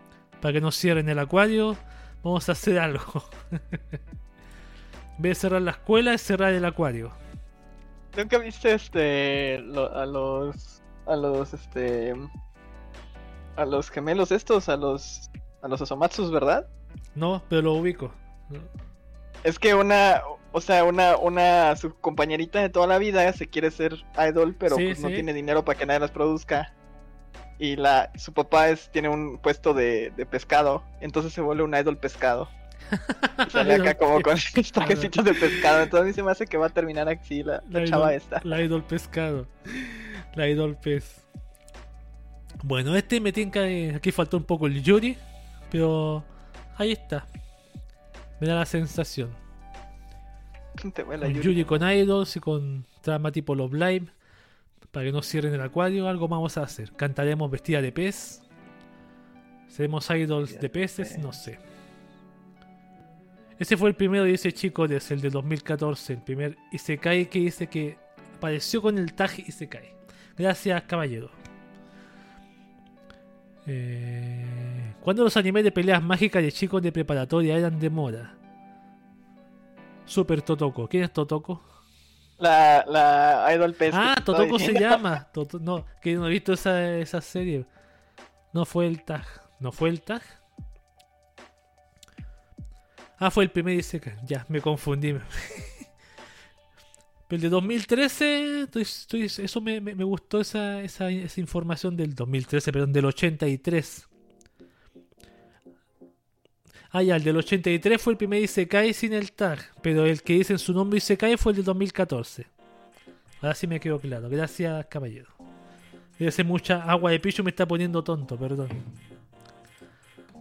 Para que nos cierren el acuario, vamos a hacer algo. en vez de cerrar la escuela, es cerrar el acuario. ¿Nunca viste este a los a los este a los gemelos estos, a los a los Osomatsus, ¿verdad? No, pero lo ubico. Es que una, o sea, una, una su compañerita de toda la vida se quiere ser idol, pero Sí, pues, no tiene dinero para que nadie las produzca. Y la, su papá es, tiene un puesto de, de pescado, entonces se vuelve un idol pescado. Y sale acá como con trajecitos de pescado. Entonces a mí se me hace que va a terminar así la, la La chava idol- esta. La idol pescado. La idol pez. Bueno, este me tinca que aquí faltó un poco el Yuri, pero ahí está. Me da la sensación. Te huele a Con Yuri. Yuri con idols y con trama tipo Love Live. Para que no cierren el acuario, algo vamos a hacer. Cantaremos vestida de pez. Seremos idols de peces, no sé. Ese fue el primero de ese chico, desde el de 2014. El primer Isekai que dice que apareció con el tag Isekai. Gracias, caballero. Eh, ¿Cuándo los animes de peleas mágicas de chicos de preparatoria eran de moda? Super Totoko. ¿Quién es Totoko? La, la idol que Ah, Totoko se llama. Toto- no, que no he visto esa, esa serie. No fue el tag. ¿No fue el tag? Ah, fue el primer Isekai. Ya, me confundí. Pero el de 2013, estoy- estoy- eso me, me- gustó esa, esa, esa información del 2013, perdón, del 83. Ah, ya, el del 83 fue el primer Isekai sin el tag, pero el que dice en su nombre Isekai fue el del 2014. Ahora sí me quedó claro. Gracias, caballero. Debe ser mucha agua de picho, me está poniendo tonto, perdón.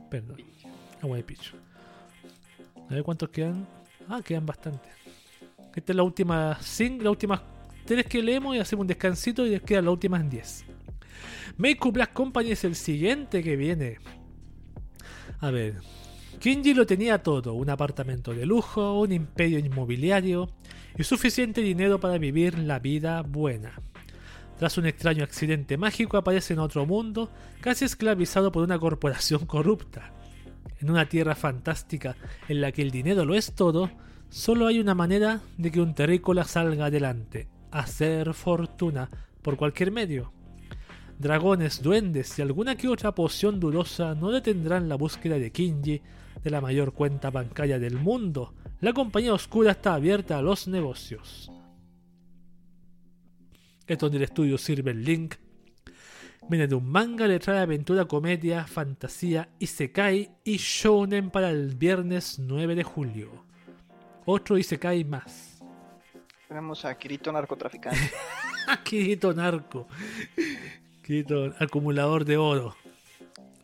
Perdón. Agua de picho. A ver cuántos quedan. Ah, quedan bastantes. Esta es la última cinco, las últimas tres que leemos y hacemos un descansito y les quedan las últimas 10. Make Black Company es el siguiente que viene. A ver. Kinji lo tenía todo, un apartamento de lujo, un imperio inmobiliario y suficiente dinero para vivir la vida buena. Tras un extraño accidente mágico aparece en otro mundo, casi esclavizado por una corporación corrupta. En una tierra fantástica en la que el dinero lo es todo, solo hay una manera de que un terrícola salga adelante, hacer fortuna por cualquier medio. Dragones, duendes y alguna que otra poción dudosa no detendrán la búsqueda de Kinji de la mayor cuenta bancaria del mundo. La compañía oscura está abierta a los negocios. Esto del estudio Silver Link. Viene de un manga, letra de aventura, comedia, fantasía, isekai y shounen para el viernes 9 de julio. Otro isekai más. Tenemos a Kirito narcotraficante. Kirito narco. Kirito acumulador de oro.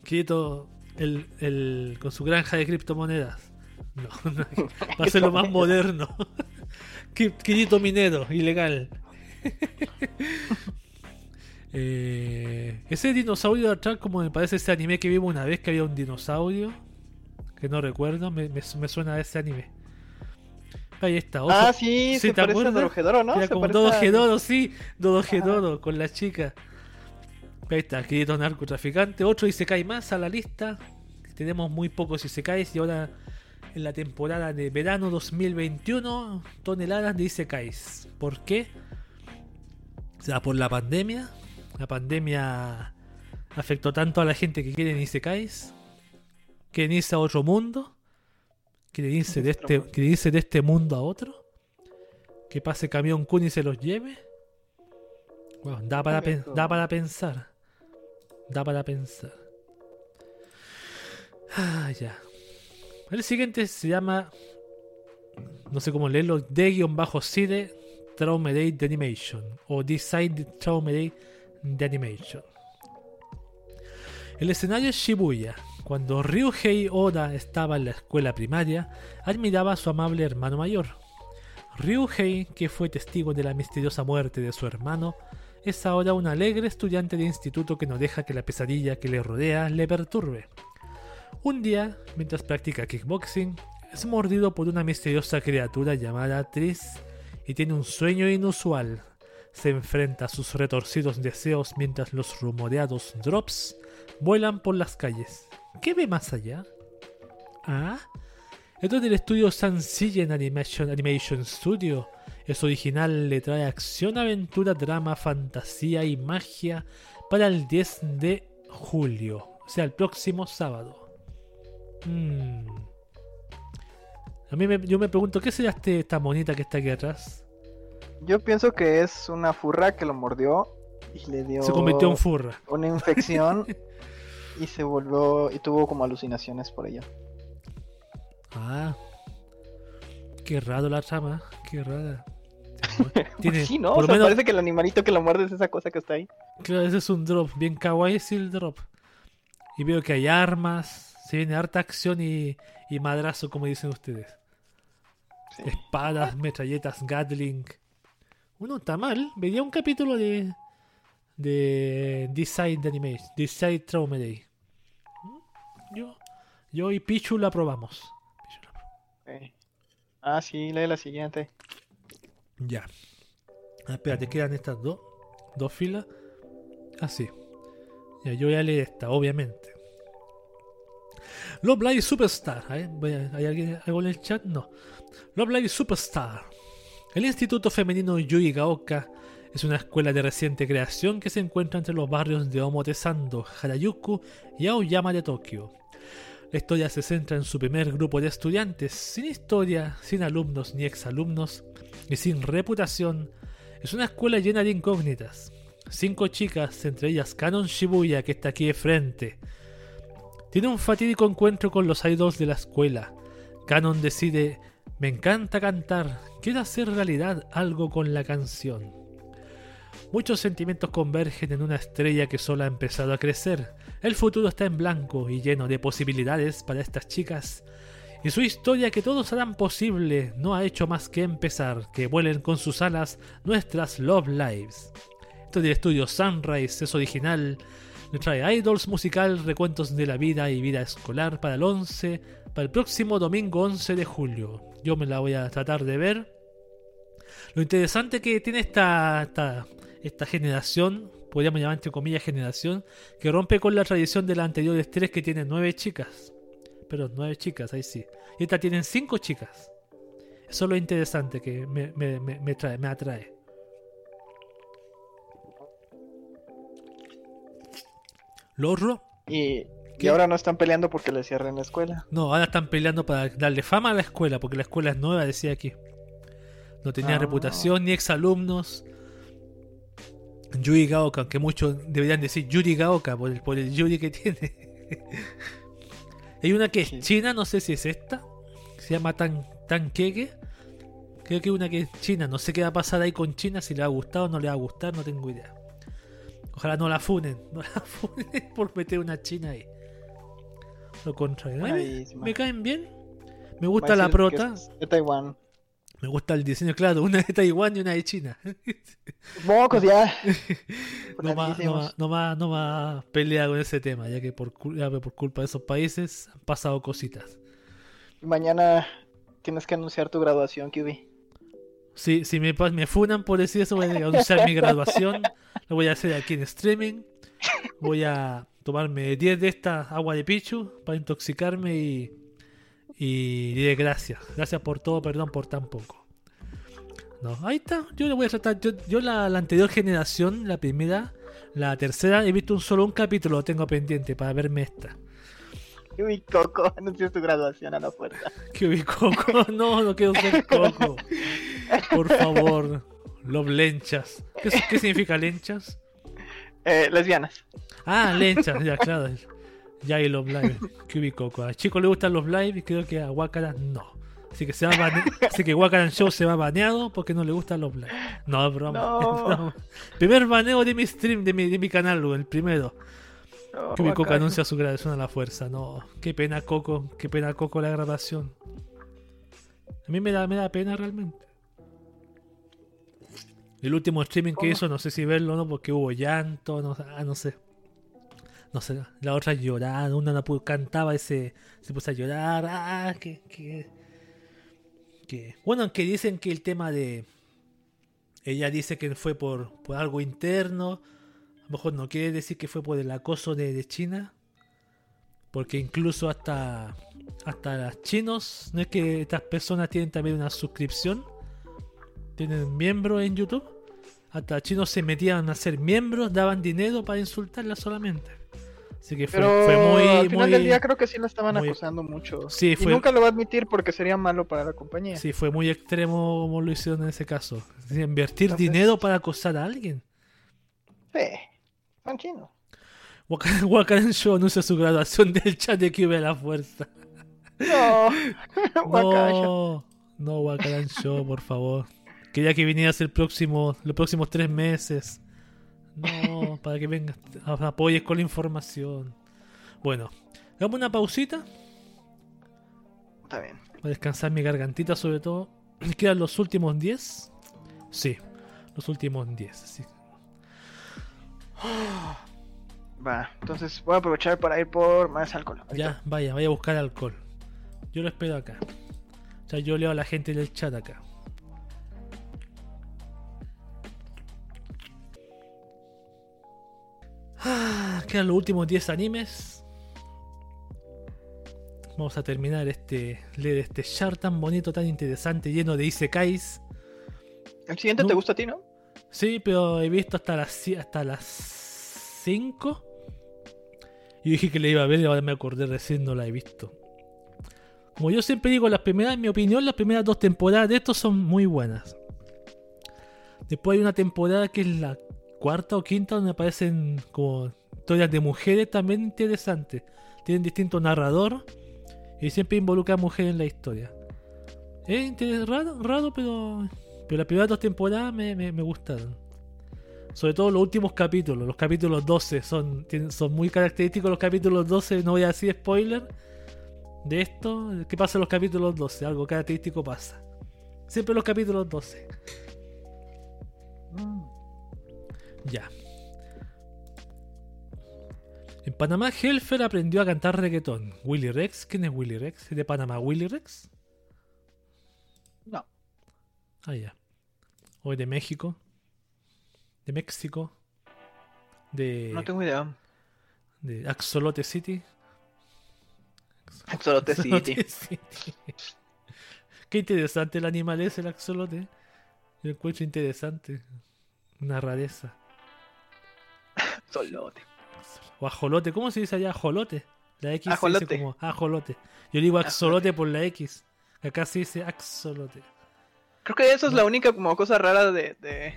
Kirito el, el- con su granja de criptomonedas. No, no, va a ser lo más moderno. Ki- Kirito minero, ilegal. Eh, ese dinosaurio de atrás, como me parece ese anime que vimos una vez que había un dinosaurio. Que no recuerdo, me, me- me suena a ese anime. Ahí está. oso- ah, sí, ¿Sí se parece a acuerdas? Dorohedoro, ¿no? era Se como parece Dodo a- sí. Gedoro con la chica. Ahí está, querido narcotraficante. Otro Isekai más a la lista. Tenemos muy pocos Isekais y ahora en la temporada de verano 2021, toneladas de Isekais. ¿Por qué? O sea, por la pandemia. La pandemia afectó tanto a la gente que quieren Isekais. Quieren irse a otro mundo. Quieren irse de este, mundo. quieren irse de este mundo a otro. Que pase camión Kun y se los lleve. Bueno, da para, pen- da para pensar. Da para pensar. Ah, ya. El siguiente se llama. No sé cómo leerlo. D-Side Traumedate de Animation. O Design Traumedate de Animation. El escenario es Shibuya. Cuando Ryuhei Oda estaba en la escuela primaria, admiraba a su amable hermano mayor. Ryuhei, que fue testigo de la misteriosa muerte de su hermano, es ahora un alegre estudiante de instituto que no deja que la pesadilla que le rodea le perturbe. Un día, mientras practica kickboxing, es mordido por una misteriosa criatura llamada Tris y tiene un sueño inusual. Se enfrenta a sus retorcidos deseos mientras los rumoreados drops vuelan por las calles. ¿Qué ve más allá? Ah, esto es del estudio Sansillen Animation, Animation Studio. Es original, le trae acción, aventura, drama, fantasía y magia para el 10 de julio, o sea, el próximo sábado. Mm. A mí me, yo me pregunto, ¿qué será este, esta monita que está aquí atrás? Yo pienso que es una furra que lo mordió y le dio Se convirtió en furra. una infección y se volvió y tuvo como alucinaciones por ello. Ah. Qué raro la trama, qué rara. Tiene, sí, ¿no? por O sea, menos- parece que el animalito que lo muerde es esa cosa que está ahí. Claro, ese es un drop, bien kawaii es el drop. Y veo que hay armas, se viene harta acción y, y madrazo, como dicen ustedes. Sí. Espadas, metralletas, Gatling. Uno está mal, veía un capítulo de de Design de Animation, Design Trauma Day. ¿Mm? Yo, yo y Pichu la probamos. Pichu la probamos. Ok. Ah, sí, lee la siguiente. Ya. Ah, espérate, quedan estas dos. Dos filas. Así. Ya, yo voy a leer esta, obviamente. Love Live Superstar. ¿eh? ¿Hay alguien algo en el chat? No. Love Live Superstar. El Instituto Femenino Yui Gaoka es una escuela de reciente creación que se encuentra entre los barrios de Omotesando, Harajuku y Aoyama de Tokio. La historia se centra en su primer grupo de estudiantes, sin historia, sin alumnos ni exalumnos, y sin reputación, es una escuela llena de incógnitas. Cinco chicas, entre ellas Canon Shibuya, que está aquí de frente. Tiene un fatídico encuentro con los idols de la escuela. Canon decide, me encanta cantar, quiero hacer realidad algo con la canción. Muchos sentimientos convergen en una estrella que solo ha empezado a crecer. El futuro está en blanco y lleno de posibilidades para estas chicas y su historia que todos harán posible no ha hecho más que empezar, que vuelen con sus alas nuestras Love Lives. Esto del estudio Sunrise es original, le trae idols musical, recuentos de la vida y vida escolar para el 11, para el próximo domingo 11 de julio. Yo me la voy a tratar de ver. Lo interesante que tiene esta, esta, esta generación, podríamos llamar entre comillas generación, que rompe con la tradición de las anteriores tres que tienen nueve chicas. Pero nueve chicas, ahí sí. Y esta tienen cinco chicas. Eso es lo interesante que me, me, me, me trae, me atrae. Lorro. Y, y ahora no están peleando porque le cierren la escuela. No, ahora están peleando para darle fama a la escuela, porque la escuela es nueva, decía aquí. No tenía Ah. reputación ni exalumnos. Yuri Gaoka, aunque muchos deberían decir Yuri Gaoka por el, por el Yuri que tiene. Hay una que es china, no sé si es esta. Se llama Tan. Creo que una que es china. No sé qué va a pasar ahí con China, si le va a gustar o no le va a gustar, no tengo idea. Ojalá no la funen. No la funen por meter una china ahí. Lo contrario. A mí me- caen bien. Me gusta la prota. De Taiwán. Me gusta el diseño, claro. Una de Taiwán y una de China. Mocos ya. No más, no, más, no, más, no más pelea con ese tema, ya que por, ya por culpa de esos países han pasado cositas. Mañana tienes que anunciar tu graduación, QB. Si, si me, me funan por decir eso, voy a anunciar mi graduación. Lo voy a hacer aquí en streaming. Voy a tomarme 10 de esta agua de pichu para intoxicarme y, y diré gracias. Gracias por todo, perdón por tan poco. No, ahí está. Yo le voy a tratar. Yo, yo la, la anterior generación, la primera, la tercera, he visto un solo un capítulo, lo tengo pendiente para verme esta. QB Coco, anuncias tu graduación a la puerta. Que vi Coco. No, no quiero ser Coco. Por favor. Love lenchas. ¿Qué, qué significa lenchas? Eh, lesbianas. Ah, lenchas, ya, claro. Ya hay Love Live. QB Coco. A chicos le gustan los live y creo que a Wakara no. Así que se va Así que Wakaran Show se va baneado porque no le gustan los live. No, es broma. No. es broma. Primer baneo de mi stream, de mi, de mi canal, el primero. No, anuncia su grabación a la fuerza. No, qué pena Coco, qué pena Coco la grabación. A mí me da, me da pena realmente. El último streaming que hizo, no sé si verlo o no, porque hubo llanto, no, ah, no sé. No sé, la otra lloraba, una no cantaba y se, puso a llorar. Ah, que, que, que- Bueno, aunque dicen que el tema de... Ella dice que fue por, por algo interno. A lo mejor no quiere decir que fue por el acoso de, de China. Porque incluso hasta, hasta los chinos, no es que estas personas tienen también una suscripción. Tienen miembros en YouTube. Hasta chinos se metían a ser miembros, daban dinero para insultarla solamente. Así que fue, Pero fue muy. al final muy- del día creo que sí lo estaban muy- acusando mucho. Sí, y nunca lo va a admitir porque sería malo para la compañía. Sí, fue muy extremo como lo hicieron en ese caso. Invertir Entonces- dinero para acosar a alguien. Sí, son chinos. Waka- Wakaran Show anuncia su graduación del chat de Cube a la fuerza. No. No, no, Wakaran Show, por favor. Quería que vinieras el próximo, los próximos tres meses. No, para que vengas, a- apoyes con la información. Bueno, hagamos una pausita Está bien. para descansar mi gargantita sobre todo. ¿Quedan los últimos 10? Sí, los últimos 10. sí. Va, entonces voy a aprovechar para ir por más alcohol. Ya, vaya, vaya a buscar alcohol. Yo lo espero acá. O sea, yo leo a la gente del chat acá. Quedan los últimos 10 animes. Vamos a terminar este leer este char tan bonito, tan interesante, lleno de isekais. El siguiente No. te gusta a ti, ¿no? Sí, pero he visto hasta las hasta las 5. Y dije que le iba a ver y ahora me acordé recién no la he visto. Como yo siempre digo, las primeras, en mi opinión, las primeras dos temporadas de estos son muy buenas. Después hay una temporada que es la cuarta o quinta donde aparecen como historias de mujeres también interesantes. Tienen distinto narrador y siempre involucran mujeres en la historia. Es raro, raro, pero pero las primeras dos temporadas me, me- me gustaron. Sobre todo los últimos capítulos. Los capítulos 12 son, tienen- son muy característicos. Los capítulos 12, no voy a decir spoiler de esto. ¿Qué pasa en los capítulos 12? Algo característico pasa. Siempre los capítulos 12. Mm. Ya. En Panamá, Helfer aprendió a cantar reggaetón. Willy Rex, ¿quién es Willy Rex? ¿Es de Panamá? ¿Willy Rex? No. Ah, ya. O de México. De México. De, No tengo idea. de Axolote City. Axolote City. Axolote City. Qué interesante el animal es el axolote. Yo encuentro interesante. Una rareza. Solote. O ajolote. ¿Cómo se dice allá? Ajolote. La X se dice Ajolote. como ajolote. Yo digo axolote por la X. Acá se dice axolote. Creo que eso es la única como cosa rara de, de,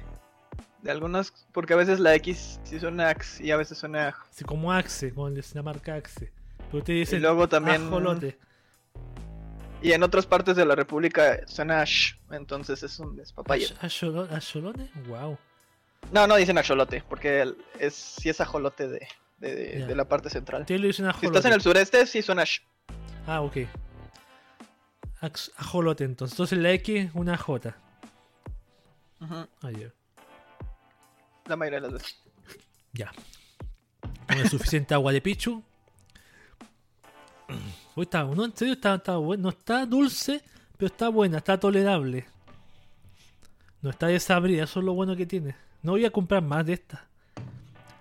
de algunas, porque a veces la X sí suena Ax y a veces suena Aj. Así como Axe, como la marca Axe. Pero usted dice Y luego también- ajolote. Y en otras partes de la República suena Ash, entonces es un asholo- ¿Ajolote? Wow. No, no dicen ajolote, porque es sí es ajolote de, de, de- la parte central. Si estás en el sureste, sí suena Ash. Ah, ok. Ax- Ajolote entonces. Entonces la X, una J. Ya. La mayoría de las veces. Ya. Con suficiente agua de pichu. Uy, está, no, en serio está, está bueno. No está dulce, pero está buena, está tolerable. No está desabrida, eso es lo bueno que tiene. No voy a comprar más de estas.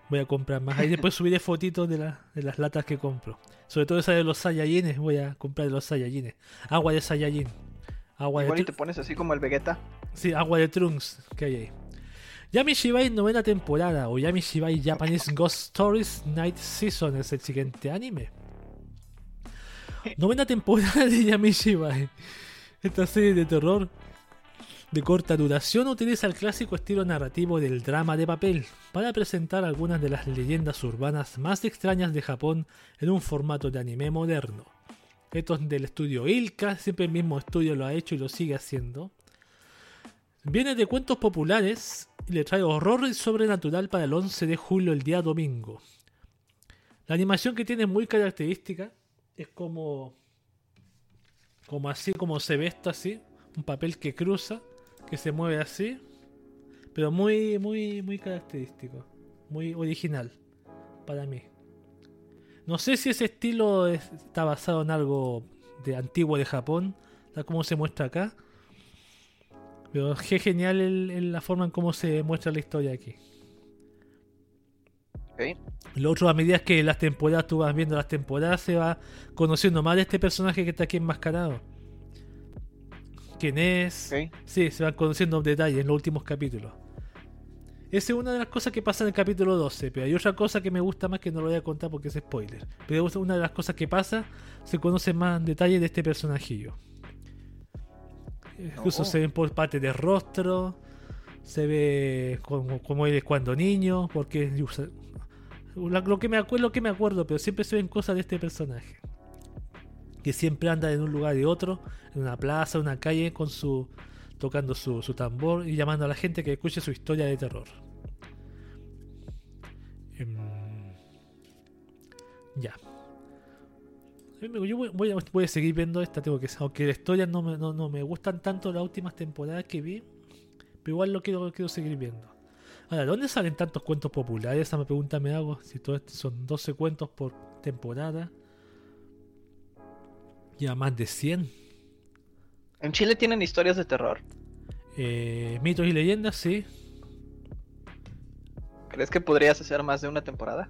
Voy a comprar más. Ahí después subiré fotitos de, la- de las latas que compro. Sobre todo esa de los Saiyajines. Voy a comprar de los Saiyajines. Agua de Saiyajin. Agua de Igual y Tru- te pones así como el Vegeta. Sí, agua de Trunks que hay ahí. Yami Shibai novena temporada o Yami Shibai Japanese Ghost Stories Night Season es el siguiente anime. Novena temporada de Yami Shibai. Esta serie de terror de corta duración utiliza el clásico estilo narrativo del drama de papel para presentar algunas de las leyendas urbanas más extrañas de Japón en un formato de anime moderno. Esto es del estudio Ilka, siempre el mismo estudio lo ha hecho y lo sigue haciendo. Viene de cuentos populares y le trae horror y sobrenatural para el 11 de julio, el día domingo. La animación que tiene es muy característica. Es como. Como así, como se ve esto así. Un papel que cruza, que se mueve así. Pero muy, muy, muy característico. Muy original. Para mí. No sé si ese estilo es- está basado en algo de antiguo de Japón. Tal como se muestra acá. Pero qué genial el- el- la forma en cómo se muestra la historia aquí. Lo otro, a medida que las temporadas, tú vas viendo las temporadas, se va conociendo más de este personaje que está aquí enmascarado. ¿Quién es? Ok. Sí, se van conociendo detalles en los últimos capítulos. Esa es una de las cosas que pasa en el capítulo 12, pero hay otra cosa que me gusta más que no lo voy a contar porque es spoiler. Pero es una de las cosas que pasa, se conoce más en detalle de este personajillo. Incluso Oh. se ven por parte de rostro, se ve como, como él es cuando niño, porque usa- lo que me acuerdo, lo que me acuerdo, pero siempre se ven cosas de este personaje. Que siempre anda en un lugar y otro, en una plaza, una calle, con su tocando su, su tambor y llamando a la gente que escuche su historia de terror. Em, ya. Yo voy, a, seguir viendo esta, tengo que aunque la historia no me, no, me gustan tanto las últimas temporadas que vi, pero igual lo quiero, seguir viendo. Ahora, ¿de dónde salen tantos cuentos populares? Esa pregunta me hago. Si todo esto son 12 cuentos por temporada. Ya más de 100. En Chile tienen historias de terror. Eh, mitos y leyendas, sí. ¿Crees que podrías hacer más de una temporada?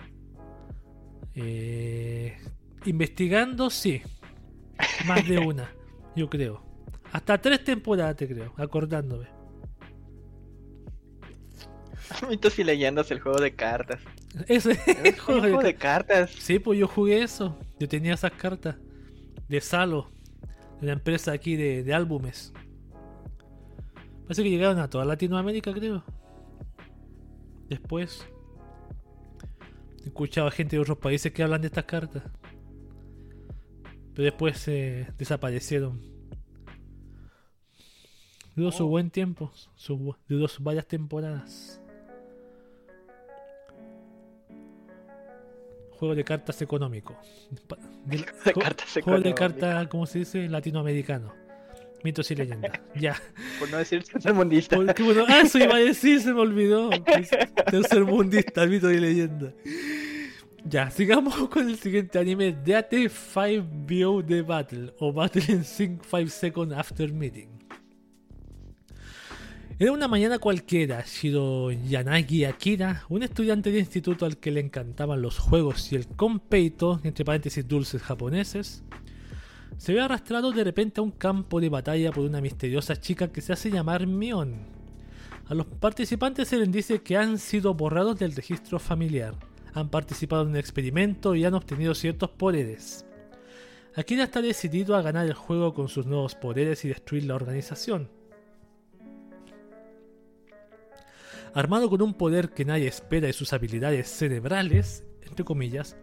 Eh, investigando, sí. Más de una, yo creo. Hasta tres temporadas, te creo, acordándome. Mitos y leyendas, el juego de cartas. Ese Es un juego de de cartas. Sí, pues yo jugué eso. Yo tenía esas cartas de Salo, de una empresa aquí de, de álbumes. Parece que llegaron a toda Latinoamérica, creo. Después. He escuchado a gente de otros países que hablan de estas cartas. Pero después eh, desaparecieron. Duró su Oh. buen tiempo. Su, duró sus varias temporadas. Juego de cartas económico. De- De ju- cartas Juego de cartas, ¿cómo se dice? Latinoamericano. Mitos y leyendas. ya. Por no decir tercermundista. Porque, bueno, ah, eso iba a decir, se me olvidó. Tercermundista, mito y leyenda. Ya, sigamos con el siguiente anime, Deate 5 View the Battle, o Battle in Sync 5 Seconds After Meeting. Era una mañana cualquiera, Shiro Yanagi Akira, un estudiante de instituto al que le encantaban los juegos y el compeito, entre paréntesis dulces japoneses, se ve arrastrado de repente a un campo de batalla por una misteriosa chica que se hace llamar Mion. A los participantes se les dice que han sido borrados del registro familiar, han participado en un experimento y han obtenido ciertos poderes. Akira está decidido a ganar el juego con sus nuevos poderes y destruir la organización. Armado con un poder que nadie espera y sus habilidades cerebrales, entre comillas,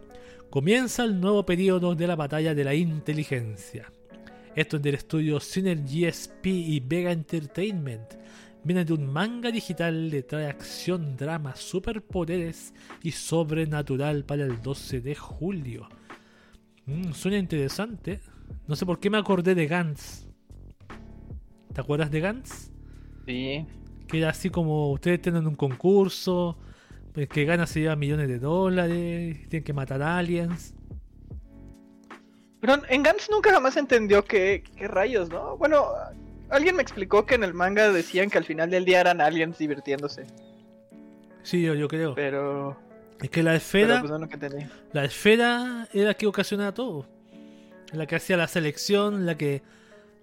comienza el nuevo periodo de la batalla de la inteligencia. Esto es del estudio Synergy SP y Vega Entertainment. Viene de un manga digital de trae acción, drama, superpoderes y sobrenatural para el 12 de julio. Mm, suena interesante. No sé por qué me acordé de Gantz. ¿Te acuerdas de Gantz? Sí. Que era así como ustedes tienen un concurso, el que gana se lleva millones de dólares, tienen que matar aliens. Pero en Gantz nunca jamás entendió qué, qué rayos, ¿no? Bueno, alguien me explicó que en el manga decían que al final del día eran aliens divirtiéndose. Sí, yo, yo creo. Pero. Es que la esfera, pues no que la esfera era la que ocasionaba todo. La que hacía la selección, la que,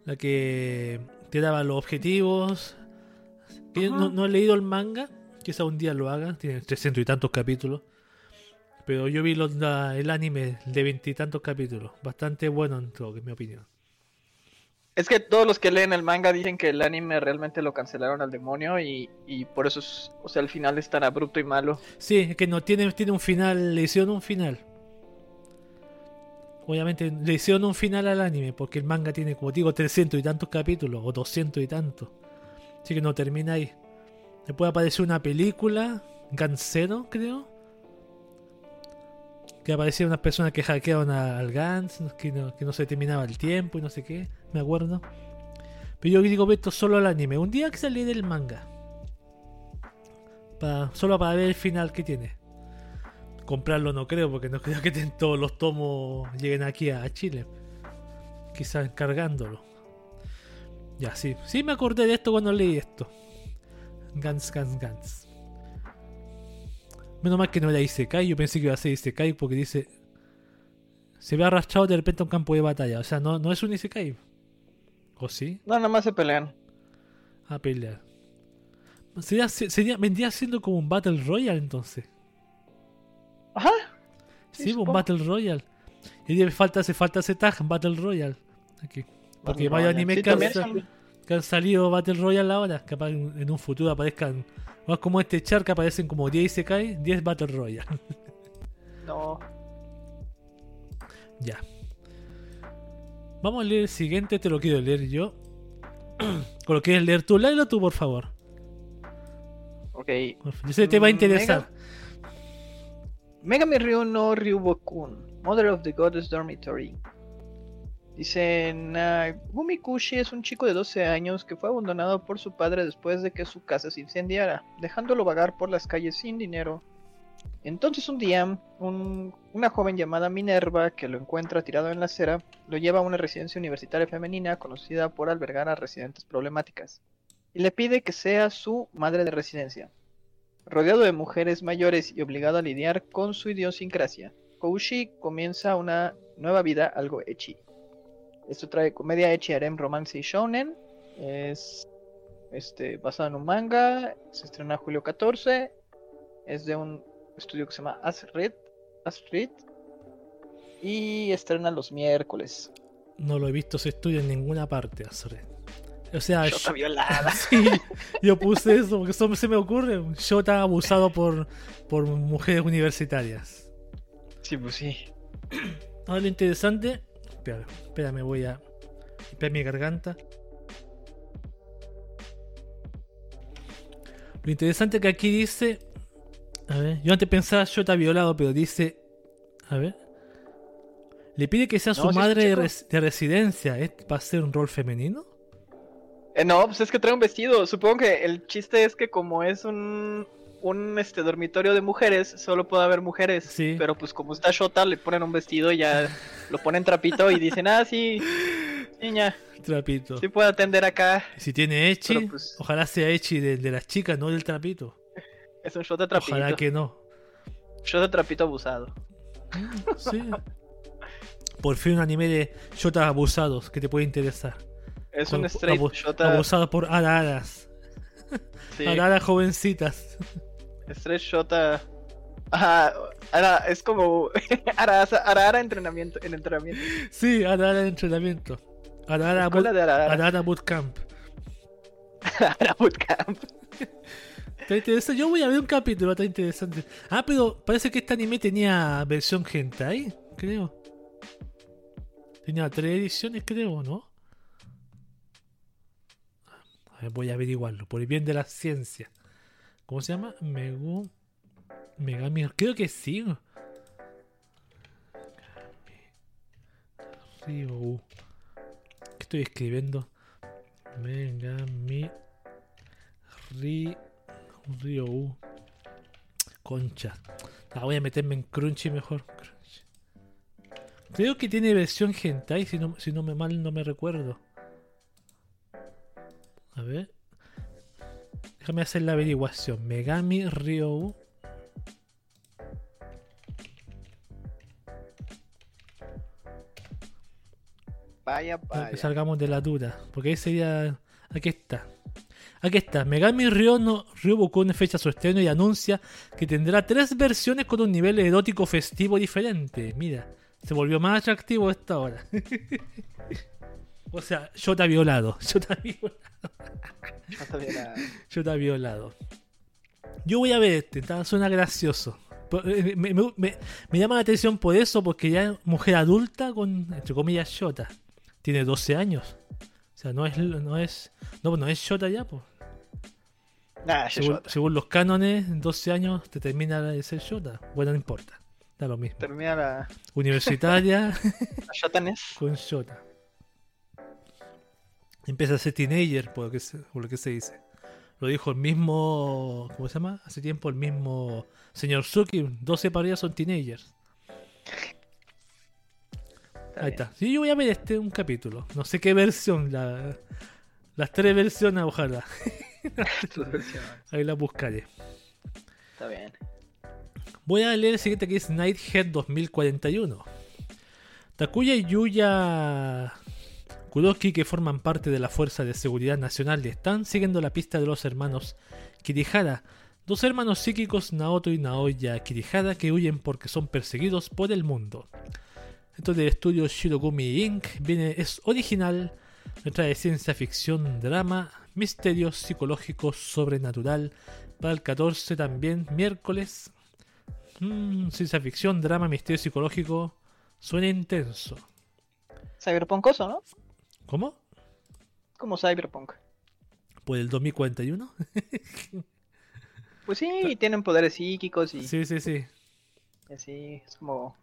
la que te daba los objetivos. No, no he leído el manga, quizá un día lo haga, tiene 300 y tantos capítulos. Pero yo vi los- la- el anime de veintitantos capítulos, bastante bueno en todo, en mi opinión. Es que todos los que leen el manga dicen que el anime realmente lo cancelaron al demonio y, y por eso es, o sea, el final es tan abrupto y malo. Sí, es que no tiene, tiene un final, le hicieron un final. Obviamente le hicieron un final al anime, porque el manga tiene, como digo, 300 y tantos capítulos, o 200 y tantos. Así que no termina ahí. Después apareció una película, Gansero, creo. Que aparecían unas personas que hackearon al Gans, que no, se terminaba el tiempo y no sé qué, me acuerdo. Pero yo digo, esto solo al anime. Un día que salí del manga. Solo para ver el final que tiene. Comprarlo no creo, porque no creo que todos los tomos lleguen aquí a, Chile. Quizás encargándolo. Ya, sí. Sí me acordé de esto cuando leí esto. Gans, Gans, Gans. Menos mal que no era Isekai, yo pensé que iba a ser Isekai porque dice... Se ve arrastrado de repente a un campo de batalla. O sea, no, no es un Isekai. ¿O sí? No, nada más se pelean. A pelear. Sería, sería, vendría siendo como un Battle Royale entonces. Ajá. Sí, un. Battle Royale. Y falta, hace falta ese tag, Battle Royale. Aquí. Porque vaya Royale. anime Sí, que, han, son- que salido Battle Royale ahora. Capaz en, en un futuro aparezcan. Es como este char que aparecen como 10 y se cae, 10 Battle Royale. No. ya. Vamos a leer el siguiente, te lo quiero leer yo. ¿O lo quieres leer tú? Léelo tú, por favor. Ok. Yo sé que te va a Mm, interesar. Megami Ryu no Ryubokun, Mother of the Goddess Dormitory. Dice, Nagumi Kushi es un chico de 12 años que fue abandonado por su padre después de que su casa se incendiara, dejándolo vagar por las calles sin dinero. Entonces un día, un- una joven llamada Minerva, que lo encuentra tirado en la acera, lo lleva a una residencia universitaria femenina conocida por albergar a residentes problemáticas, y le pide que sea su madre de residencia. Rodeado de mujeres mayores y obligado a lidiar con su idiosincrasia, Koushi comienza una nueva vida algo ecchi. Esto trae comedia harem, romance y shounen. Es este, basado en un manga. Se estrena julio 14. Es de un estudio que se llama Asrit. Asrit. Y estrena los miércoles. No lo he visto ese estudio en ninguna parte, Azure. O sea, Shota violada. Sí, yo puse eso porque eso se me ocurre. Shota abusado por, por mujeres universitarias. Sí, pues sí. Ahora lo interesante. Espera, espera, me voy a limpiar mi garganta. Lo interesante que aquí dice. A ver, yo antes pensaba Shota violado, pero dice. A ver. Le pide que sea su si madre de, chico. res- de residencia. ¿Es para ser un rol femenino? Eh, no, pues es que trae un vestido. Supongo que el chiste es que como es un, un este dormitorio de mujeres, solo puede haber mujeres. Sí. Pero pues como está Shota, le ponen un vestido y ya lo ponen trapito y dicen, ah, sí, niña, Trapito. sí puede atender acá. Si tiene Echi, pues- ojalá sea Echi de, de las chicas, no del trapito. Es un Shota trapito. Ojalá que no. Shota trapito abusado. Sí. Por fin un anime de shotas abusados que te puede interesar. Es Con- un straight abu- Shota. Abusados por araras. Sí, Araras jovencitas. Straight Shota. Ajá, ara, es como Ara, Arara entrenamiento, en entrenamiento. Sí, arara entrenamiento. Arara, boot, de Arara. arara bootcamp. Ara Bootcamp. Está interesante. Yo voy a ver un capítulo, está interesante. Ah, pero parece que este anime tenía versión hentai, creo. Tenía tres ediciones, creo, ¿no? A ver, voy a averiguarlo, por el bien de la ciencia. ¿Cómo se llama? Megu... Megami... Creo que sí. Ryu. ¿Qué estoy escribiendo? Megami... Ri... Ryu. Concha. Ah, voy a meterme en Crunchy mejor. Crunchy. Creo que tiene versión hentai, si no, si no me mal no me recuerdo. A ver. Déjame hacer la averiguación. Megami Ryu. Vaya, que vaya. salgamos de la duda. Porque ahí sería. Aquí está. Aquí está. Megami Ryo no Ryuboku fecha su estreno y anuncia que tendrá tres versiones con un nivel erótico festivo diferente. Mira, se volvió más atractivo esta hora. o sea, Shota violado. Shota violado. Shota violada. Shota violado. Yo voy a ver este, suena gracioso. Eh, Me, me- me- me llama la atención por eso, porque ya es mujer adulta con, entre comillas, Shota. Tiene 12 años. O sea, no es, no es, no, no es Shota ya, pues. Nah, Según, Shota. según los cánones, en 12 años te termina de ser Shota. Bueno, no importa. Da lo mismo. Termina la, Universitaria la Shotanes. con Shota. Empieza a ser teenager, por lo que se, por lo que se dice. Lo dijo el mismo. ¿Cómo se llama? Hace tiempo el mismo señor Suki. 12 para arriba son teenagers. Está Ahí está. Sí, yo voy a ver este un capítulo. No sé qué versión. La, las tres versiones, ojalá. Ahí las buscaré. Está bien. Voy a leer el siguiente que es Nighthead 2041. Takuya Yuya Kuroki, que forman parte de la Fuerza de Seguridad Nacional, están siguiendo la pista de los hermanos Kirihara, dos hermanos psíquicos Naoto y Naoya Kirihara que huyen porque son perseguidos por el mundo. Esto del estudio Shirogumi Inc. Viene, es original, trae ciencia ficción, drama, misterio psicológico, sobrenatural. Para el 14 también, miércoles. Mm, ciencia ficción, drama, misterio psicológico. Suena intenso. Cyberpunkoso, ¿no? ¿Cómo? Como Cyberpunk. ¿Por el 2041? Pues sí, tienen poderes psíquicos y sí, sí, sí. así, es como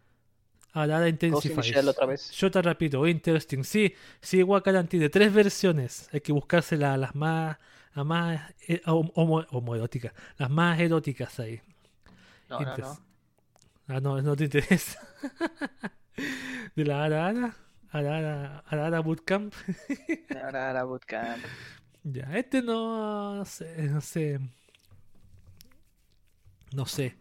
in the Intensifies. Otra vez. Yo te repito, interesting. Sí, sí, Wakaran tiene tres versiones. Hay que buscarse la- las más, las más eh, homo- homo- homoeróticas. Las más eróticas ahí. No, no, no. Ah, no, no te interesa. De la Ara Ara, Ara, Ara, Ara Bootcamp. Ahora la bootcamp. Ya, este no, no sé, no sé. No sé.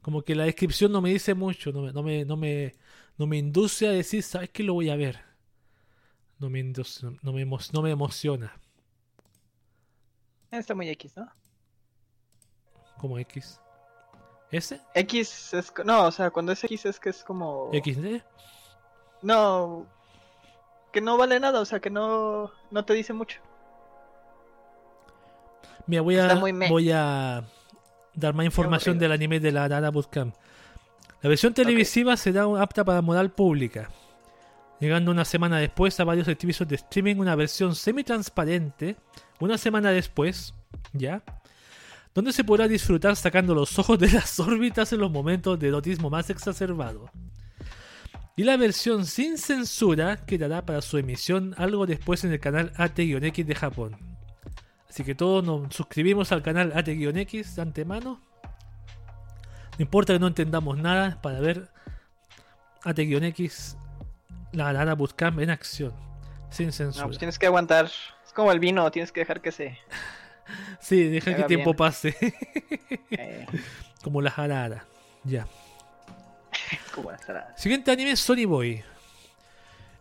Como que la descripción no me dice mucho, no me, no me, no me, no me induce a decir, ¿sabes qué lo voy a ver? No me induce, no me, no me emociona. Está muy X, ¿no? Como X. ¿Ese? X es. No, o sea, cuando es X es que es como. ¿XD? No. Que no vale nada, o sea, que no, no te dice mucho. Mira, voy a, voy a dar más información del anime de la Arara Bootcamp. La versión televisiva será apta para moral pública, llegando una semana después a varios servicios de streaming una versión semi-transparente, una semana después, ¿ya? Donde se podrá disfrutar sacando los ojos de las órbitas en los momentos de erotismo más exacerbado. Y la versión sin censura quedará para su emisión algo después en el canal AT-X de Japón. Así que todos nos suscribimos al canal AT-X de antemano. No importa que no entendamos nada para ver AT-X, la Arara Bootcamp en acción, sin No, censura. pues tienes que aguantar. Es como el vino, tienes que dejar que se. Sí, deja que haga tiempo bien. pase, eh, como la Arara. Ya. Siguiente anime Sony Boy.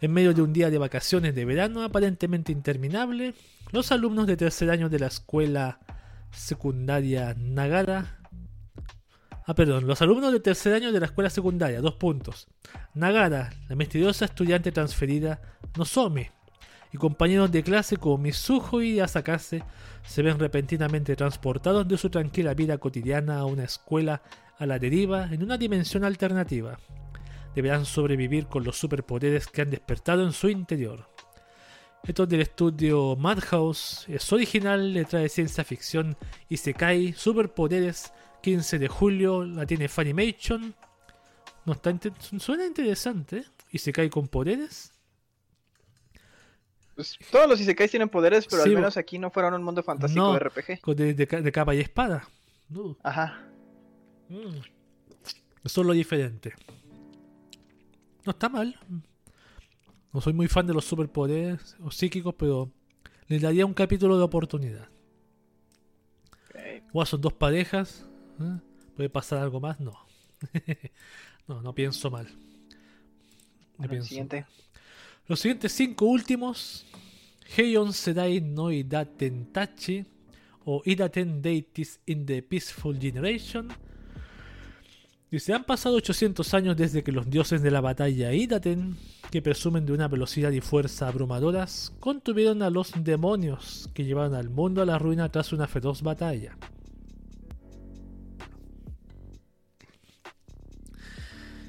En medio de un día de vacaciones de verano aparentemente interminable, los alumnos de tercer año de la escuela secundaria Nagara. Ah, perdón, los alumnos de tercer año de la escuela secundaria, dos puntos. Nagara, la misteriosa estudiante transferida Nozomi, y compañeros de clase como Mizuho y Asakase se ven repentinamente transportados de su tranquila vida cotidiana a una escuela a la deriva en una dimensión alternativa. Deberán sobrevivir con los superpoderes que han despertado en su interior. Esto es del estudio Madhouse, es original, le trae ciencia ficción y se cae superpoderes. 15 de julio la tiene Funimation. No está inte- suena interesante. ¿eh? Y se cae con poderes. Pues todos los Isekais tienen poderes, pero Sí, al menos aquí no fueron un mundo fantástico No. de RPG. De, de ca- de capa y espada. Ajá. Mm. Eso es lo diferente. No está mal. No soy muy fan de los superpoderes o psíquicos, pero le daría un capítulo de oportunidad. Ok. O son dos parejas. ¿eh? ¿Puede pasar algo más? No. no, no pienso mal. No Bueno, el pienso. siguiente. Los siguientes cinco últimos. Heion Sedai no Idaten Tachi o Idaten Deities in the Peaceful Generation. Dice, han pasado 800 años desde que los dioses de la batalla Idaten, que presumen de una velocidad y fuerza abrumadoras, contuvieron a los demonios que llevaron al mundo a la ruina tras una feroz batalla.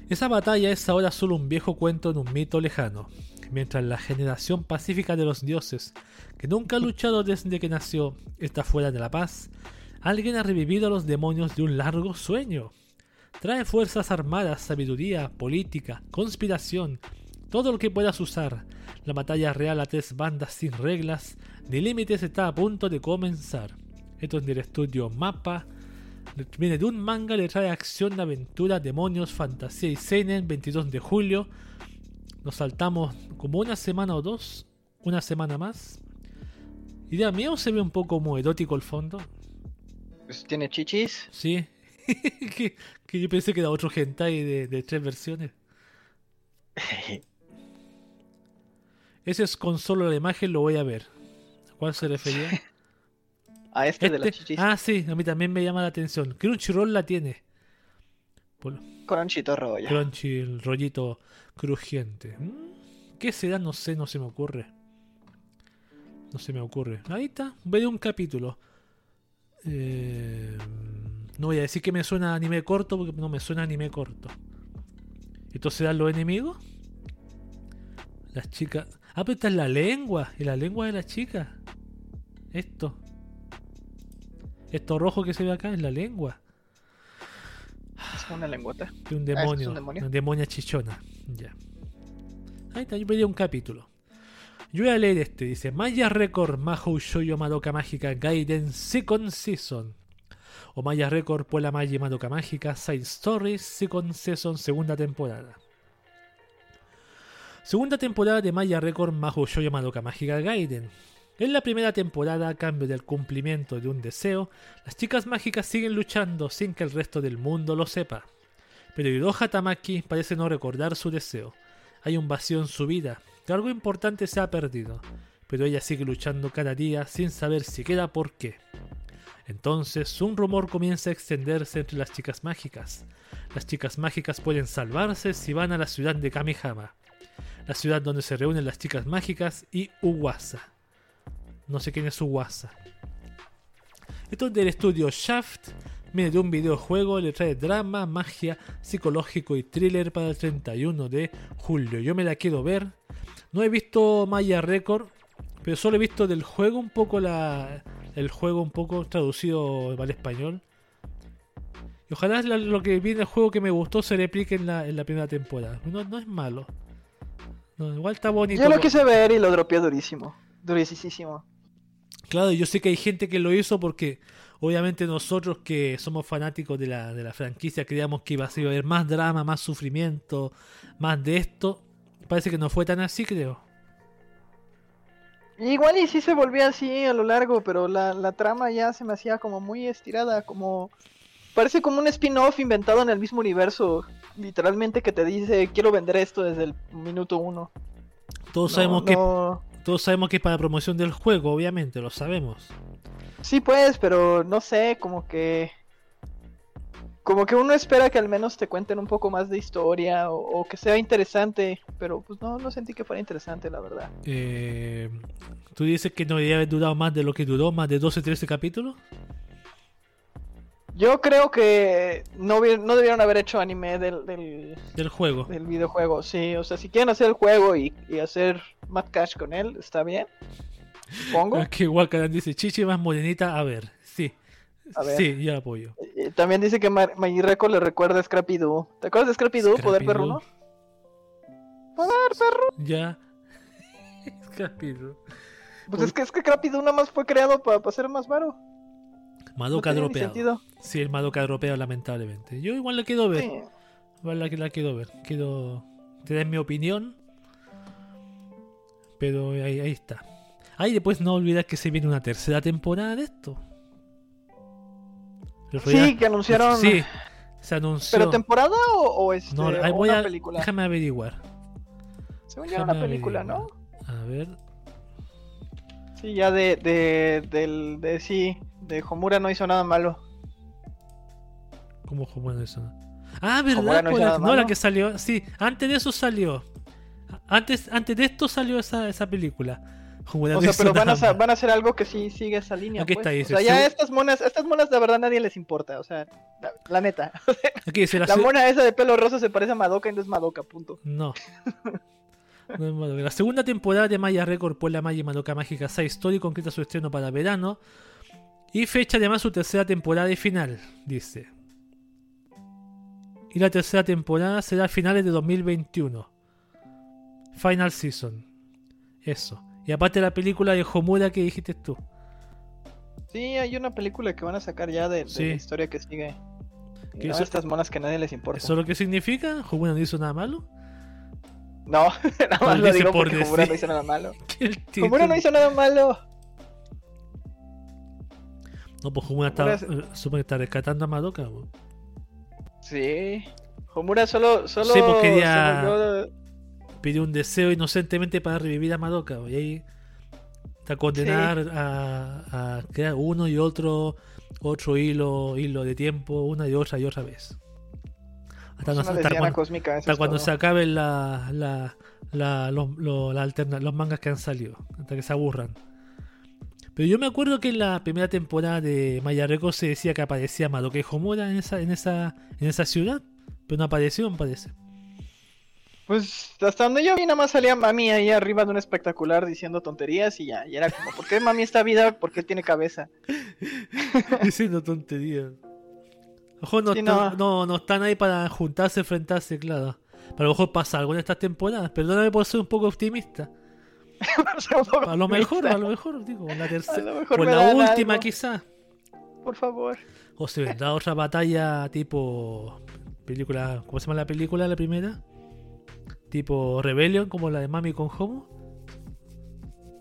Esa batalla es ahora solo un viejo cuento en un mito lejano, mientras la generación pacífica de los dioses, que nunca ha luchado desde que nació, está fuera de la paz, alguien ha revivido a los demonios de un largo sueño. Trae fuerzas armadas, sabiduría, política, conspiración, todo lo que puedas usar. La batalla real a tres bandas sin reglas ni límites está a punto de comenzar. Esto es del estudio Mapa. Viene de un manga, le trae acción, aventura, demonios, fantasía y seinen, 22 de julio. Nos saltamos como una semana o dos, una semana más. Idea mía o se ve un poco como erótico el fondo. Pues tiene chichis. Sí. que, que yo pensé que era otro hentai de, de tres versiones. Ese es con solo la imagen, lo voy a ver. ¿A cuál se refería? A este, de las Este- chichis. Ah, sí, a mí también me llama la atención. Crunchyroll la tiene. Por Cronchito rollo. Crunchy, el rollito crujiente. Mm, ¿Qué será? No sé, no se me ocurre. No se me ocurre. Ahí está, veré un capítulo. Eh, no voy a decir que me suena a anime corto porque no me suena a anime corto. ¿Estos serán los enemigos? Las chicas. Ah, pero esta es la lengua. ¿Es la lengua de la chica? Esto. Esto rojo que se ve acá es la lengua. Es una lengüeta. De un Ah, ¿esto es demonio. un demonio? Una demonia chichona. Ya. Ahí está, yo pedí un capítulo. Yo voy a leer este. Dice: Maya Record Mahou Shoujo Madoka Mágica Gaiden Second Season. O Maya Record Puela Maya Madoka Mágica Side Stories Second Season Segunda temporada. Segunda temporada de Maya Record Mahou Shoujo Madoka Mágica Gaiden. En la primera temporada, a cambio del cumplimiento de un deseo, las chicas mágicas siguen luchando sin que el resto del mundo lo sepa. Pero Hiroha Tamaki parece no recordar su deseo. Hay un vacío en su vida, que algo importante se ha perdido, pero ella sigue luchando cada día sin saber siquiera por qué. Entonces, un rumor comienza a extenderse entre las chicas mágicas. Las chicas mágicas pueden salvarse si van a la ciudad de Kamihama, la ciudad donde se reúnen las chicas mágicas y Uwasa. No sé quién es Uwasa. Esto es del estudio Shaft. De un videojuego, le trae drama, magia, psicológico y thriller para el 31 de julio. Yo me la quiero ver. No he visto Maya Record, pero solo he visto del juego un poco la, el juego un poco traducido al español. Y ojalá lo que vi en el juego que me gustó se replique en la, en la primera temporada. No, no es malo. No, igual está bonito. Yo lo quise ver y lo dropeé durísimo. Durísimo. Claro, yo sé que hay gente que lo hizo porque obviamente nosotros que somos fanáticos de la, de la franquicia creíamos que iba a, iba a haber más drama, más sufrimiento, más de esto. Parece que no fue tan así, creo. Igual y sí se volvía así a lo largo, pero la, la trama ya se me hacía como muy estirada, como... Parece como un spin-off inventado en el mismo universo, literalmente que te dice, quiero vender esto desde el minuto uno. Todos No, sabemos que no- todos sabemos que es para promoción del juego, obviamente, lo sabemos. Sí, pues, pero no sé, como que... Como que uno espera que al menos te cuenten un poco más de historia o, o que sea interesante, pero pues no, no sentí que fuera interesante, la verdad. Eh, Tú dices que no debería haber durado más de lo que duró, más de 12, 13 capítulos. Yo creo que no, no debieron haber hecho anime del, del, Del juego. del videojuego, sí, o sea, si quieren hacer el juego y, y hacer Mad Cash con él, está bien, supongo. Es que Wakaran dice, Chichi más morenita, a ver. A ver. Sí, yo apoyo. Eh, También dice que Ma- Maggie Record le recuerda a Scrappy Doo. ¿Te acuerdas de Scrappy Doo? Poder Scrappy perro, Doo. ¿no? Poder perro. Ya. Capítulo. Pues es que, es que Scrappy Doo nada más fue creado para ser más varo. Madoka no dropeado. Sí, el Madoka dropeado, lamentablemente. Yo igual la quiero ver. Sí. Igual la, la quiero ver. Quiero tener mi opinión. Pero ahí, ahí está. Ahí después no olvidar que se viene una tercera temporada de esto. Sí, que anunciaron. Sí, se anunció. ¿Pero temporada o, o este, no, ahí o voy una a, película? Déjame averiguar. Según era una película, ¿no? A ver. Sí, ya de, de, del, de sí, de Homura no hizo nada malo. ¿Cómo fue bueno eso? Ah, Homura ¿verdad? no hizo la- nada no, la que salió. Sí, antes de eso salió. Antes, antes de esto salió esa, esa película. O sea, pero van a, van a hacer algo que sí sigue esa línea. Aquí pues. está, dice, o sea, ya estas monas, estas monas de verdad nadie les importa. O sea, la, la neta. Aquí dice la, mona esa de pelo rosa se parece a Madoka y no es Madoka, punto. No. No es Madoka. La segunda temporada de Maya Record por la Maya Madoka Mágica Side Story concreta su estreno para verano. Y fecha además su tercera temporada y final, dice. Y la tercera temporada será a finales de 2021. Final Season. Eso. Y aparte la película de Homura que dijiste tú. Sí, hay una película que van a sacar ya de, de Sí. la historia que sigue. ¿Qué no, estas monas que a nadie les importa. ¿Eso es lo que significa? ¿Homura no hizo nada malo? No, nada más lo digo por porque. Homura no hizo nada malo. Homura no hizo nada malo. No, pues Homura está, Homura eh, supongo que está rescatando a Madoka. po. Sí. Homura solo, solo Sí, se volvió pidió un deseo inocentemente para revivir a Madoka. Y ahí está condenar a, a crear uno y otro otro hilo hilo de tiempo una y otra y otra vez. Hasta, no- hasta cuando, cósmica. hasta cuando se acaben la, la, la- los, los- mangas que han salido, hasta que se aburran. Pero yo me acuerdo que en la primera temporada de Maya Records se decía que aparecía Madoka y Homura en esa, en esa, en esa ciudad, pero no apareció, me parece. Pues hasta donde yo vi, nada más salía Mami ahí arriba de un espectacular diciendo tonterías y ya. Y era como, ¿por qué Mami está vida? ¿Por qué tiene cabeza? Diciendo tonterías. Ojo, no, Sí, está- no. no, no están ahí para juntarse, enfrentarse, claro. Pero a lo mejor pasa algo en estas temporadas. Perdóname por ser un poco optimista. A lo mejor, a lo mejor, digo, la A tercera. lo mejor O la última, quizás. Por favor. O se vendrá otra batalla tipo. película ¿Cómo se llama la película, la primera? Tipo Rebellion, como la de Mami con Homo.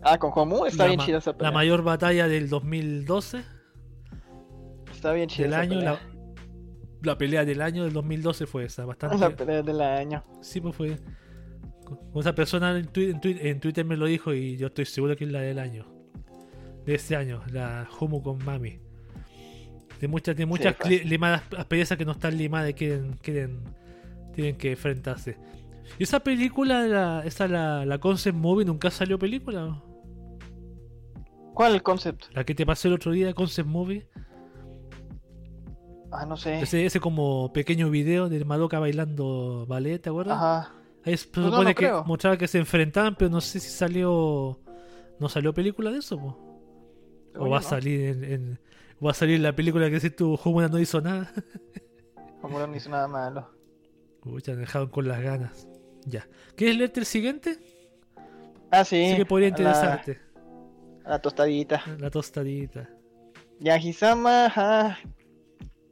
Ah, con Homu está la, bien chida esa la pelea. mayor batalla del 2012. Está bien chida Del esa año. pelea. La, la pelea del año del 2012 fue esa. Bastante. La pelea del año. Sí, pues fue. Esa persona en, twi- en twi- en Twitter me lo dijo y yo estoy seguro que es la del año. De ese año, la Homo con Mami. De muchas, de muchas limadas asperezas que no están limadas y quieren, quieren, tienen que enfrentarse. ¿Y esa película, la, esa la, la concept movie, nunca salió película? ¿Cuál el concept? La que te pasé el otro día, concept movie. Ah, no sé. Ese, ese como pequeño video de Madoka bailando ballet, ¿te acuerdas? Ajá. Ahí se Pues no, supone no que creo. mostraba que se enfrentaban, pero no sé si salió. ¿No salió película de eso? po? O va a salir en, va a salir la película que si tu Homura no hizo nada. Homura no hizo nada malo. Uy, te han dejado con las ganas. Ya. ¿Quieres leerte el siguiente? Ah, sí. Sí que podría la- interesarte. A la tostadita. La, tostadita. Yahisama ha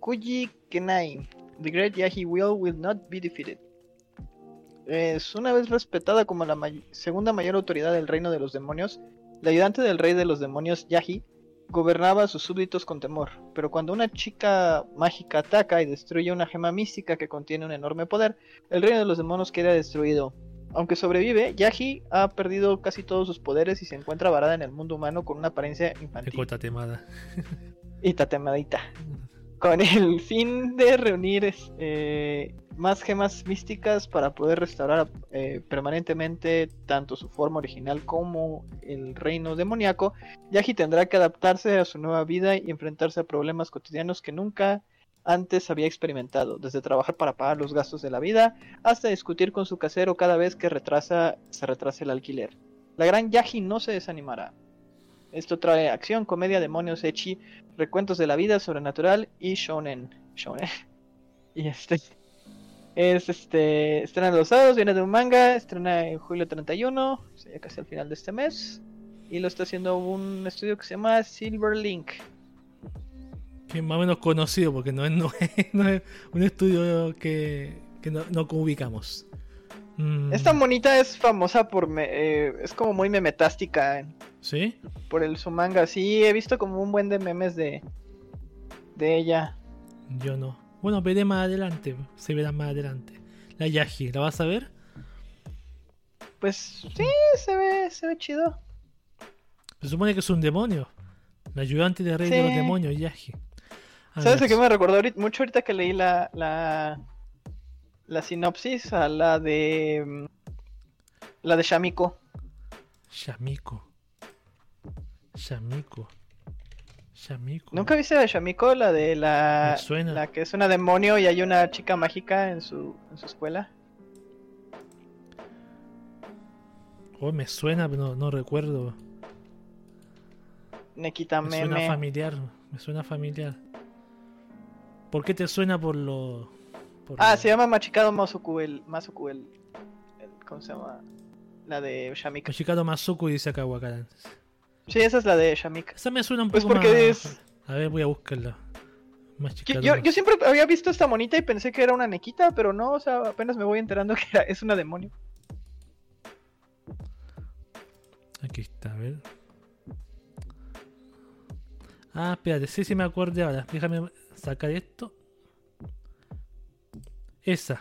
Kuji Kenai. The Great Yahi Will will not be defeated. Es una vez respetada como la may- segunda mayor autoridad del reino de los demonios, la ayudante del rey de los demonios Yahi gobernaba a sus súbditos con temor. Pero cuando una chica mágica ataca y destruye una gema mística que contiene un enorme poder, el reino de los demonios queda destruido. Aunque sobrevive, Yahi ha perdido casi todos sus poderes y se encuentra varada en el mundo humano con una apariencia infantil. corta temada. Y tatemadita. Con el fin de reunir eh, más gemas místicas para poder restaurar eh, permanentemente tanto su forma original como el reino demoníaco, Yahi tendrá que adaptarse a su nueva vida y enfrentarse a problemas cotidianos que nunca antes había experimentado, desde trabajar para pagar los gastos de la vida hasta discutir con su casero cada vez que retrasa, se retrasa el alquiler. La gran Yahi no se desanimará. Esto trae acción, comedia, demonios, echi, recuentos de la vida sobrenatural y shonen. Shonen. Y este es este estrena los sábados, viene de un manga, estrena en julio 31, o sea, ya casi al final de este mes. Y lo está haciendo un estudio que se llama Silver Link. Que es más o menos conocido porque no es, no es, no es un estudio que, que no, no ubicamos. Mm, Esta monita es famosa por me- eh, es como muy memetástica en- ¿Sí? por el su manga. Sí, he visto como un buen de memes de de ella. Yo no. Bueno, veré más adelante. Se verá más adelante. La Yaji, ¿la vas a ver? Pues sí, se ve se ve chido. Se supone que es un demonio. La ayudante de rey de los demonios, Yaji. Ah, ¿Sabes a qué me recordó ahorita- mucho ahorita que leí la, la, la sinopsis? A la de. mm, La de Shamiko. Shamiko. Shamiko. ¿Nunca viste la de Shamiko? La de la. Me suena. La que es una demonio y hay una chica mágica en su, en su escuela. Oh, me suena, pero no, no recuerdo. Nekita Me suena familiar. Me suena familiar. ¿Por qué te suena por lo.? por Ah, lo- se llama Machikado Masuku. El, Masuku, el, el- ¿Cómo se llama? La de Shamika. Yoshikado Masuku dice acá Wakaran. Sí, esa es la de Shamika. Esa me suena un Pues poco porque más. es- A ver, voy a buscarla. Más Yoshikado yo, yo siempre había visto esta monita y pensé que era una nequita, pero no, o sea, apenas me voy enterando que era- es una demonio. Aquí está, a ver. Ah, espérate, sí, sí me acuerdo ahora. Déjame sacar esto. Esa.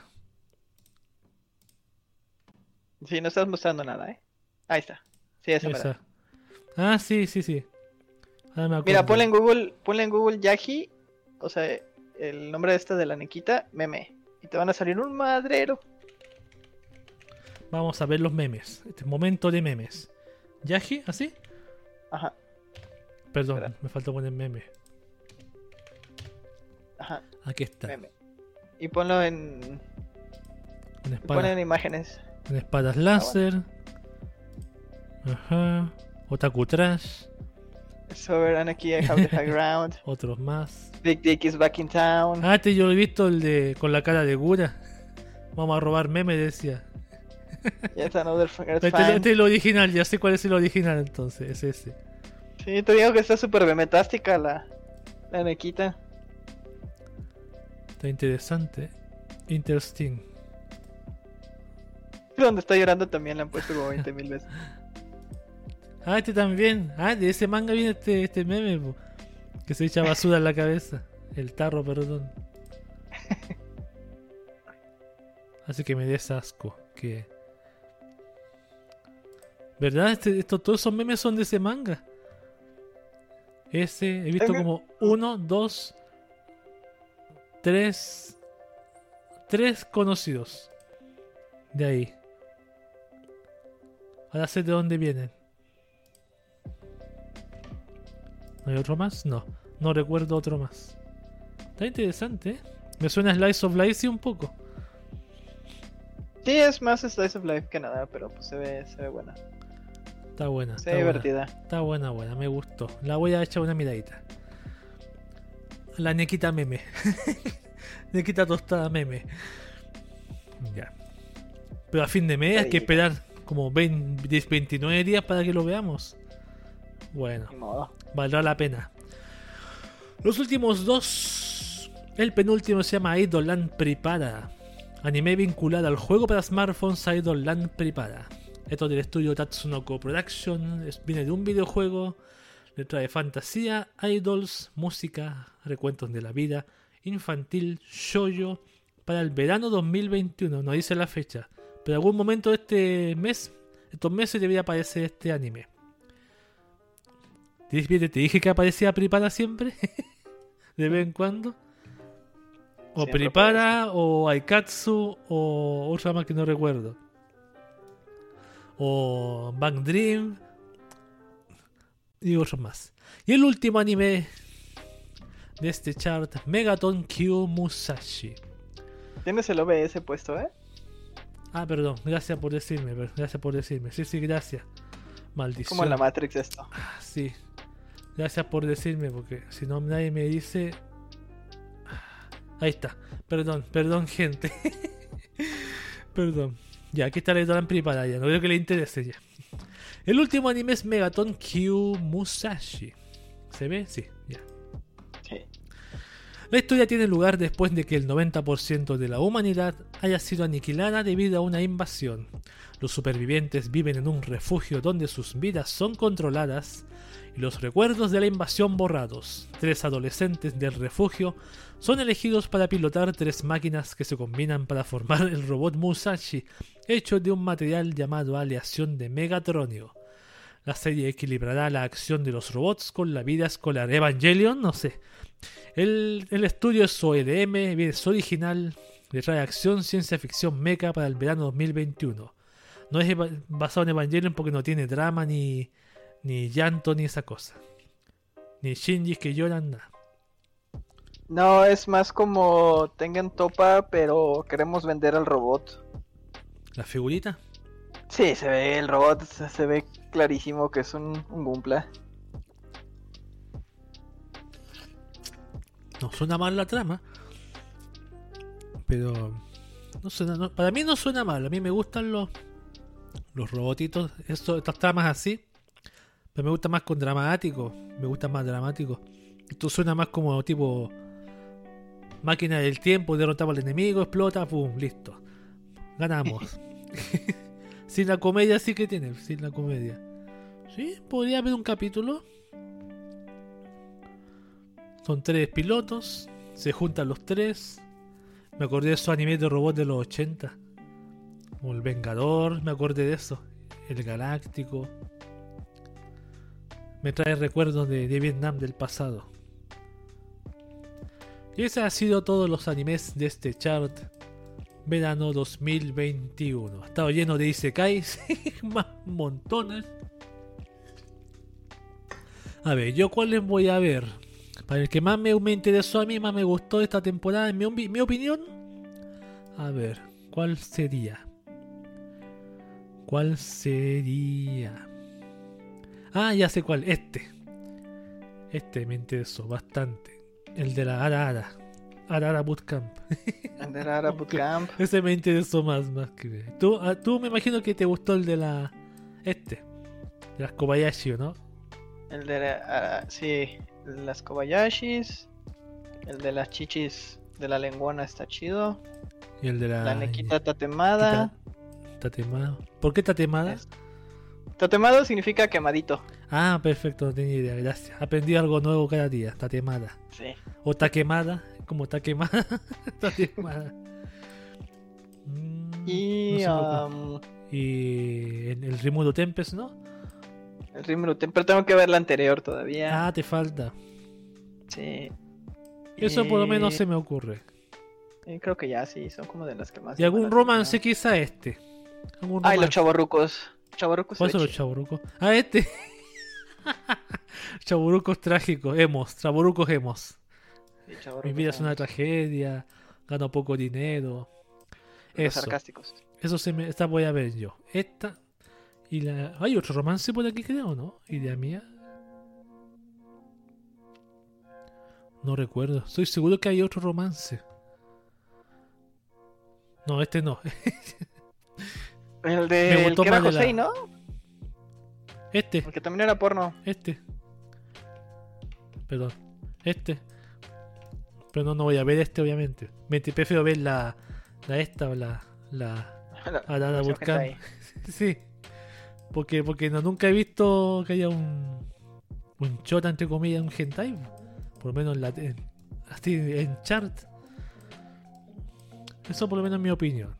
Sí, no estás mostrando nada, ¿eh? Ahí está. Sí, esa. Esa. Ah, sí, sí, sí. Ahora me Mira, ponle en Google, ponle en Google Yaji, o sea, el nombre de esta de la Nequita, meme. Y te van a salir un madrero. Vamos a ver los memes. Este momento de memes. ¿Yaji? ¿Así? Ajá, Perdón, Espera. me faltó poner meme. ajá, Aquí está. meme. Y ponlo en. Con y espada. Ponle en imágenes. Con espadas láser. Ajá. Otaku Trash. Sober aquí, I have the high ground. Otros más. Big Dick is back in town. Ah, este yo he visto el de con la cara de Gura. Vamos a robar meme, decía. Yet another Este, este es el original, ya sé cuál es el original entonces, es ese. Sí, te digo que está súper bemetástica la, la Nequita. Está interesante. Interesting. Donde está llorando también la han puesto como 20 mil veces. Ah, este también. Ah, de ese manga viene este, este meme, po, que se echa basura en la cabeza. El tarro, perdón. Así que me des asco. Que... ¿Verdad? Este, esto, todos esos memes son de ese manga. Ese, he visto como uno, dos, tres, tres conocidos. De ahí. Ahora sé de dónde vienen. ¿No hay otro más? No, no recuerdo otro más. Está interesante, ¿eh? Me suena a Slice of Life sí un poco. Sí, es más Slice of Life que nada, pero pues se ve, se ve buena. Está buena. Se Está ve buena, divertida. está buena, buena, me gustó. La voy a echar una miradita. La nequita meme. nequita tostada meme. Ya. Pero a fin de mes hay que esperar como 20, 10, 29 días para que lo veamos. Bueno. Modo. valdrá la pena. Los últimos dos. El penúltimo se llama Idol Land Prepara. Anime vinculado al juego para smartphones Idol Land Prepara. Esto es del estudio Tatsunoko Production. es- viene de un videojuego. Le trae fantasía, idols, música, recuentos de la vida, infantil, shoyo. Para el verano 2021. No dice la fecha. Pero en algún momento de este mes. Estos meses debería aparecer este anime. ¿Te te dije que aparecía Prepara siempre? de vez en cuando. O Siempre Prepara, o Aikatsu, o otra más que no recuerdo. O Bang Dream. Y otros más. Y el último anime de este chart, Megaton Q Musashi. Tienes el OBS puesto, ¿eh? Ah, perdón, gracias por decirme, gracias por decirme. Sí, sí, gracias. Maldición. Como en la Matrix esto. Ah, Sí. Gracias por decirme, porque si no nadie me dice. Ahí está. Perdón, perdón, gente. perdón. Ya, aquí está la Dolan preparada ya. No creo que le interese ya. El último anime es Megaton Q Musashi. ¿Se ve? Sí, ya. La historia tiene lugar después de que el 90% de la humanidad haya sido aniquilada debido a una invasión. Los supervivientes viven en un refugio donde sus vidas son controladas y los recuerdos de la invasión borrados. Tres adolescentes del refugio son elegidos para pilotar tres máquinas que se combinan para formar el robot Musashi, hecho de un material llamado aleación de Megatronio. La serie equilibrará la acción de los robots con la vida escolar. Evangelion, no sé. El, el estudio es OEDM, es original, trae acción, ciencia ficción mecha para el verano 2021. No es basado en Evangelion porque no tiene drama, ni, ni llanto, ni esa cosa. Ni Shinjis que lloran, nada. No, es más como tengan topa, pero queremos vender al robot. La figurita. Sí, se ve el robot, se se ve clarísimo que es un, un Gumpla. No suena mal la trama. Pero. No suena, no- para mí no suena mal. A mí me gustan los. Los robotitos. Esto, estas tramas así. Pero me gusta más con dramático. Me gusta más dramático. Esto suena más como tipo. Máquina del tiempo, derrotamos al enemigo, explota, pum, listo. Ganamos. sin la comedia sí que tiene, sin la comedia. Sí, podría haber un capítulo. Son tres pilotos, se juntan los tres. Me acordé de esos animes de robots de los 80. O el Vengador, me acordé de eso. El Galáctico. Me trae recuerdos de, de Vietnam del pasado. Y ese ha sido todos los animes de este chart verano 2021. Ha estado lleno de Isekais, más montones. A ver, ¿yo cuáles voy a ver? Para el que más me, me interesó a mí, más me gustó esta temporada, en mi, mi opinión. A ver, ¿cuál sería? ¿Cuál sería? Ah, ya sé cuál, este. Este me interesó bastante. El de la Ara Ara. Ara Ara Bootcamp. Andar Bootcamp. Ese me interesó más, más que. Tú, ah, tú me imagino que te gustó el de la. Este. De las Kobayashi, ¿o ¿no? El de la, ah, sí, las Kobayashis. El de las chichis de la lengüona está chido. Y el de la. La Nequita Tatemada. Tatemado. ¿Por qué tatemada? Es- Tatemado significa quemadito. Ah, perfecto, no tenía idea, gracias. Aprendí algo nuevo cada día. Tatemada. Sí. O está quemada. Como está quemada. está quemada. Mm, Y no um, y en el Rimuro Tempest, ¿no? El Rimuru pero tengo que ver la anterior todavía. Ah, te falta. Sí. Eso por lo menos Y- se me ocurre. y creo que ya sí, son como de las que más. Y algún romance quizá este. Algún Ay, los romance. chavorrucos. Chavorrucos. ¿Cuáles son los chaburucos? Ah, este. chaburucos trágicos, hemos, chaburucos hemos. Mi vida es una tragedia, gano poco dinero. Los Eso, sarcásticos. eso se me, esta voy a ver yo. Esta y la... Hay otro romance por aquí creo, ¿no? Idea mía. No recuerdo. Estoy seguro que hay otro romance. No, este no. El de el que era la- José, ¿no? Este. El que también era porno. Este. Perdón. Este. Pero no, no voy a ver este, obviamente. Me prefiero ver la, la esta o la. la La- a la, la hentai. sí. Porque, porque no, nunca he visto que haya un. Un chota, entre comillas, un hentai. Por lo menos en la. En, así en chart. Eso por lo menos es mi opinión.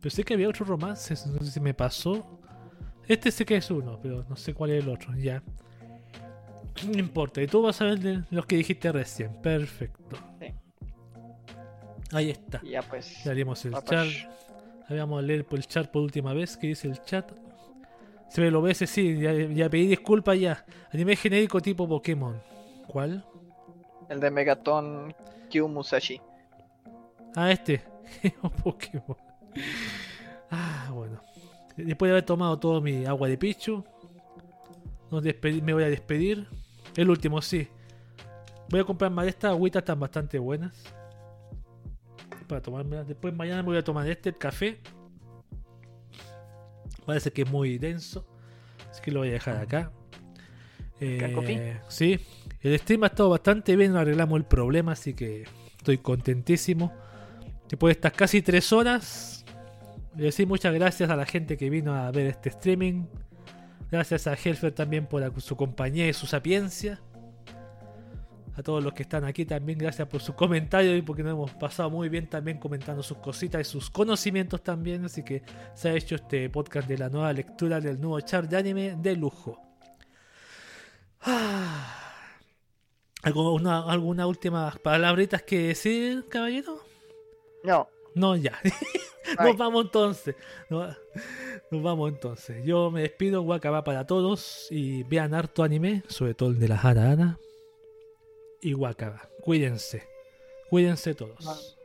Pero sé que había otro romance, no sé si me pasó. Este sé que es uno, pero no sé cuál es el otro, ya. No importa, y tú vas a ver de los que dijiste recién. Perfecto. Sí. Ahí está. Ya pues. Ya haríamos el Papash. chat. Ahí vamos a leer por el chat por última vez. ¿Qué dice el chat? Se ve lo ves, sí, ya, ya pedí disculpas ya. Anime genérico tipo Pokémon. ¿Cuál? El de Megaton Q Musashi. Ah, este. Pokémon. Ah, bueno. Después de haber tomado todo mi agua de pichu, nos me voy a despedir. El último, sí. Voy a comprar más de estas agüitas, están bastante buenas. Para tomármelas. Después mañana me voy a tomar este, el café. Parece que es muy denso. Así que lo voy a dejar acá. Eh, sí. El stream ha estado bastante bien, arreglamos el problema, así que estoy contentísimo. Después de estas casi tres horas, le decir muchas gracias a la gente que vino a ver este streaming. Gracias a Helfer también por su compañía y su sapiencia. A todos los que están aquí también, gracias por sus comentarios y porque nos hemos pasado muy bien también comentando sus cositas y sus conocimientos también. Así que se ha hecho este podcast de la nueva lectura del nuevo chart de anime de lujo. Ah. ¿Alguna, ¿Alguna última palabritas que decir, caballero? No. No, ya. Nos vamos entonces. Nos, nos vamos entonces. Yo me despido, Wakaba para todos. Y vean harto anime, sobre todo el de la Hara Hara. Y. Cuídense. Cuídense todos.